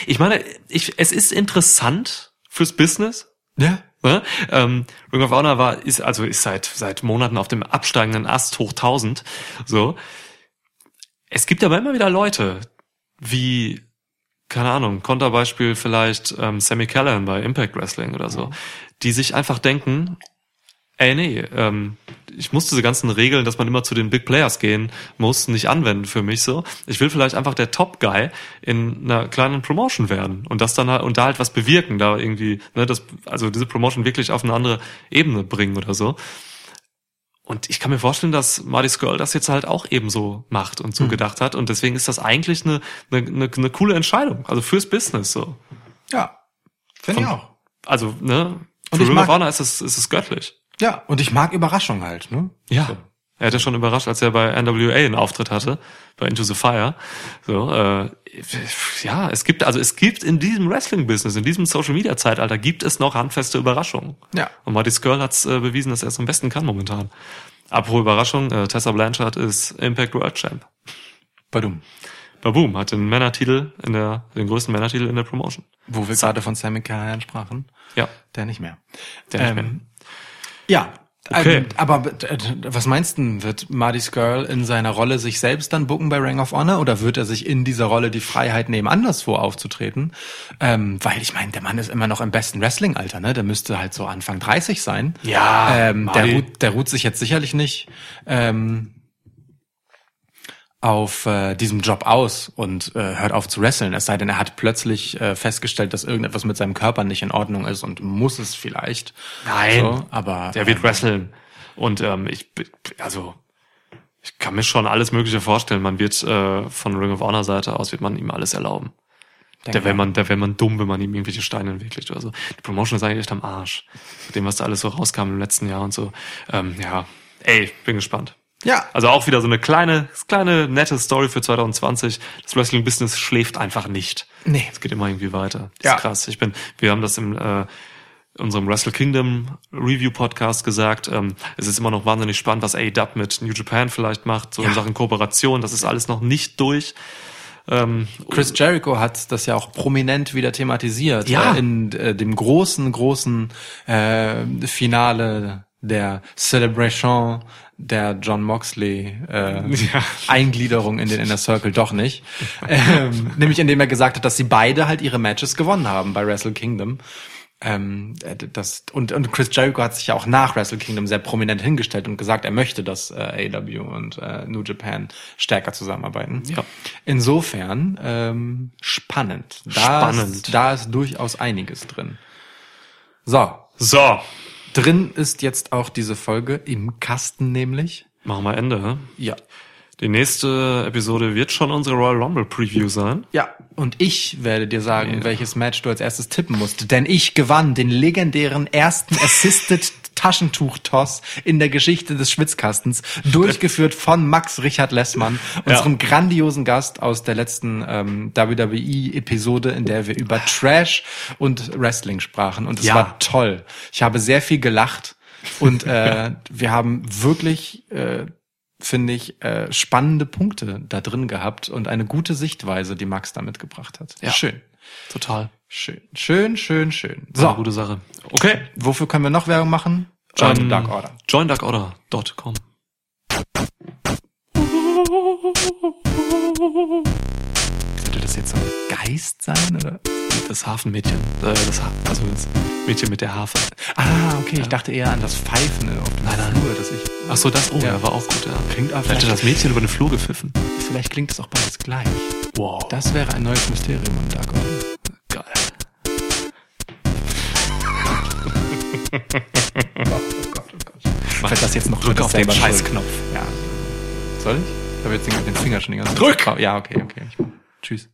Speaker 1: Ich meine, ich, es ist interessant fürs Business.
Speaker 2: Ja.
Speaker 1: Ne? Ähm, Ring of Honor war, ist, also ist seit, seit Monaten auf dem absteigenden Ast hoch 1000. So. Es gibt aber immer wieder Leute, wie, keine Ahnung, Konterbeispiel vielleicht ähm, Sammy Callahan bei Impact Wrestling oder so, die sich einfach denken, ey nee, ähm, ich muss diese ganzen Regeln, dass man immer zu den Big Players gehen muss, nicht anwenden für mich so. Ich will vielleicht einfach der Top Guy in einer kleinen Promotion werden und das dann halt, und da halt was bewirken, da irgendwie, ne, das, also diese Promotion wirklich auf eine andere Ebene bringen oder so. Und ich kann mir vorstellen, dass Marty Skrull das jetzt halt auch ebenso macht und so gedacht hat. Und deswegen ist das eigentlich eine, eine, eine, eine coole Entscheidung. Also fürs Business so.
Speaker 2: Ja. Finde ich auch.
Speaker 1: Also, ne,
Speaker 2: Und
Speaker 1: für
Speaker 2: ich
Speaker 1: Ring of Honor ist es, ist es göttlich.
Speaker 2: Ja, und ich mag Überraschung halt, ne?
Speaker 1: Ja.
Speaker 2: So.
Speaker 1: Er hätte schon überrascht, als er bei NWA einen Auftritt hatte, bei Into the Fire. So, äh, ja, es gibt, also es gibt in diesem Wrestling-Business, in diesem Social-Media-Zeitalter, gibt es noch handfeste Überraschungen.
Speaker 2: Ja.
Speaker 1: Und Marty Skrull hat es äh, bewiesen, dass er es am besten kann momentan. Apropos Überraschung, äh, Tessa Blanchard ist Impact World Champ.
Speaker 2: Badum.
Speaker 1: Baboom hat den Männertitel in der, den größten Männertitel in der Promotion.
Speaker 2: Wo wir gerade von Sammy Callahan sprachen.
Speaker 1: Ja.
Speaker 2: Der nicht mehr.
Speaker 1: Der nicht
Speaker 2: Ähm,
Speaker 1: mehr.
Speaker 2: Ja,
Speaker 1: Okay.
Speaker 2: Ähm, aber äh, was meinst du, wird Marty Skrull in seiner Rolle sich selbst dann bucken bei Ring of Honor oder wird er sich in dieser Rolle die Freiheit nehmen, anderswo aufzutreten? Ähm, weil ich meine, der Mann ist immer noch im besten Wrestling-Alter, ne? Der müsste halt so Anfang 30 sein.
Speaker 1: Ja,
Speaker 2: ähm, der, ruht, der ruht sich jetzt sicherlich nicht ähm, auf äh, diesem Job aus und äh, hört auf zu wresteln. Es sei denn, er hat plötzlich äh, festgestellt, dass irgendetwas mit seinem Körper nicht in Ordnung ist und muss es vielleicht.
Speaker 1: Nein.
Speaker 2: So, aber
Speaker 1: Der wird wresteln. Und ähm, ich, also ich kann mir schon alles Mögliche vorstellen. Man wird äh, von Ring of Honor Seite aus wird man ihm alles erlauben.
Speaker 2: Denke
Speaker 1: Da wäre man, da wäre man dumm, wenn man ihm irgendwelche Steine legt oder so. Die Promotion ist eigentlich echt am Arsch. Mit dem, was da alles so rauskam im letzten Jahr und so. Ähm, ja, ey, bin gespannt.
Speaker 2: Ja,
Speaker 1: Also auch wieder so eine kleine, kleine nette Story für 2020. Das Wrestling-Business schläft einfach nicht.
Speaker 2: Nee.
Speaker 1: Es geht immer irgendwie weiter. Das
Speaker 2: Ja.
Speaker 1: ist krass. Ich bin, wir haben das im äh, unserem Wrestle Kingdom Review Podcast gesagt. Ähm, es ist immer noch wahnsinnig spannend, was AEW mit New Japan vielleicht macht, so in
Speaker 2: Ja.
Speaker 1: Sachen Kooperation. Das ist alles noch nicht durch. Ähm,
Speaker 2: Chris Jericho hat das ja auch prominent wieder thematisiert
Speaker 1: Ja.
Speaker 2: äh, in äh, dem großen, großen äh, Finale der Celebration der John Moxley *laughs* äh, Eingliederung in den Inner Circle doch nicht. ähm, *laughs* nämlich indem er gesagt hat, dass sie beide halt ihre Matches gewonnen haben bei Wrestle Kingdom. Ähm, äh, das, und, und Chris Jericho hat sich ja auch nach Wrestle Kingdom sehr prominent hingestellt und gesagt, er möchte, dass äh, AW und äh, New Japan stärker zusammenarbeiten.
Speaker 1: Ja.
Speaker 2: Insofern ähm, spannend. Da
Speaker 1: Spannend.
Speaker 2: Ist, da ist durchaus einiges drin. So,
Speaker 1: so,
Speaker 2: drin ist jetzt auch diese Folge im Kasten nämlich.
Speaker 1: machen wir Ende. hä?
Speaker 2: Ja.
Speaker 1: Die nächste Episode wird schon unsere Royal Rumble Preview sein.
Speaker 2: Ja, und ich werde dir sagen, welches Match du als erstes tippen musst. Denn ich gewann den legendären ersten Assisted Taschentuch-Toss in der Geschichte des Schwitzkastens, durchgeführt von Max Richard Lessmann, unserem grandiosen Gast aus der letzten ähm, WWE-Episode, in der wir über Trash und Wrestling sprachen. Und es
Speaker 1: Ja.
Speaker 2: war toll. Ich habe sehr viel gelacht und äh, *laughs* wir haben wirklich... Äh, finde ich, äh, spannende Punkte da drin gehabt und eine gute Sichtweise, die Max da mitgebracht hat.
Speaker 1: Ja.
Speaker 2: Schön.
Speaker 1: Total.
Speaker 2: Schön, schön, schön, schön.
Speaker 1: So. Eine gute Sache. Okay.
Speaker 2: wofür können wir noch Werbung machen? Join
Speaker 1: Ähm,
Speaker 2: Dark Order.
Speaker 1: JoinDarkOrder.com. Sollte das jetzt so ein
Speaker 2: Geist sein, oder?
Speaker 1: das Hafenmädchen? Äh, das ha also das Mädchen mit der Harfe.
Speaker 2: Ah, okay, ich dachte eher an das Pfeifen auf dem
Speaker 1: Nein, nein.
Speaker 2: Flur, das ich,
Speaker 1: Ach so, das. Oh,
Speaker 2: Ja.
Speaker 1: ja, war auch gut. Ja.
Speaker 2: Klingt aber
Speaker 1: Vielleicht hat das Mädchen über den Flur gepfiffen.
Speaker 2: vielleicht klingt es auch beides gleich.
Speaker 1: Wow.
Speaker 2: Das wäre ein neues Mysterium im Dark Order. Mach ich das jetzt noch
Speaker 1: Drück auf den. Scheißknopf.
Speaker 2: Ja. Soll ich? Ich habe jetzt den, Finger schon die ganze Zeit.
Speaker 1: Drück!
Speaker 2: Ja, okay, okay. Mach. Tschüss.